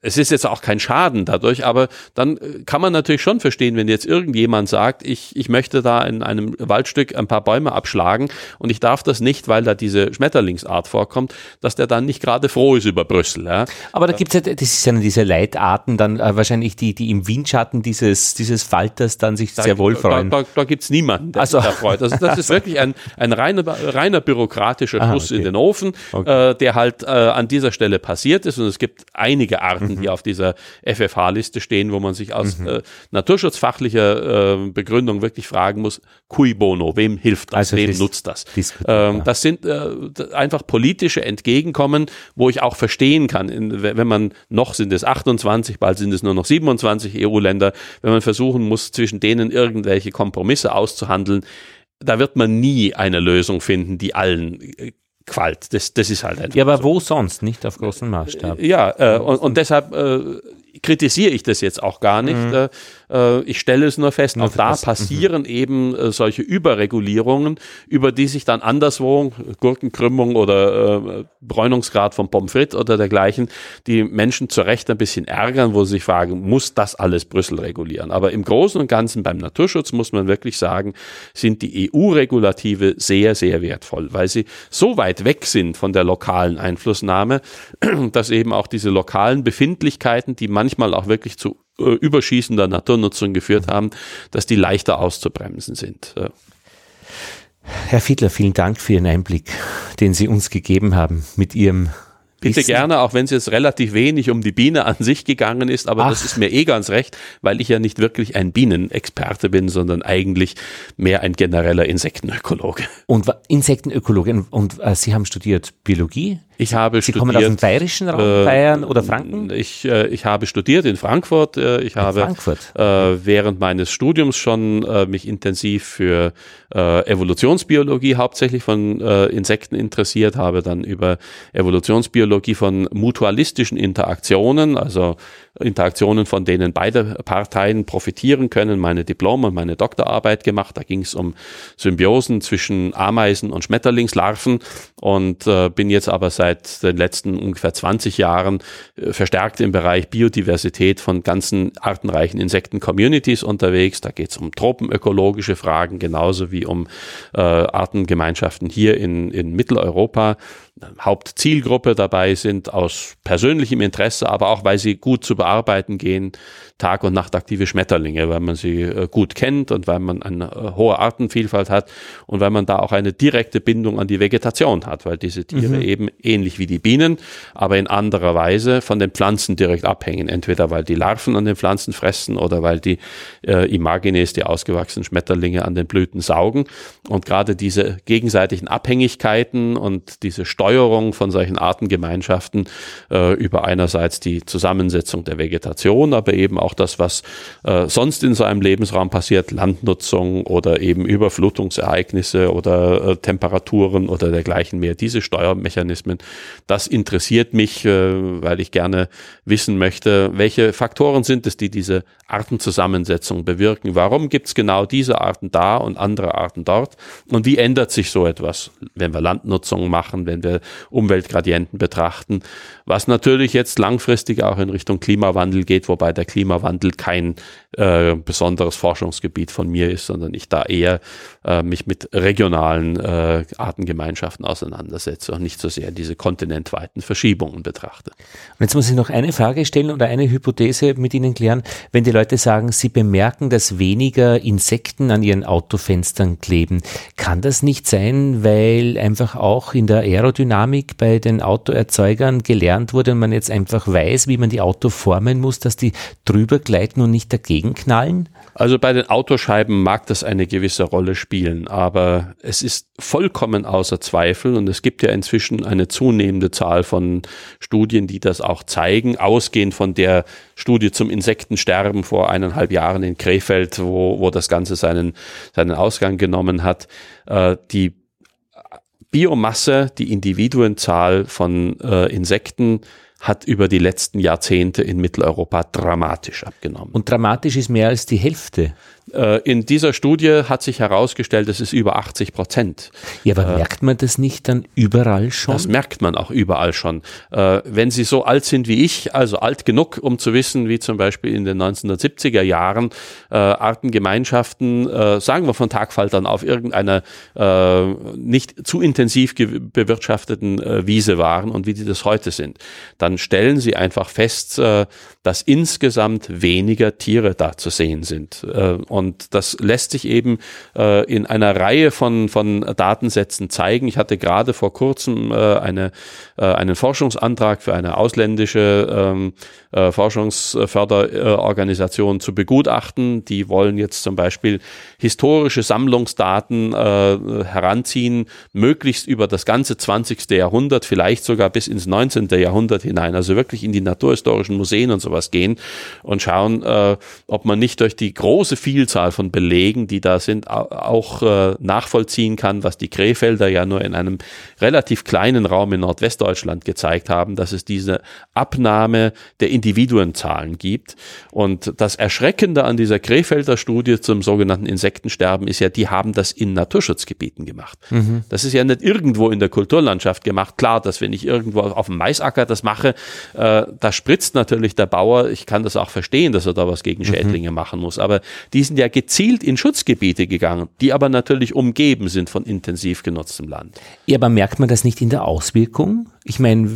Es ist jetzt auch kein Schaden dadurch, aber dann äh, kann man natürlich schon verstehen, wenn jetzt irgendjemand sagt, ich, ich möchte da in einem Waldstück ein paar Bäume abschlagen und ich darf das nicht, weil da diese Schmetterlingsart vorkommt, dass der dann nicht gerade froh ist über Brüssel. Ja? Aber da gibt's ja, das ist ja diese Leitarten dann äh, wahrscheinlich, die, die im Windschatten dieses, dieses Falters dann sich sehr wohl freuen. Da, da, da gibt's niemanden, der Also- sich da freut. Also das ist wirklich ein, ein reiner, reiner bürokratischer Ah, Schuss okay. in den Ofen, Okay. äh, der halt äh, an dieser Stelle passiert ist. Und es gibt einige Arten, Mhm. die auf dieser FFH-Liste stehen, wo man sich aus äh, naturschutzfachlicher äh, Begründung wirklich fragen muss, cui bono, wem hilft das, Also wem das- nutzt das? Ähm, das sind äh, einfach politische Entgegenkommen, wo ich auch verstehen kann, in, wenn man noch sind es 28, bald sind es nur noch 27 EU-Länder, wenn man versuchen muss, zwischen denen irgendwelche Kompromisse auszuhandeln, da wird man nie eine Lösung finden, die allen quallt. Das, das ist halt einfach Ja, aber wo sonst? Nicht auf großen Maßstab. ja, äh, und, und deshalb äh, kritisiere ich das jetzt auch gar nicht. Äh, äh, ich stelle es nur fest, auch da fest. passieren eben äh, solche Überregulierungen, über die sich dann anderswo, Gurkenkrümmung oder äh, Bräunungsgrad von Pommes frites oder dergleichen, die Menschen zu Recht ein bisschen ärgern, wo sie sich fragen, muss das alles Brüssel regulieren? Aber im Großen und Ganzen beim Naturschutz muss man wirklich sagen, sind die EU-Regulative sehr, sehr wertvoll, weil sie so weit weg sind von der lokalen Einflussnahme, dass eben auch diese lokalen Befindlichkeiten, die manchmal auch wirklich zu äh, überschießender Naturnutzung geführt haben, dass die leichter auszubremsen sind. Herr Fiedler, vielen Dank für Ihren Einblick, den Sie uns gegeben haben mit Ihrem Bitte Wissen. gerne, auch wenn es jetzt relativ wenig um die Biene an sich gegangen ist, aber das Ach. ist mir eh ganz recht, weil ich ja nicht wirklich ein Bienenexperte bin, sondern eigentlich mehr ein genereller Insektenökologe. Und wa- Insektenökologin. Und äh, Sie haben studiert Biologie? Ich habe Sie kommen aus dem studiert, bayerischen Raum, äh, Bayern oder Franken? ich, äh, ich habe studiert in Frankfurt, äh, ich habe Frankfurt. äh, während meines Studiums schon äh, mich intensiv für äh, Evolutionsbiologie hauptsächlich von äh, Insekten interessiert, habe dann über Evolutionsbiologie von mutualistischen Interaktionen, also Interaktionen, von denen beide Parteien profitieren können, meine Diplom- und meine Doktorarbeit gemacht. Da ging es um Symbiosen zwischen Ameisen und Schmetterlingslarven und äh, bin jetzt aber seit den letzten ungefähr 20 Jahren äh, verstärkt im Bereich Biodiversität von ganzen artenreichen Insekten-Communities unterwegs. Da geht es um tropenökologische Fragen genauso wie um äh, Artengemeinschaften hier in, in Mitteleuropa. Hauptzielgruppe dabei sind aus persönlichem Interesse, aber auch weil sie gut zu zur Arbeiten gehen Tag- und Nachtaktive Schmetterlinge, weil man sie äh, gut kennt und weil man eine äh, hohe Artenvielfalt hat und weil man da auch eine direkte Bindung an die Vegetation hat, weil diese Tiere mhm. eben ähnlich wie die Bienen, aber in anderer Weise von den Pflanzen direkt abhängen. Entweder weil die Larven an den Pflanzen fressen oder weil die äh, Imagines, die ausgewachsenen Schmetterlinge, an den Blüten saugen. Und gerade diese gegenseitigen Abhängigkeiten und diese Steuerung von solchen Artengemeinschaften äh, über einerseits die Zusammensetzung der Vegetation, aber eben auch das, was äh, sonst in so einem Lebensraum passiert, Landnutzung oder eben Überflutungsereignisse oder äh, Temperaturen oder dergleichen mehr. Diese Steuermechanismen, das interessiert mich, äh, weil ich gerne wissen möchte, welche Faktoren sind es, die diese Artenzusammensetzung bewirken. Warum gibt es genau diese Arten da und andere Arten dort? Und wie ändert sich so etwas, wenn wir Landnutzung machen, wenn wir Umweltgradienten betrachten? Was natürlich jetzt langfristig auch in Richtung Klimawandel geht, wobei der Klimawandel kein äh, besonderes Forschungsgebiet von mir ist, sondern ich da eher äh, mich mit regionalen äh, Artengemeinschaften auseinandersetze und nicht so sehr diese kontinentweiten Verschiebungen betrachte. Und jetzt muss ich noch eine Frage stellen oder eine Hypothese mit Ihnen klären. Wenn die Leute sagen, sie bemerken, dass weniger Insekten an ihren Autofenstern kleben, kann das nicht sein, weil einfach auch in der Aerodynamik bei den Autoerzeugern gelernt wurde und man jetzt einfach weiß, wie man die Auto formen muss, dass die drüber gleiten und nicht dagegen gegenknallen? Also bei den Autoscheiben mag das eine gewisse Rolle spielen, aber es ist vollkommen außer Zweifel und es gibt ja inzwischen eine zunehmende Zahl von Studien, die das auch zeigen, ausgehend von der Studie zum Insektensterben vor eineinhalb Jahren in Krefeld, wo, wo das Ganze seinen, seinen Ausgang genommen hat. Äh, die Biomasse, die Individuenzahl von äh, Insekten hat über die letzten Jahrzehnte in Mitteleuropa dramatisch abgenommen. Und dramatisch ist mehr als die Hälfte. Äh, in dieser Studie hat sich herausgestellt, es ist über 80 Prozent. Ja, aber äh, merkt man das nicht dann überall schon? Das merkt man auch überall schon. Äh, wenn Sie so alt sind wie ich, also alt genug, um zu wissen, wie zum Beispiel in den 1970er Jahren äh, Artengemeinschaften, äh, sagen wir von Tagfaltern auf irgendeiner äh, nicht zu intensiv bewirtschafteten Wiese waren und wie die das heute sind, dann stellen Sie einfach fest, dass insgesamt weniger Tiere da zu sehen sind. Und das lässt sich eben äh, in einer Reihe von, von Datensätzen zeigen. Ich hatte gerade vor kurzem äh, eine, äh, einen Forschungsantrag für eine ausländische ähm, äh, Forschungsförderorganisation zu begutachten. Die wollen jetzt zum Beispiel historische Sammlungsdaten äh, heranziehen, möglichst über das ganze 20. Jahrhundert, vielleicht sogar bis ins 19. Jahrhundert hinein, also wirklich in die naturhistorischen Museen und sowas gehen und schauen, äh, ob man nicht durch die große Vielfalt Vielzahl von Belegen, die da sind, auch äh, nachvollziehen kann, was die Krefelder ja nur in einem relativ kleinen Raum in Nordwestdeutschland gezeigt haben, dass es diese Abnahme der Individuenzahlen gibt. Und das Erschreckende an dieser Krefelder Studie zum sogenannten Insektensterben ist ja, die haben das in Naturschutzgebieten gemacht. Mhm. Das ist ja nicht irgendwo in der Kulturlandschaft gemacht. Klar, dass wenn ich irgendwo auf dem Maisacker das mache, äh, da spritzt natürlich der Bauer. Ich kann das auch verstehen, dass er da was gegen mhm. Schädlinge mhm. machen muss. Aber diesen sind ja gezielt in Schutzgebiete gegangen, die aber natürlich umgeben sind von intensiv genutztem Land. Ja, aber merkt man das nicht in der Auswirkung? Ich meine,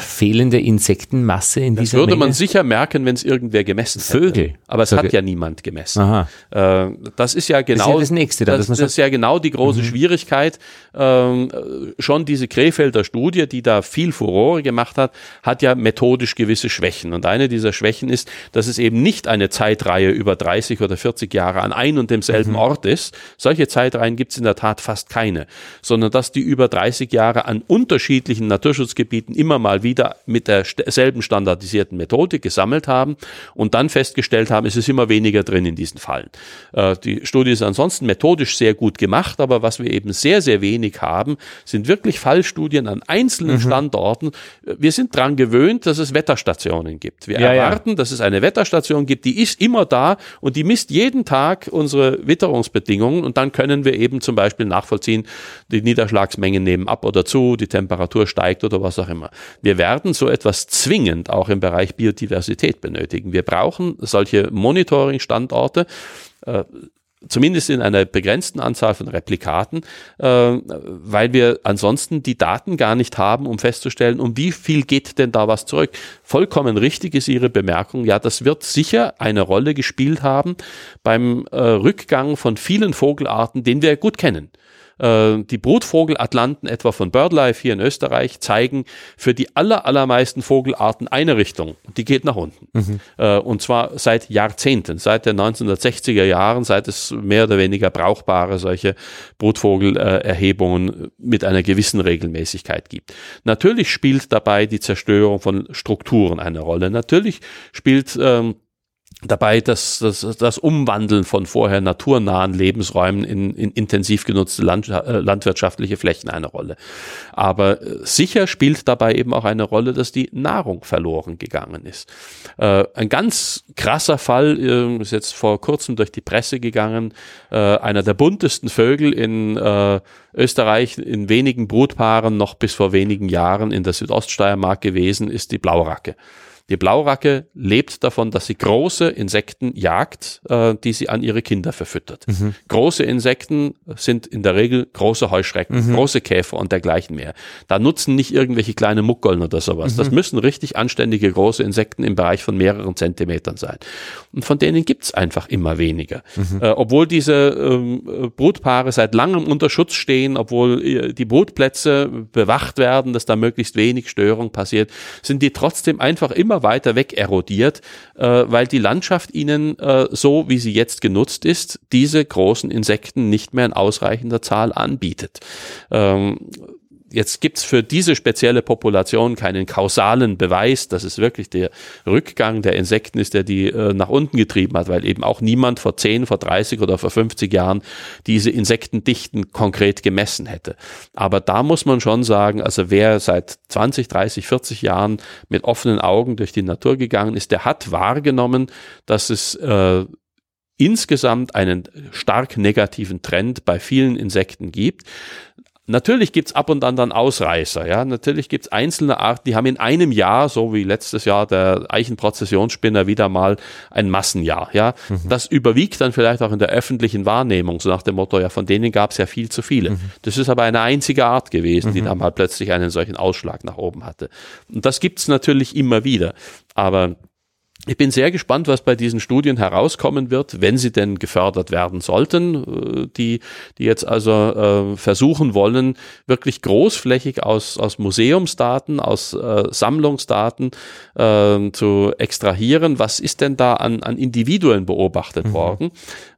fehlende Insektenmasse in das dieser würde Menge? man sicher merken, wenn es irgendwer gemessen hätte. Vögel. Aber es Vögel. hat ja niemand gemessen. Aha. Äh, das ist ja genau das, ist ja das Nächste. Dann, das, das ist ja genau die große mhm. Schwierigkeit. Ähm, schon diese Krefelder Studie, die da viel Furore gemacht hat, hat ja methodisch gewisse Schwächen. Und eine dieser Schwächen ist, dass es eben nicht eine Zeitreihe über 30 oder 40 Jahre an ein und demselben mhm. Ort ist. Solche Zeitreihen gibt es in der Tat fast keine, sondern dass die über 30 Jahre an unterschiedlichen Naturschutz Naturschutzgebieten immer mal wieder mit derselben standardisierten Methodik gesammelt haben und dann festgestellt haben, es ist immer weniger drin in diesen Fallen. Äh, die Studie ist ansonsten methodisch sehr gut gemacht, aber was wir eben sehr, sehr wenig haben, sind wirklich Fallstudien an einzelnen mhm. Standorten. Wir sind daran gewöhnt, dass es Wetterstationen gibt. Wir ja, erwarten, ja. dass es eine Wetterstation gibt, die ist immer da und die misst jeden Tag unsere Witterungsbedingungen und dann können wir eben zum Beispiel nachvollziehen, die Niederschlagsmengen nehmen ab oder zu, die Temperatur steigt oder was auch immer. Wir werden so etwas zwingend auch im Bereich Biodiversität benötigen. Wir brauchen solche Monitoring-Standorte. Äh, zumindest in einer begrenzten Anzahl von Replikaten, äh, weil wir ansonsten die Daten gar nicht haben, um festzustellen, um wie viel geht denn da was zurück. Vollkommen richtig ist Ihre Bemerkung. Ja, das wird sicher eine Rolle gespielt haben beim äh, Rückgang von vielen Vogelarten, den wir gut kennen. Äh, die Brutvogelatlanten etwa von BirdLife hier in Österreich zeigen für die aller, allermeisten Vogelarten eine Richtung. Die geht nach unten. Mhm. Äh, und zwar seit Jahrzehnten, seit den 1960er Jahren, seit es mehr oder weniger brauchbare solche Brutvogelerhebungen mit einer gewissen Regelmäßigkeit gibt. Natürlich spielt dabei die Zerstörung von Strukturen eine Rolle. Natürlich spielt ähm, dabei das, das, das Umwandeln von vorher naturnahen Lebensräumen in, in intensiv genutzte Land, äh, landwirtschaftliche Flächen eine Rolle. Aber äh, sicher spielt dabei eben auch eine Rolle, dass die Nahrung verloren gegangen ist. Äh, ein ganz krasser Fall äh, ist jetzt vor kurzem durch die Presse gegangen. Äh, einer der buntesten Vögel in Österreich in wenigen Brutpaaren noch bis vor wenigen Jahren in der Südoststeiermark gewesen ist die Blauracke. Die Blauracke lebt davon, dass sie große Insekten jagt, äh, die sie an ihre Kinder verfüttert. Mhm. Große Insekten sind in der Regel große Heuschrecken, mhm. große Käfer und dergleichen mehr. Da nutzen nicht irgendwelche kleine Muckeln oder sowas. Mhm. Das müssen richtig anständige große Insekten im Bereich von mehreren Zentimetern sein. Und von denen gibt's einfach immer weniger. Mhm. Äh, obwohl diese ähm, Brutpaare seit langem unter Schutz stehen, obwohl äh, die Brutplätze bewacht werden, dass da möglichst wenig Störung passiert, sind die trotzdem einfach immer immer weiter weg erodiert, äh, weil die Landschaft ihnen äh, so, wie sie jetzt genutzt ist, diese großen Insekten nicht mehr in ausreichender Zahl anbietet. Ähm, Jetzt gibt's für diese spezielle Population keinen kausalen Beweis, dass es wirklich der Rückgang der Insekten ist, der die äh, nach unten getrieben hat, weil eben auch niemand vor 10, vor 30 oder vor 50 Jahren diese Insektendichten konkret gemessen hätte. Aber da muss man schon sagen, also wer seit 20, 30, 40 Jahren mit offenen Augen durch die Natur gegangen ist, der hat wahrgenommen, dass es äh, insgesamt einen stark negativen Trend bei vielen Insekten gibt. Natürlich gibt's ab und an dann Ausreißer, ja. Natürlich gibt's einzelne Arten, die haben in einem Jahr, so wie letztes Jahr der Eichenprozessionsspinner wieder mal ein Massenjahr, ja. Mhm. Das überwiegt dann vielleicht auch in der öffentlichen Wahrnehmung, so nach dem Motto, ja, von denen gab's ja viel zu viele. Mhm. Das ist aber eine einzige Art gewesen, die mhm. dann mal plötzlich einen solchen Ausschlag nach oben hatte. Und das gibt's natürlich immer wieder. Aber ich bin sehr gespannt, was bei diesen Studien herauskommen wird, wenn sie denn gefördert werden sollten, äh, die, die jetzt also äh, versuchen wollen, wirklich großflächig aus, aus Museumsdaten, aus äh, Sammlungsdaten äh, zu extrahieren. Was ist denn da an, an Individuen beobachtet mhm. worden?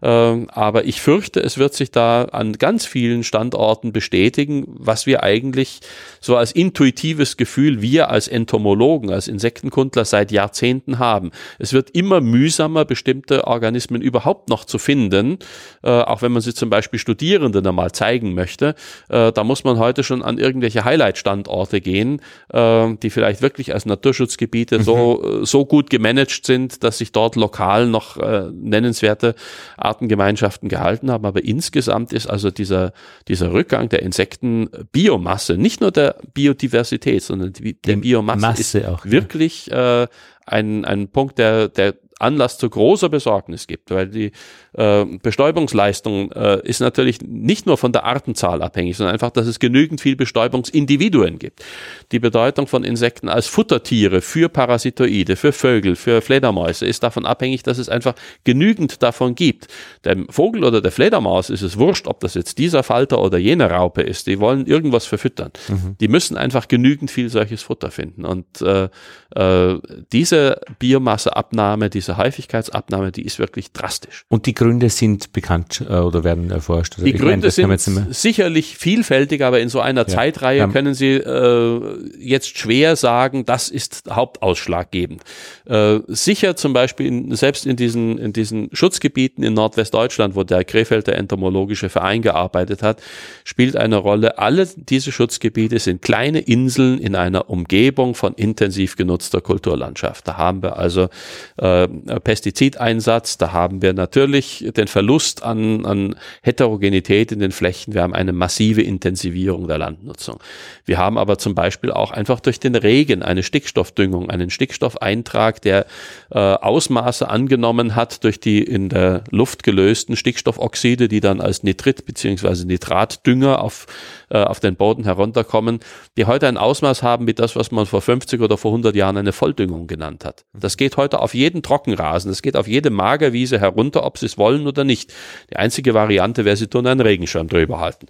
Ähm, aber ich fürchte, es wird sich da an ganz vielen Standorten bestätigen, was wir eigentlich so als intuitives Gefühl, wir als Entomologen, als Insektenkundler seit Jahrzehnten haben. Es wird immer mühsamer, bestimmte Organismen überhaupt noch zu finden, äh, auch wenn man sie zum Beispiel Studierenden einmal zeigen möchte. Äh, da muss man heute schon an irgendwelche Highlight-Standorte gehen, äh, die vielleicht wirklich als Naturschutzgebiete mhm. so, so gut gemanagt sind, dass sich dort lokal noch äh, nennenswerte Artengemeinschaften gehalten haben. Aber insgesamt ist also dieser, dieser Rückgang der Insektenbiomasse, nicht nur der Biodiversität, sondern die, der Biomasse Masse ist auch, wirklich äh, ein, ein Punkt, der, der Anlass zu großer Besorgnis gibt, weil die äh, Bestäubungsleistung äh, ist natürlich nicht nur von der Artenzahl abhängig, sondern einfach, dass es genügend viel Bestäubungsindividuen gibt. Die Bedeutung von Insekten als Futtertiere für Parasitoide, für Vögel, für Fledermäuse ist davon abhängig, dass es einfach genügend davon gibt. Dem Vogel oder der Fledermaus ist es wurscht, ob das jetzt dieser Falter oder jene Raupe ist. Die wollen irgendwas verfüttern. Mhm. Die müssen einfach genügend viel solches Futter finden. Und äh, äh, diese Biomasseabnahme, diese diese Häufigkeitsabnahme, die ist wirklich drastisch. Und die Gründe sind bekannt äh, oder werden erforscht? die Gründe meine, sind sicherlich vielfältig, aber in so einer ja. Zeitreihe ja. können Sie äh, jetzt schwer sagen, das ist hauptausschlaggebend. Äh, sicher zum Beispiel in, selbst in diesen, in diesen Schutzgebieten in Nordwestdeutschland, wo der Krefelder Entomologische Verein gearbeitet hat, spielt eine Rolle. Alle diese Schutzgebiete sind kleine Inseln in einer Umgebung von intensiv genutzter Kulturlandschaft. Da haben wir also äh, Pestizideinsatz. Da haben wir natürlich den Verlust an, an Heterogenität in den Flächen. Wir haben eine massive Intensivierung der Landnutzung. Wir haben aber zum Beispiel auch einfach durch den Regen eine Stickstoffdüngung, einen Stickstoffeintrag, der äh, Ausmaße angenommen hat durch die in der Luft gelösten Stickstoffoxide, die dann als Nitrit beziehungsweise Nitratdünger auf, äh, auf den Boden herunterkommen, die heute ein Ausmaß haben wie das, was man vor 50 oder vor 100 Jahren eine Volldüngung genannt hat. Das geht heute auf jeden Trockenrasen, das geht auf jede Magerwiese herunter, ob sie es wollen oder nicht. Die einzige Variante wäre, sie tun einen Regenschirm drüber halten.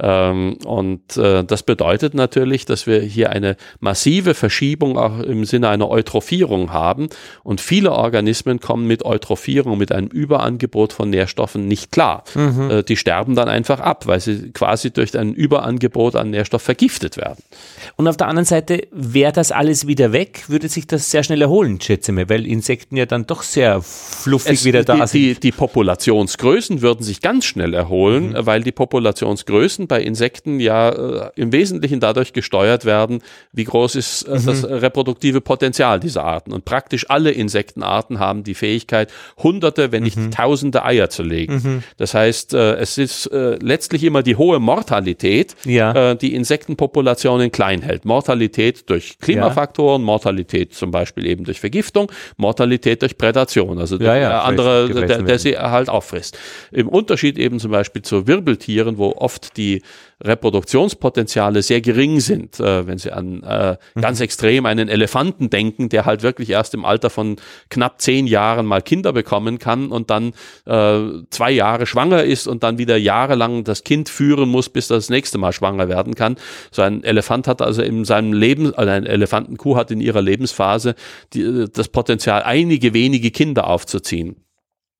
Ähm, und äh, das bedeutet natürlich, dass wir hier eine massive Verschiebung auch im Sinne einer Eutrophierung haben und viele Organismen kommen mit Eutrophierung, mit einem Überangebot von Nährstoffen nicht klar. Mhm. Äh, die sterben dann einfach ab, weil sie quasi durch ein Überangebot an Nährstoff vergiftet werden. Und auf der anderen Seite, wäre das alles wieder weg, würde sich das sehr schnell erholen, schätze ich, weil Insekten ja dann doch sehr fluffig es, wieder da die, sind. Die, die Populationsgrößen würden sich ganz schnell erholen, mhm. weil die Populationsgrößen bei Insekten ja äh, im Wesentlichen dadurch gesteuert werden, wie groß ist äh, mhm. das reproduktive Potenzial dieser Arten. Und praktisch alle Insektenarten haben die Fähigkeit, hunderte, wenn nicht mhm. tausende Eier zu legen. Mhm. Das heißt, äh, es ist äh, letztlich immer die hohe Mortalität, ja. äh, die Insektenpopulationen klein hält. Mortalität durch Klimafaktoren, ja. Mortalität zum Beispiel eben durch Vergiftung, Mortalität durch Prädation, also durch ja, andere, der, der sie halt auffrisst. Im Unterschied eben zum Beispiel zu Wirbeltieren, wo oft die Reproduktionspotenziale sehr gering sind, äh, wenn Sie an äh, mhm. ganz extrem einen Elefanten denken, der halt wirklich erst im Alter von knapp zehn Jahren mal Kinder bekommen kann und dann äh, zwei Jahre schwanger ist und dann wieder jahrelang das Kind führen muss, bis das nächste Mal schwanger werden kann. So ein Elefant hat also in seinem Leben, also eine Elefantenkuh hat in ihrer Lebensphase die, das Potenzial, einige wenige Kinder aufzuziehen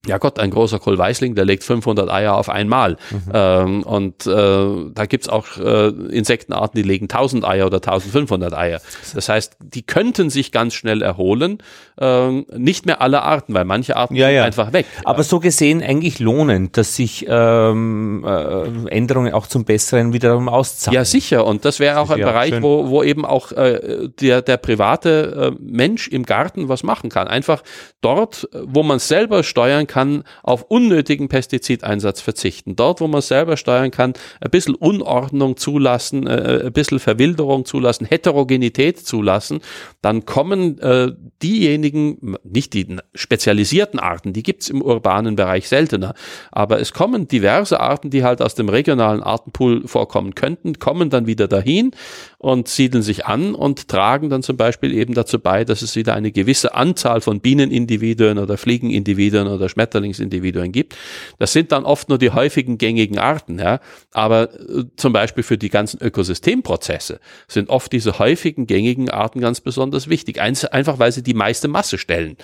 ja Gott, ein großer Kohlweißling, der legt 500 Eier auf einmal. Mhm. Ähm, und äh, da gibt's auch äh, Insektenarten, die legen 1000 Eier oder 1500 Eier. Das heißt, die könnten sich ganz schnell erholen. Ähm, nicht mehr alle Arten, weil manche Arten ja, ja. einfach weg. Aber so gesehen eigentlich lohnend, dass sich ähm, äh, Änderungen auch zum Besseren wiederum auszahlen. Ja, sicher. Und das wäre auch ein Bereich, wo, wo eben auch äh, der, der private äh, Mensch im Garten was machen kann. Einfach dort, wo man selber steuern kann, auf unnötigen Pestizideinsatz verzichten. Dort, wo man selber steuern kann, ein bisschen Unordnung zulassen, äh, ein bisschen Verwilderung zulassen, Heterogenität zulassen, dann kommen äh, diejenigen, nicht die spezialisierten Arten, die gibt's im urbanen Bereich seltener, aber es kommen diverse Arten, die halt aus dem regionalen Artenpool vorkommen könnten, kommen dann wieder dahin und siedeln sich an und tragen dann zum Beispiel eben dazu bei, dass es wieder eine gewisse Anzahl von Bienenindividuen oder Fliegenindividuen oder Schmetterlingsindividuen gibt. Das sind dann oft nur die häufigen gängigen Arten, ja. Aber äh, zum Beispiel für die ganzen Ökosystemprozesse sind oft diese häufigen gängigen Arten ganz besonders wichtig. einfach weil sie die meiste Masse stellen.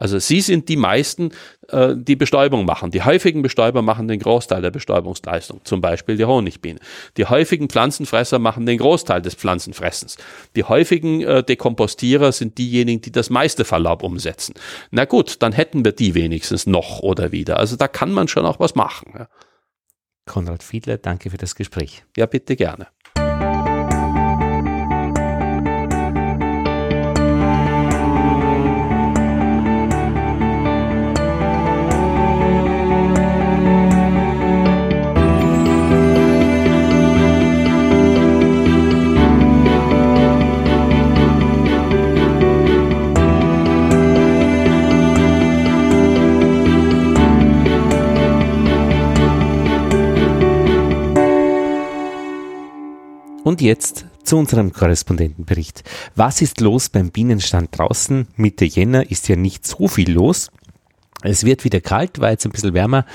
Also sie sind die meisten, äh, die Bestäubung machen. Die häufigen Bestäuber machen den Großteil der Bestäubungsleistung. Zum Beispiel die Honigbiene. Die häufigen Pflanzenfresser machen den Großteil des Pflanzenfressens. Die häufigen äh, Dekompostierer sind diejenigen, die das meiste Verlaub umsetzen. Na gut, dann hätten wir die wenigstens noch oder wieder. Also da kann man schon auch was machen. Ja. Konrad Fiedler, danke für das Gespräch. Ja, bitte gerne. Und jetzt zu unserem Korrespondentenbericht. Was ist los beim Bienenstand draußen? Mitte Jänner ist ja nicht so viel los. Es wird wieder kalt, war jetzt ein bisschen wärmer,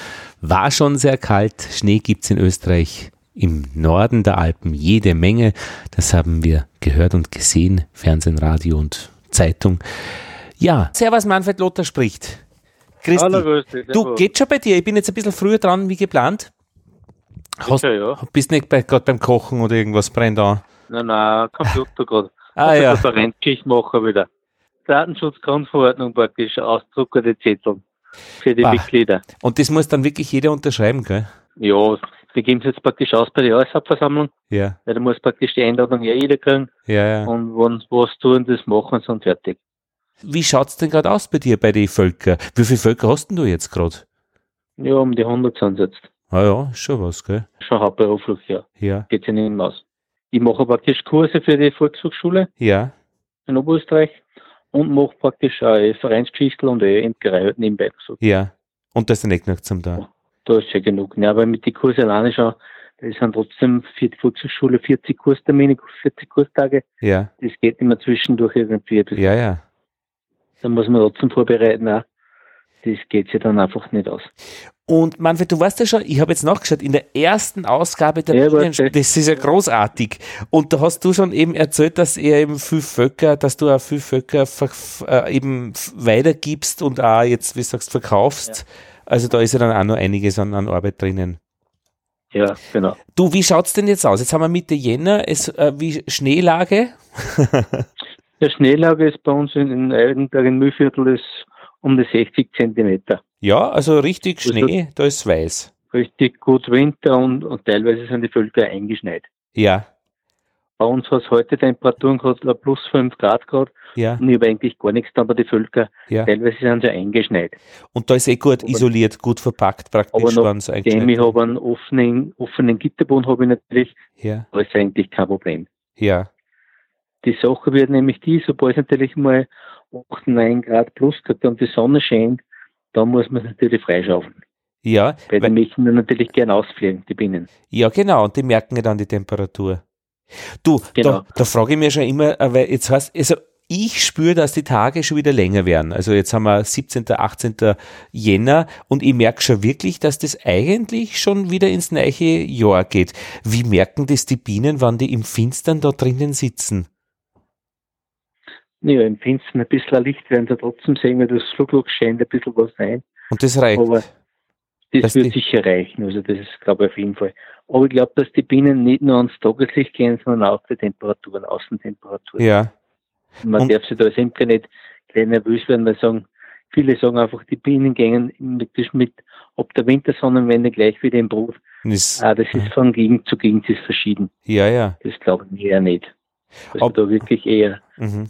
war schon sehr kalt. Schnee gibt's in Österreich im Norden der Alpen jede Menge. Das haben wir gehört und gesehen, Fernsehen, Radio und Zeitung. Ja, Servus Manfred Lothar spricht. Christi, Hallo, grüß dich. Du, geht schon bei dir? Ich bin jetzt ein bisschen früher dran wie geplant. Hast, Sicher, ja. Bist nicht gerade beim Kochen oder irgendwas brennt an? Nein, nein, Computer gerade. ah, ja. Referenzgeschichte machen wieder. Datenschutzgrundverordnung praktisch, ausdruckerte Zettel für die bah. Mitglieder. Und das muss dann wirklich jeder unterschreiben, gell? Ja, wir geben es jetzt praktisch aus bei der Jahreshauptversammlung. Ja. Weil da muss praktisch die Einladung ja jeder kriegen. Ja, ja. Und wenn was tun, das machen sie und fertig. Wie schaut's denn gerade aus bei dir, bei den Völker? Wie viele Völker hast denn du jetzt gerade? Ja, um die 100 sind jetzt. Ah ja, ist schon was, gell? Schon hauptberuflich, ja. Ja, Geht ja nicht mehr aus. Ich mache praktisch Kurse für die Volkshochschule ja, in Oberösterreich und mache praktisch auch Vereinsgeschichte und Imkerei halt nebenbei. So, ja. Und da ist ja nicht genug zum da. da ist schon genug. Ja, aber mit den Kursen alleine schon, das sind trotzdem für die Volkshochschule 40 Kurstermine, 40 Kurstage. Ja, Das geht immer zwischendurch irgendwie. Das, ja, ja. Da muss man trotzdem vorbereiten auch. Das geht sich dann einfach nicht aus. Und Manfred, du weißt ja schon, ich habe jetzt nachgeschaut, in der ersten Ausgabe der Ja, Bienen, das ist ja großartig. Und da hast du schon eben erzählt, dass ihr eben viel Völker, dass du auch viel Völker äh, eben weitergibst und auch jetzt, wie du sagst, verkaufst. Also da ist ja dann auch noch einiges an, an Arbeit drinnen. Ja, genau. Du, wie schaut's denn jetzt aus? Jetzt haben wir Mitte Jänner, es, äh, wie Schneelage? Der Schneelage ist bei uns in, in Eidenberg im Mühlviertel ist um die 60 Zentimeter. Ja, also richtig Also- Schnee, da ist weiß. Richtig gut Winter und, und teilweise sind die Völker eingeschneit. Ja, Bei uns hat es heute Temperaturen gehabt, plus 5 Grad Grad ja, und ich habe eigentlich gar nichts da, aber die Völker, ja. teilweise sind sie eingeschneit. Und da ist eh gut Aber- isoliert, gut verpackt, praktisch Aber noch waren sie Dem ich habe einen offenen, offenen Gitterboden habe ich natürlich, Ja, da ist eigentlich kein Problem. ja, Die Sache wird nämlich die, sobald es natürlich mal 8, 9 Grad plus hat und die Sonne scheint, dann muss man es natürlich freischaufeln. ja. Weil die Weil, möchten dann natürlich gern ausfliegen, die Bienen. ja, genau, und die merken ja dann die Temperatur. Du, Genau. da, da frage ich mich schon immer, äh, weil jetzt heißt, also ich spüre, dass die Tage schon wieder länger werden. Also jetzt haben wir 17., 18. Jänner und ich merke schon wirklich, dass das eigentlich schon wieder ins neue Jahr geht. Wie merken das die Bienen, wann die im Finstern da drinnen sitzen? Ja, im Finstern ein bisschen Licht werden sie trotzdem sehen, weil das Flugloch scheint ein bisschen was rein. Und das reicht. Aber das Dass wird sicher reichen. Also das ist, glaube ich, auf jeden Fall. Aber ich glaube, dass die Bienen nicht nur ans Tageslicht gehen, sondern auch die Temperaturen, Außentemperaturen. Ja, Man Und- darf sich da Imker nicht gleich nervös werden, weil sagen, viele sagen einfach, die Bienen gehen mit, mit ab der Wintersonnenwende gleich wieder im Brut. das, Ah, das ist von Gegend zu Gegend ist verschieden. ja, ja. Das glaube ich eher nicht. Also Ob- da wirklich eher. Mhm.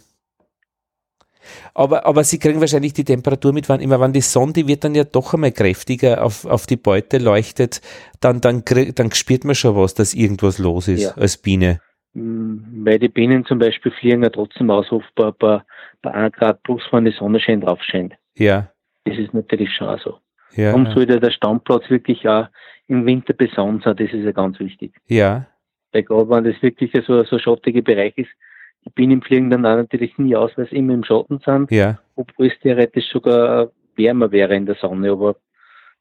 Aber, aber sie kriegen wahrscheinlich die Temperatur mit, wann immer, wann die Sonne, die wird dann ja doch einmal kräftiger auf, auf die Beute leuchtet, dann, dann, dann spürt man schon was, dass irgendwas los ist Ja. als Biene. Mm, Weil die Bienen zum Beispiel fliegen ja trotzdem aus, oft bei, bei, bei 1 Grad plus, wenn die Sonne schön drauf scheint. Ja, Das ist natürlich schon auch so. ja, Darum sollte der Standplatz wirklich auch im Winter besonnen sein, das ist ja ganz wichtig. ja, Weil gerade wenn das wirklich so so ein schattiger Bereich ist, die Bienen fliegen dann auch natürlich nie aus, weil sie immer im Schatten sind, ja. obwohl es theoretisch sogar wärmer wäre in der Sonne, aber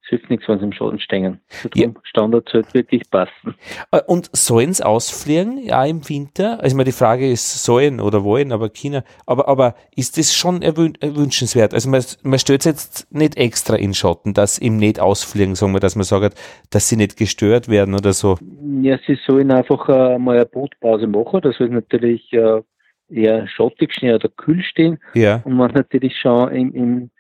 es hilft nichts, wenn sie im Schatten stehen. Ja. Standard sollte wirklich passen. Äh, Und sollen sie ausfliegen, ja, im Winter? Also mal die Frage ist, sollen oder wollen, aber China. Aber, aber ist das schon erwün erwünschenswert? Also man, man stellt jetzt nicht extra in Schatten, dass im nicht ausfliegen, sagen wir, dass man sagt, dass sie nicht gestört werden oder so. Ja, sie sollen einfach äh, mal eine Brutpause machen, das soll natürlich äh, eher schattig stehen oder kühl stehen Ja, und man natürlich schon im, im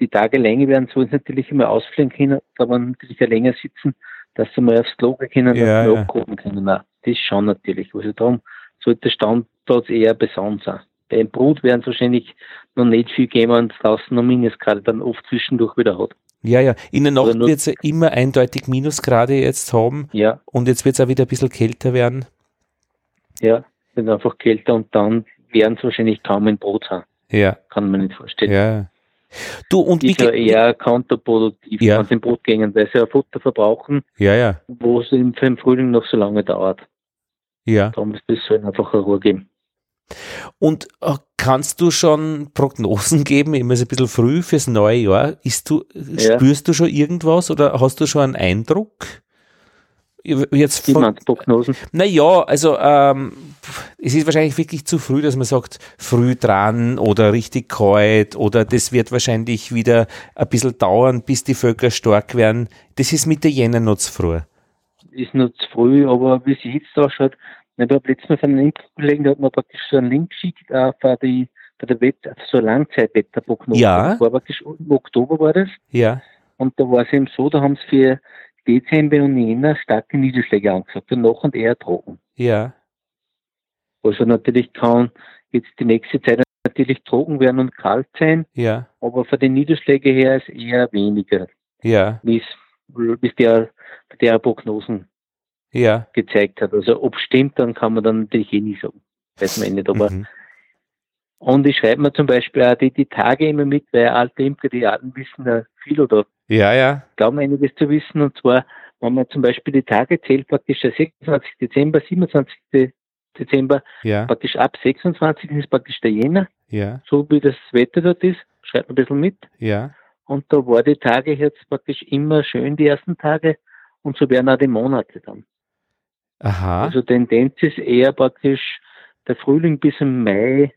die Tage länger werden, sollen sie natürlich immer ausfliegen können, aber natürlich auch länger sitzen, dass sie mal aufs Klo können Ja, und ja. abgehoben können. Auch. Das schon natürlich. Also darum sollte der Standplatz eher besonders sein. Beim Brut werden es wahrscheinlich noch nicht viel geben und draußen noch Minusgrade dann oft zwischendurch wieder hat. ja, ja. In der Nacht wird es ja immer eindeutig Minusgrade jetzt haben Ja, und jetzt wird es auch wieder ein bisschen kälter werden. ja, wird einfach kälter und dann werden es wahrscheinlich kaum ein Brot sein. Ja, Kann man nicht vorstellen. ja. Du, und wie ist ja ge- eher kontraproduktiv, Ja. wenn sie im Brot gehen, weil sie ja Futter verbrauchen, Ja, ja, wo es im, im Frühling noch so lange dauert. ja. Darum ist das so einfach eine Ruhe geben. Und äh, kannst du schon Prognosen geben, immer so ein bisschen früh fürs neue Jahr? Du, Ja. spürst du schon irgendwas oder hast du schon einen Eindruck? Jetzt von, Prognosen? naja, also ähm, es ist wahrscheinlich wirklich zu früh, dass man sagt, früh dran oder richtig kalt oder das wird wahrscheinlich wieder ein bisschen dauern, bis die Völker stark werden. Das ist Mitte Jänner noch zu früh. Ist noch zu früh, aber wie es jetzt ausschaut, ich habe letztes Mal von einem Kollegen, der hat mir praktisch so einen Link geschickt, äh, für die, für der Web, für so Langzeitwetterprognose. Ja. Das war praktisch im Oktober war das. Ja, Und da war es eben so, da haben sie für Dezember und Jänner starke Niederschläge angesagt, danach und eher trocken. ja, Also natürlich kann jetzt die nächste Zeit natürlich trocken werden und kalt sein, Ja, aber von den Niederschlägen her ist eher weniger, ja, wie es wie es der, der Prognosen ja. gezeigt hat. Also ob stimmt, dann kann man dann natürlich eh nicht sagen. Weiß man eh nicht. Aber Mhm. Und ich schreibe mir zum Beispiel auch die, die Tage immer mit, weil alte Imker, die Alten wissen ja viel oder Ja, ja, glauben einiges zu wissen. Und zwar, wenn man zum Beispiel die Tage zählt, praktisch der 26. Dezember, 27. Dezember, ja, praktisch ab 26. ist praktisch der Jänner, ja, so wie das Wetter dort ist, schreibt man ein bisschen mit. ja. Und da war die Tage jetzt praktisch immer schön, die ersten Tage. Und so werden auch die Monate dann. Aha. Also Tendenz ist eher praktisch der Frühling bis im Mai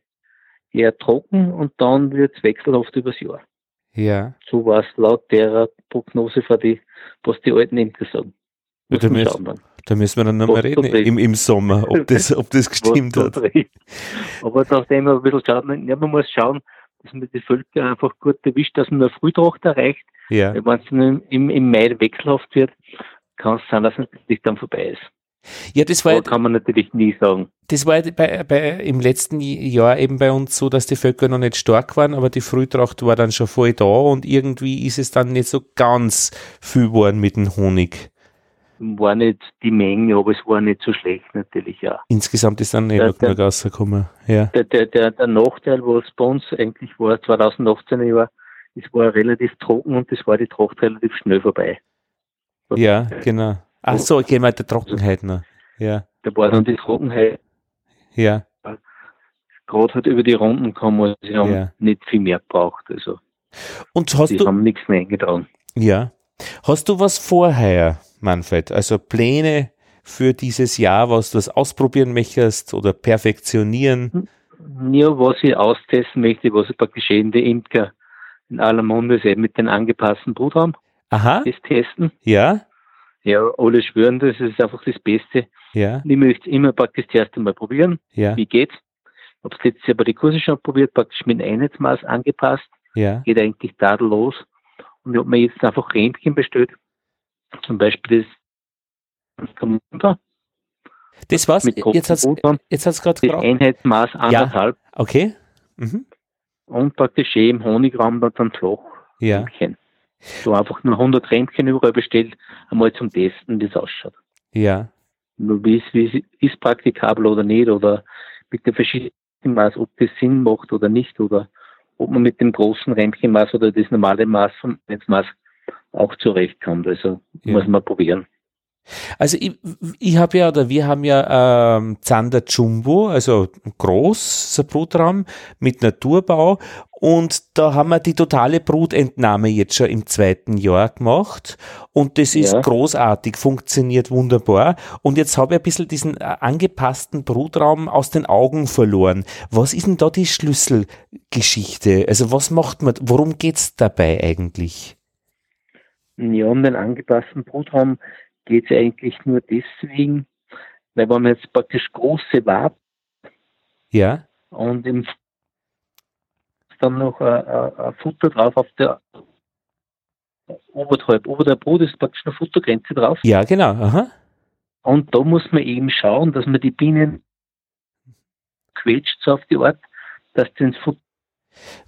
eher trocken und dann wird es wechselhaft übers Jahr. Ja. So war es laut der Prognose für die, was die alten Imker sagen. Ja, da, müssen, schauen da müssen wir dann nochmal reden im, im Sommer, ob das, ob das gestimmt hat. Aber nachdem man ein bisschen schaut, ja, man muss schauen, dass man die Völker einfach gut erwischt, dass man eine Frühtracht erreicht. Ja. Wenn es im, im Mai wechselhaft wird, kann es sein, dass es natürlich dann vorbei ist. Ja, das war, Aber kann man natürlich nie sagen. das war bei, bei, im letzten Jahr eben bei uns so, dass die Völker noch nicht stark waren, aber die Frühtracht war dann schon voll da und irgendwie ist es dann nicht so ganz viel geworden mit dem Honig. War nicht die Menge, aber es war nicht so schlecht natürlich, ja. Insgesamt ist dann nicht genug rausgekommen. Ja. der, der, der, der Nachteil, was bei uns eigentlich war, 2018 Jahr, es war relativ trocken und es war die Tracht relativ schnell vorbei. Ja, genau. Ach so, gehen wir der Trockenheit noch. Ja, Da war dann die Trockenheit ja, gerade halt über die Runden gekommen, also sie haben Ja. nicht viel mehr gebraucht. Also Und hast die du, haben nichts mehr eingetragen. ja, hast du was vorher, Manfred? Also Pläne für dieses Jahr, was du ausprobieren möchtest oder perfektionieren? Ja, was ich austesten möchte, was ich praktisch in der Imker in aller Munde mit den angepassten Brutraum, Aha, das testen. ja, Ja, alle schwören, das ist einfach das Beste. ja, Ich möchte immer praktisch zuerst einmal probieren. ja, Wie geht's? Ich habe letztes Jahr bei den Kurse schon probiert, praktisch mit einem Einheitsmaß angepasst. ja, Geht eigentlich tadellos. Und ich habe mir jetzt einfach Rämpchen bestellt. Zum Beispiel das Commander Das war's. mit Jetzt hat's, jetzt hat's gerade Das. Einheitsmaß anderthalb Okay. Mhm. und praktisch im Honigraum dann, flach. Ja, Rämpchen. So einfach nur 100 Rämpchen überall bestellt, einmal zum Testen, wie es ausschaut. ja, wie es, wie es ist praktikabel oder nicht oder mit dem verschiedenen Maß, ob das Sinn macht oder nicht oder ob man mit dem großen Rämpchenmaß oder das normale Maß vom Maß auch zurechtkommt. Also Ja. muss man probieren. Also ich, ich habe ja, oder wir haben ja ähm, Zander Jumbo, also groß, so Brutraum mit Naturbau und da haben wir die totale Brutentnahme jetzt schon im zweiten Jahr gemacht und das ist Ja. großartig, funktioniert wunderbar und jetzt habe ich ein bisschen diesen äh, angepassten Brutraum aus den Augen verloren. Was ist denn da die Schlüsselgeschichte? Also was macht man, worum geht's dabei eigentlich? Ja, um den angepassten Brutraum geht es eigentlich nur deswegen, weil wenn man jetzt praktisch große Waben Ja, und im dann noch ein, Futter drauf auf der Oberhalb. Ober der Brut ist praktisch eine Futtergrenze drauf. ja, genau, aha. Und da muss man eben schauen, dass man die Bienen quetscht so auf die Art, dass sie ins Futter.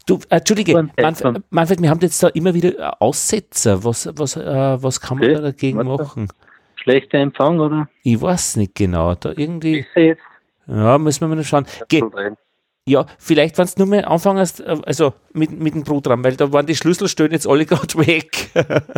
Du, äh, Entschuldige, Von- Manf von- Manfred, wir haben jetzt da immer wieder Aussetzer. Was, was, äh, was kann man Okay, da dagegen machen? Schlechter Empfang oder? Ich weiß nicht genau. Da irgendwie, ja, müssen wir mal schauen. Ge ja, vielleicht, wenn du nur mal anfängst, äh, also mit, mit dem Brutraum, weil da waren die Schlüsselstellen jetzt alle gerade weg.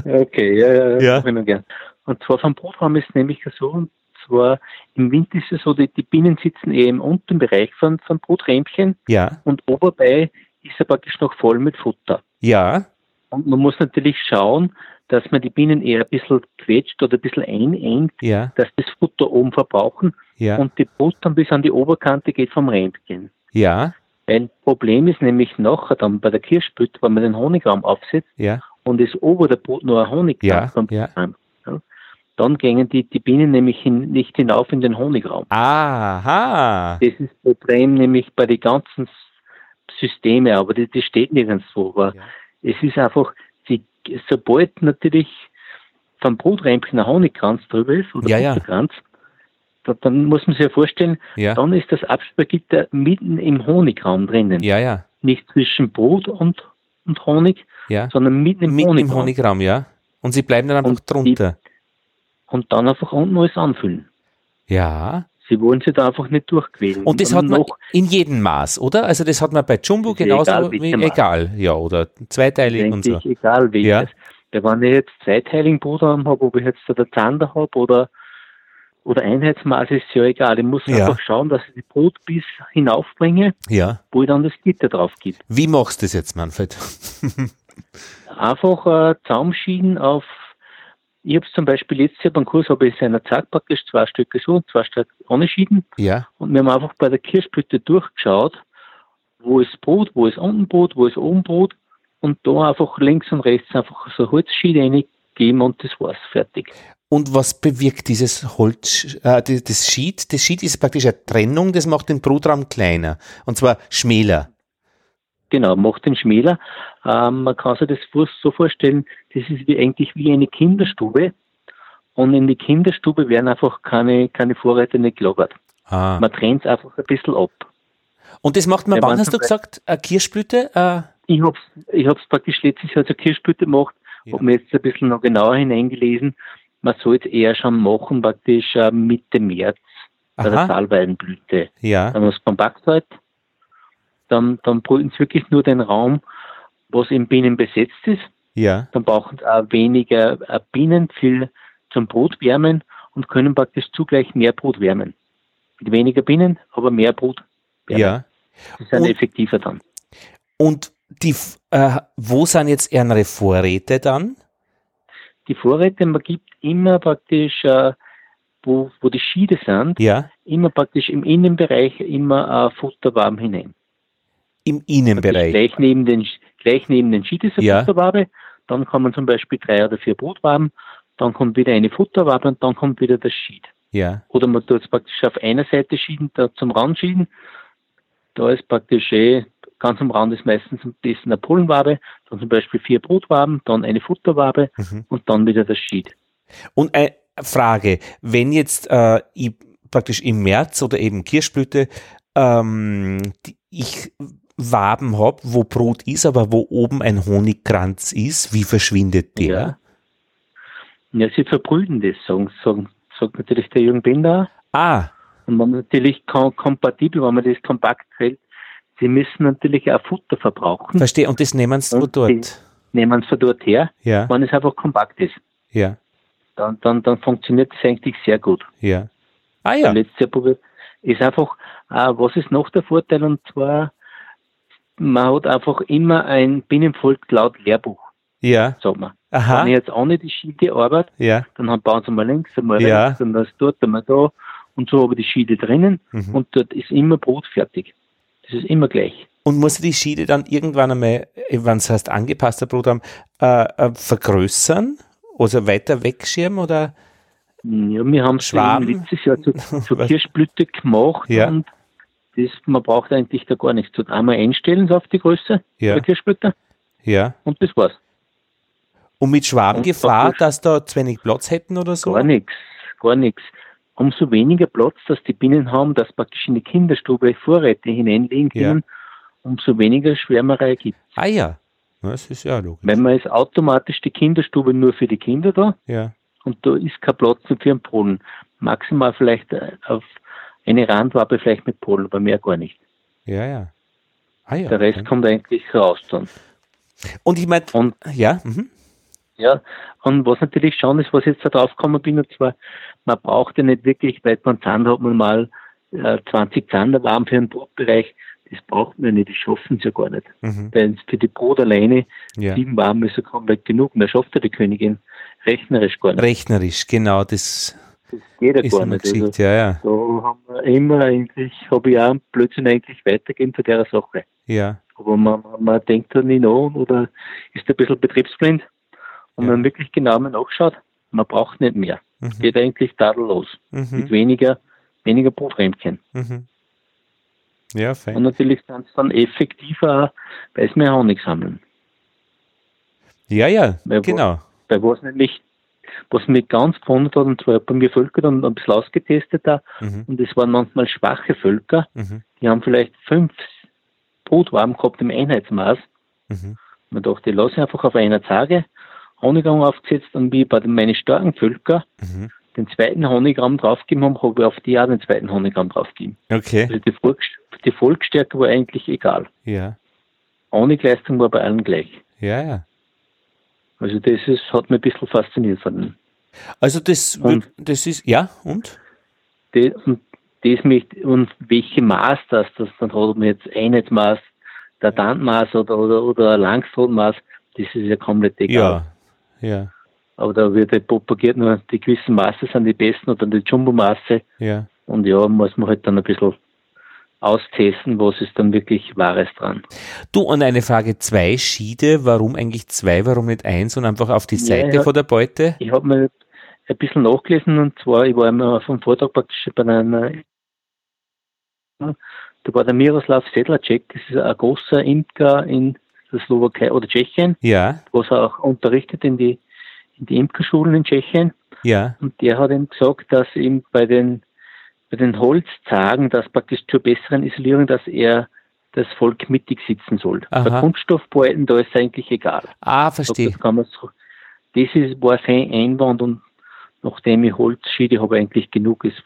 Okay, ja, ja, Ja. Ich noch gern. Und zwar vom Brutraum ist nämlich so, und zwar im Winter ist es so, die, die Bienen sitzen eher im unteren Bereich von, von Bruträmpchen ja, und oberbei ist er praktisch noch voll mit Futter. ja, Und man muss natürlich schauen, dass man die Bienen eher ein bisschen quetscht oder ein bisschen einengt, ja, dass das Futter oben verbrauchen ja, und die Brust dann bis an die Oberkante geht vom Rämpchen. ja, Ein Problem ist nämlich nachher dann bei der Kirschblüte, wenn man den Honigraum aufsetzt ja, und es ober der Brut nur ein Honig Ja, kommt vom ja. Dann gehen die, die Bienen nämlich hin, nicht hinauf in den Honigraum. aha, Das ist das Problem nämlich bei den ganzen Systemen, aber das, das steht nirgendwo. Aber Ja. es ist einfach, sobald natürlich vom Bruträmpchen ein Honigkranz drüber ist, oder Ja, ja. Futterkranz, da, dann muss man sich ja vorstellen, Ja. dann ist das Absperrgitter mitten im Honigraum drinnen. Ja, ja. Nicht zwischen Brot und, und Honig, Ja. sondern mitten im Mitten im Honigraum. Honigraum, ja. Und sie bleiben dann einfach Und die- drunter. Und dann einfach unten alles anfüllen. Ja. Sie wollen sich da einfach nicht durchquälen. Und das hat man noch, in jedem Maß, oder? Also das hat man bei Jumbo genauso egal, wie egal, ja, oder zweiteilig und so. egal welches. Ja. Weil wenn ich jetzt zweiteiligen Brotraum habe, ob ich jetzt da der Zander habe oder, oder Einheitsmaß, ist ja egal. Ich muss Ja. einfach schauen, dass ich die Brot bis hinaufbringe, Ja. wo ich dann das Gitter drauf gebe. Wie machst du das jetzt, Manfred? Einfach äh, zusammenschieden auf, ich habe zum Beispiel letztes Jahr beim Kurs, habe ich seiner Zeit praktisch zwei Stücke so und zwei Stücke ohne schieden. ja. Und wir haben einfach bei der Kirschblüte durchgeschaut, wo ist Brot, wo ist unten Brot, wo ist oben Brot und da einfach links und rechts einfach so Holzschiede reingeben und das war's, fertig. Und was bewirkt dieses Holz, äh, das Sheet? Das Sheet ist praktisch eine Trennung, das macht den Brotraum kleiner. Und zwar schmäler. Genau, macht den schmäler. Ähm, man kann sich das so vorstellen, das ist wie, eigentlich wie eine Kinderstube und in die Kinderstube werden einfach keine, keine Vorräte nicht gelagert. Ah. Man trennt es einfach ein bisschen ab. Und das macht man, Wenn wann man hast du gesagt, eine Kirschblüte? Äh, Ich habe es ich hab's praktisch letztes Jahr zur Kirschblüte gemacht, Ja. habe mir jetzt ein bisschen noch genauer hineingelesen. Man soll es eher schon machen, praktisch äh, Mitte März bei der aha, Salbeidenblüte. ja, Dann was kompakt halt, dann, dann brüten sie wirklich nur den Raum, was in Bienen besetzt ist. ja, Dann brauchen sie auch weniger äh, Bienen für, zum Brot wärmen und können praktisch zugleich mehr Brot wärmen. Mit weniger Bienen, aber mehr Brot wärmen. ja. Die sind Und- effektiver dann. Und die, äh, wo sind jetzt ihre Vorräte dann? die Vorräte, man gibt immer praktisch, äh, wo, wo die Schiede sind, Ja, immer praktisch im Innenbereich immer äh, Futterwaben hinein. im Innenbereich. Gleich neben den, gleich neben den Schied ist eine Ja. Futterwabe, dann kommen zum Beispiel drei oder vier Brotwaben, dann kommt wieder eine Futterwabe und dann kommt wieder das Schied. Ja, Oder man tut es praktisch auf einer Seite schieden, da zum Rand schieden. Da ist praktisch eh, ganz am Rand ist meistens das eine Pollenwabe, dann zum Beispiel vier Brotwaben, dann eine Futterwabe Mhm. und dann wieder das Schied. Und eine Frage, wenn jetzt äh, ich praktisch im März oder eben Kirschblüte ähm, die, ich Waben habe, wo Brot ist, aber wo oben ein Honigkranz ist, wie verschwindet der? Ja, sie verbrüden das, sagen, sagen, sagt natürlich der Jürgen Bender. Ah, Und man natürlich kom kompatibel, wenn man das kompakt hält, sie müssen natürlich auch Futter verbrauchen, verstehe. Und das nehmen sie Und dort. nehmen von dort her, Ja, wenn es einfach kompakt ist. ja, Dann, dann, dann funktioniert das eigentlich sehr gut. ja. Ah ja, Letztes Jahr probiert. Ist einfach, äh, was ist noch der Vorteil? Und zwar, man hat einfach immer ein Binnenvolk laut Lehrbuch, ja. sagt man. Aha, Wenn ich jetzt auch nicht die Schiede arbeite, ja. dann haben- bauen sie mal links, einmal Ja. rechts, und das dort, einmal da. Und so habe ich die Schiede drinnen Mhm. und dort ist immer Brot fertig. Das ist immer gleich. Und muss die Schiede dann irgendwann einmal, wenn es heißt angepasster Brot haben, äh, äh, vergrößern? Also weiter wegschirmen oder? Ja, wir haben es letztes Jahr zu, zur Was? Kirschblüte gemacht Ja. und das, man braucht eigentlich da gar nichts. Tut einmal einstellen auf die Größe Ja. der Kirschblüte Ja. und das war's. Und mit Schwabengefahr, praktisch- dass da zu wenig Platz hätten oder so? Gar nichts, gar nichts. Umso weniger Platz, dass die Bienen haben, dass praktisch in die Kinderstube Vorräte hineinlegen Ja. können, umso weniger Schwärmerei gibt Ah ja. Ja, Das ist ja logisch. Wenn man ist automatisch die Kinderstube nur für die Kinder da Ja. und da ist kein Platz für einen Pollen. Maximal vielleicht auf eine Randwabe vielleicht mit Pollen, aber mehr gar nicht. Ja, ja. Ah ja. Der Rest kommt eigentlich raus dann. Und ich meine, ja, mhm. ja, und was natürlich schon ist, was ich jetzt da drauf gekommen bin, und zwar, man braucht ja nicht wirklich, weil man Zahn hat man mal äh, 20 Zander warm für einen Brotbereich. Das braucht man nicht, das schaffen sie ja gar nicht. Mhm. Weil für die Brot alleine ja. sieben warm ist ja komplett genug. Mehr schafft ja die Königin rechnerisch gar nicht. Rechnerisch, genau, das Das geht ja ist gar nicht. Also, ja, ja. da haben wir immer eigentlich, habe ich auch Blödsinn eigentlich weitergegeben zu der Sache. Ja, Aber man, man denkt da nicht nach oder ist ein bisschen betriebsblind. Und Ja. wenn man wirklich genau mal nachschaut, man braucht nicht mehr. Mhm. Geht eigentlich tadellos. Mit mhm. weniger, weniger Broträmchen. Mhm. Ja, Und fein. natürlich sind es dann effektiver, weil sie mehr Honig sammeln. Ja, ja, Weil wo- genau. Bei was nämlich was mich ganz gewundert hat, und zwar bei mir Völker dann ein bisschen ausgetestet da, Mhm. und es waren manchmal schwache Völker, Mhm. die haben vielleicht fünf Brutwaben gehabt im Einheitsmaß. Mhm. Man dachte, ich lasse einfach auf einer Tage Honigraum aufgesetzt und wie bei den meine starken Völker Mhm. den zweiten Honigraum draufgegeben haben, habe ich auf die auch den zweiten Honigraum draufgegeben. Okay. Also die, Volks die Volksstärke war eigentlich egal. Ja. Honigleistung war bei allen gleich. Ja, ja. Also das ist, hat mich ein bisschen fasziniert von dem. Also das, Und- das ist, ja, und? Das, und das möchte, und welche Maß das, das dann hat, ob man jetzt Einheitsmaß, der Tandmaß oder, oder, oder ein Langstrotmaß, das ist ja komplett egal. Ja. Ja. Aber da wird halt propagiert nur, die gewissen Maße sind die besten oder die Jumbo-Maße. Ja. Und ja, muss man halt dann ein bisschen austesten, was ist dann wirklich Wahres dran. Du, und eine Frage, zwei Schiede, warum eigentlich zwei, warum nicht eins und einfach auf die Seite ja. von der Beute? Ich habe mir ein bisschen nachgelesen und zwar, ich war immer vom Vortrag praktisch bei einer, da war der Miroslav Sedlacek, das ist ein großer Imker in der Slowakei oder Tschechien, Ja, was er auch unterrichtet in die, in die Imkerschulen in Tschechien. ja, Und der hat ihm gesagt, dass ihm bei den, bei den Holztagen, dass praktisch zur besseren Isolierung, dass er das Volk mittig sitzen soll. Aha. Bei Kunststoffbeuten, da ist es eigentlich egal. ah, verstehe. Das, kann man so, das ist, war sein Einwand und nachdem ich Holz schiede, habe ich eigentlich genug. Ist.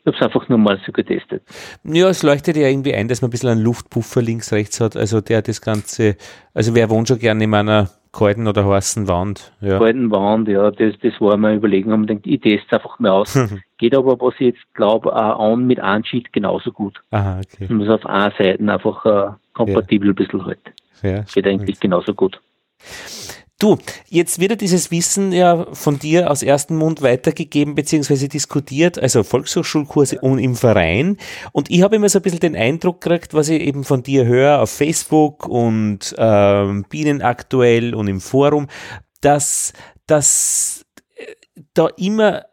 Ich habe es einfach nur mal so getestet. Ja, es leuchtet ja irgendwie ein, dass man ein bisschen einen Luftpuffer links, rechts hat. Also der das Ganze, also wer wohnt schon gerne in einer kalten oder heißen Wand? Ja. Kalten Wand, ja, das, das war mir überlegen und denkt, ich teste einfach mal aus. Geht aber, was ich jetzt glaube, auch an mit Anschied genauso gut. Aha, okay. Man muss auf einer Seite einfach äh, kompatibel ein bisschen halt. Ja, Geht eigentlich genauso gut. Du, jetzt wird ja dieses Wissen ja von dir aus ersten Mund weitergegeben bzw. diskutiert, also Volkshochschulkurse und im Verein. Und ich habe immer so ein bisschen den Eindruck gekriegt, was ich eben von dir höre auf Facebook und ähm, Bienen aktuell und im Forum, dass, dass äh, da immer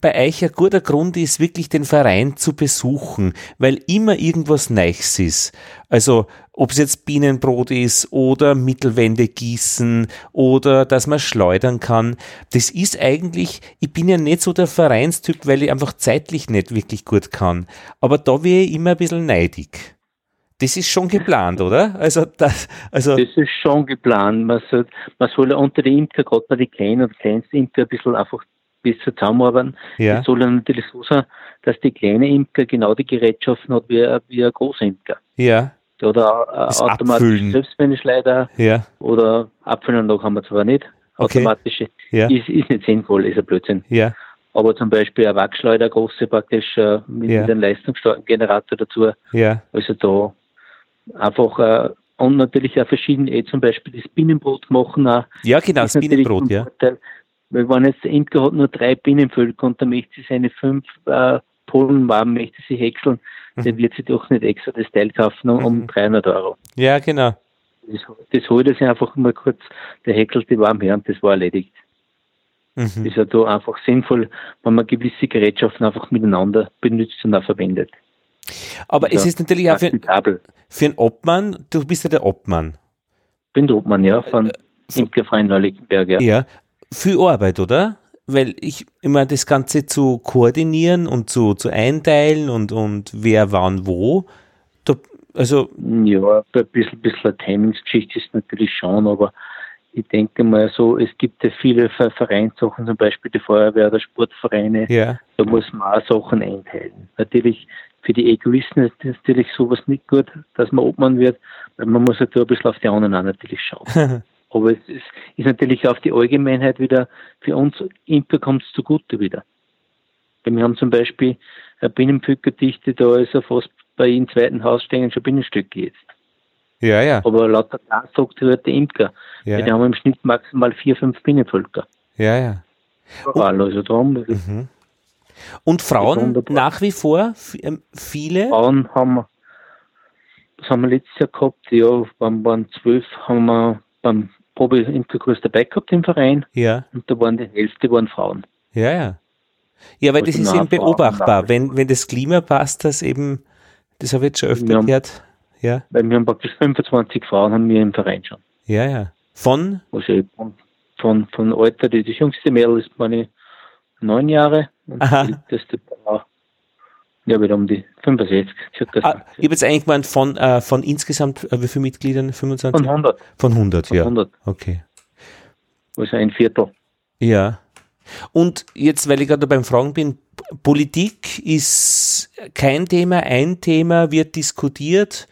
bei euch ein guter Grund ist, wirklich den Verein zu besuchen, weil immer irgendwas Neues ist. Also, ob es jetzt Bienenbrot ist oder Mittelwände gießen oder dass man schleudern kann. Das ist eigentlich, ich bin ja nicht so der Vereinstyp, weil ich einfach zeitlich nicht wirklich gut kann. Aber da wäre ich immer ein bisschen neidig. Das ist schon geplant, oder? Also, das, also, Das ist schon geplant. Man soll, man soll ja unter die Imker, gerade bei den kleinen und kleinsten Imker, ein bisschen einfach besser zusammenarbeiten. ja, Es soll ja natürlich so sein, dass die kleine Imker genau die Gerätschaften hat wie, ein- wie ein großer Imker. ja, Der hat auch Das äh, Abfüllen. automatische Selbstwendeschleider ja, oder Abfüllanlage haben wir zwar nicht. Okay. Automatische. ja, Ist, ist nicht sinnvoll, ist ein Blödsinn. ja, Aber zum Beispiel ein Wachschleuder, große praktisch äh, mit, Ja. einem leistungsstarken Generator dazu. ja, Also da einfach äh, und natürlich auch verschiedene, eh zum Beispiel das Binnenbrot machen auch. ja, genau, das Bienenbrot, ja. Vorteil, weil wenn jetzt der Imker hat nur drei Bienenvölker und dann möchte sie seine fünf äh, Polenwaben möchte sie häckseln, dann wird sie doch nicht extra das Teil kaufen um, um Mhm. 300 Euro. Ja, genau. Das, das holt er sich einfach mal kurz, der häckelt die Warm her und das war erledigt. Mhm. Ist ja da einfach sinnvoll, wenn man gewisse Gerätschaften einfach miteinander benutzt und auch verwendet. Aber es Ja, ist natürlich auch für, für einen Obmann, du bist ja der Obmann. Bin der Obmann, ja, von Imkerverein Neulickenberg, ja. Ja. Viel Arbeit, oder? Weil ich immer das Ganze zu koordinieren und zu, zu einteilen und, und wer wann wo. Da, also, Ja, ein bisschen, bisschen eine Timingsgeschichte ist natürlich schon, aber ich denke mal so, es gibt ja viele Ver- Vereinssachen, zum Beispiel die Feuerwehr oder Sportvereine, ja, da muss man auch Sachen einteilen. Natürlich für die Egoisten ist natürlich sowas nicht gut, dass man Obmann wird, weil man muss halt da ein bisschen auf die anderen auch natürlich schauen. Aber es ist, ist natürlich auf die Allgemeinheit wieder, für uns Imker kommt es zugute wieder. Wir haben zum Beispiel eine Binnenpflückerdichte, da ist ja fast bei jedem zweiten Haus stehen schon Binnenstöcke jetzt. ja, ja, Aber laut der Plan sagt halt der Imker, ja, wir haben im Schnitt maximal vier, fünf Bienenvölker. ja, ja. Überall, also darum, Mhm. Und Frauen nach wie vor ähm, viele? Frauen haben wir, das haben wir letztes Jahr gehabt, ja, waren, waren zwölf, haben wir beim Probe-Imkerkurs dabei gehabt im Verein Ja, und da waren die Hälfte waren Frauen. ja, ja. Ja, weil Also das ist eben beobachtbar. Wenn, wenn das Klima passt, das eben, das habe ich jetzt schon öfter Ja. gehört. Ja, Weil wir haben praktisch 25 Frauen haben wir im Verein schon. ja, ja. Von, ja, und von, von Alter, die, das jüngste Mädel ist meine neun Jahre und Aha. die älteste war ja wieder um die 65 circa. Ah, ich habe jetzt eigentlich gemeint, von, äh, von insgesamt, äh, wie viele Mitgliedern? 25? von 100, Von 100, von ja. 100, Okay. also ein Viertel. Ja. Und jetzt, weil ich gerade beim Fragen bin, Politik ist kein Thema, ein Thema wird diskutiert.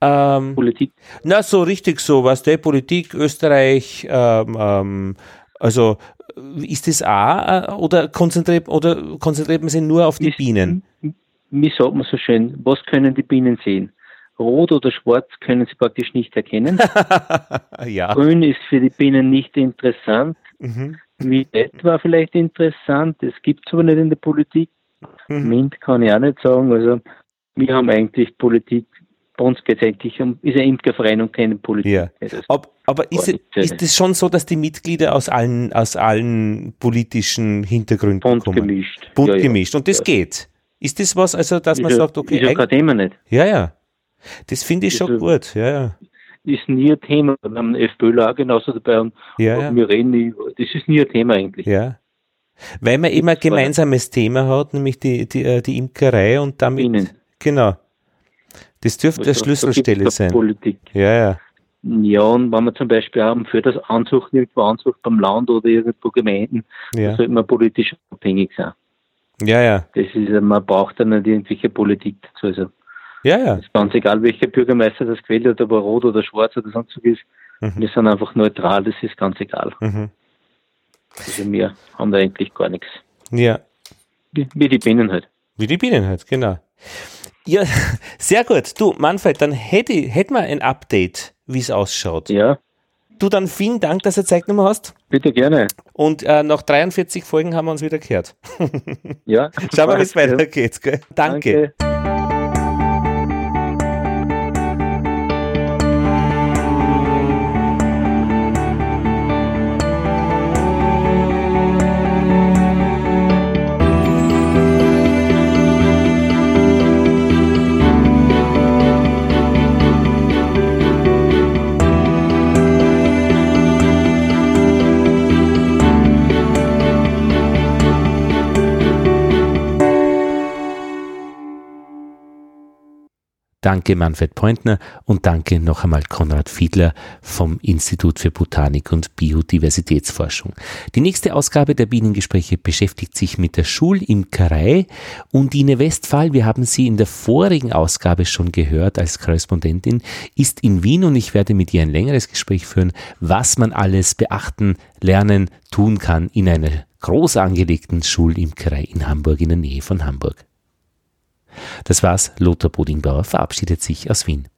Ähm, Politik, na, so richtig so, was der Politik, Österreich, ähm, ähm, also ist das auch äh, oder konzentriert, oder konzentriert man sich nur auf die Bienen? wie sagt man so schön, was können die Bienen sehen? Rot oder schwarz können sie praktisch nicht erkennen. ja. Grün ist für die Bienen nicht interessant. Mhm. Violett war vielleicht interessant, das gibt es aber nicht in der Politik. Mhm. Mint kann ich auch nicht sagen. Also wir haben eigentlich Politik, bei uns geht es eigentlich um, ist ein Imkerverein und keine Politik. Ja. Ob, aber ist, es schon so, dass die Mitglieder aus allen, aus allen politischen Hintergründen bunt kommen? gemischt. Bunt Ja, gemischt. Und das Ja. geht. Ist das was, also, dass man ist ja, sagt, okay, ist ja kein Thema nicht. ja, ja. Das finde ich Ist schon gut. Ja, ja. Ist nie ein Thema. Wir haben FPÖler auch genauso dabei und Ja, ja. wir reden nie, das ist nie ein Thema eigentlich. ja. Weil man eben ein gemeinsames Thema hat, nämlich die, die, äh, die Imkerei und damit, Bienen. genau. Das dürfte eine Also, da Schlüsselstelle sein. Politik. Ja, ja. Ja, und wenn wir zum Beispiel haben für das Ansuchen irgendwo Ansucht beim Land oder irgendwo Gemeinden, Ja, sollte man politisch abhängig sein. ja, ja. Das ist, man braucht dann nicht irgendwelche Politik dazu. Also Ja, ja. es ist ganz egal, welcher Bürgermeister das gewählt hat, ob er rot oder schwarz oder sonst was ist. Mhm. Wir sind einfach neutral, das ist ganz egal. Mhm. Also wir haben da eigentlich gar nichts. Ja. Wie, wie die Bienen halt. Wie die Bienen halt, genau. Ja, sehr gut. Du, Manfred, dann hätte, hätten wir ein Update, wie es ausschaut. Ja, Du, dann vielen Dank, dass du Zeit genommen hast. bitte gerne. Und äh, nach 43 Folgen haben wir uns wieder gehört. Ja. Schauen wir, wie es weitergeht. Gell? Danke. Danke Manfred Pointner und danke noch einmal Konrad Fiedler vom Institut für Botanik und Biodiversitätsforschung. Die nächste Ausgabe der Bienengespräche beschäftigt sich mit der Schulimkerei. Undine Westphal, wir haben sie in der vorigen Ausgabe schon gehört als Korrespondentin, ist in Wien und ich werde mit ihr ein längeres Gespräch führen, was man alles beachten, lernen, tun kann in einer groß angelegten Schulimkerei in Hamburg, in der Nähe von Hamburg. Das war's. Lothar Bodingbauer verabschiedet sich aus Wien.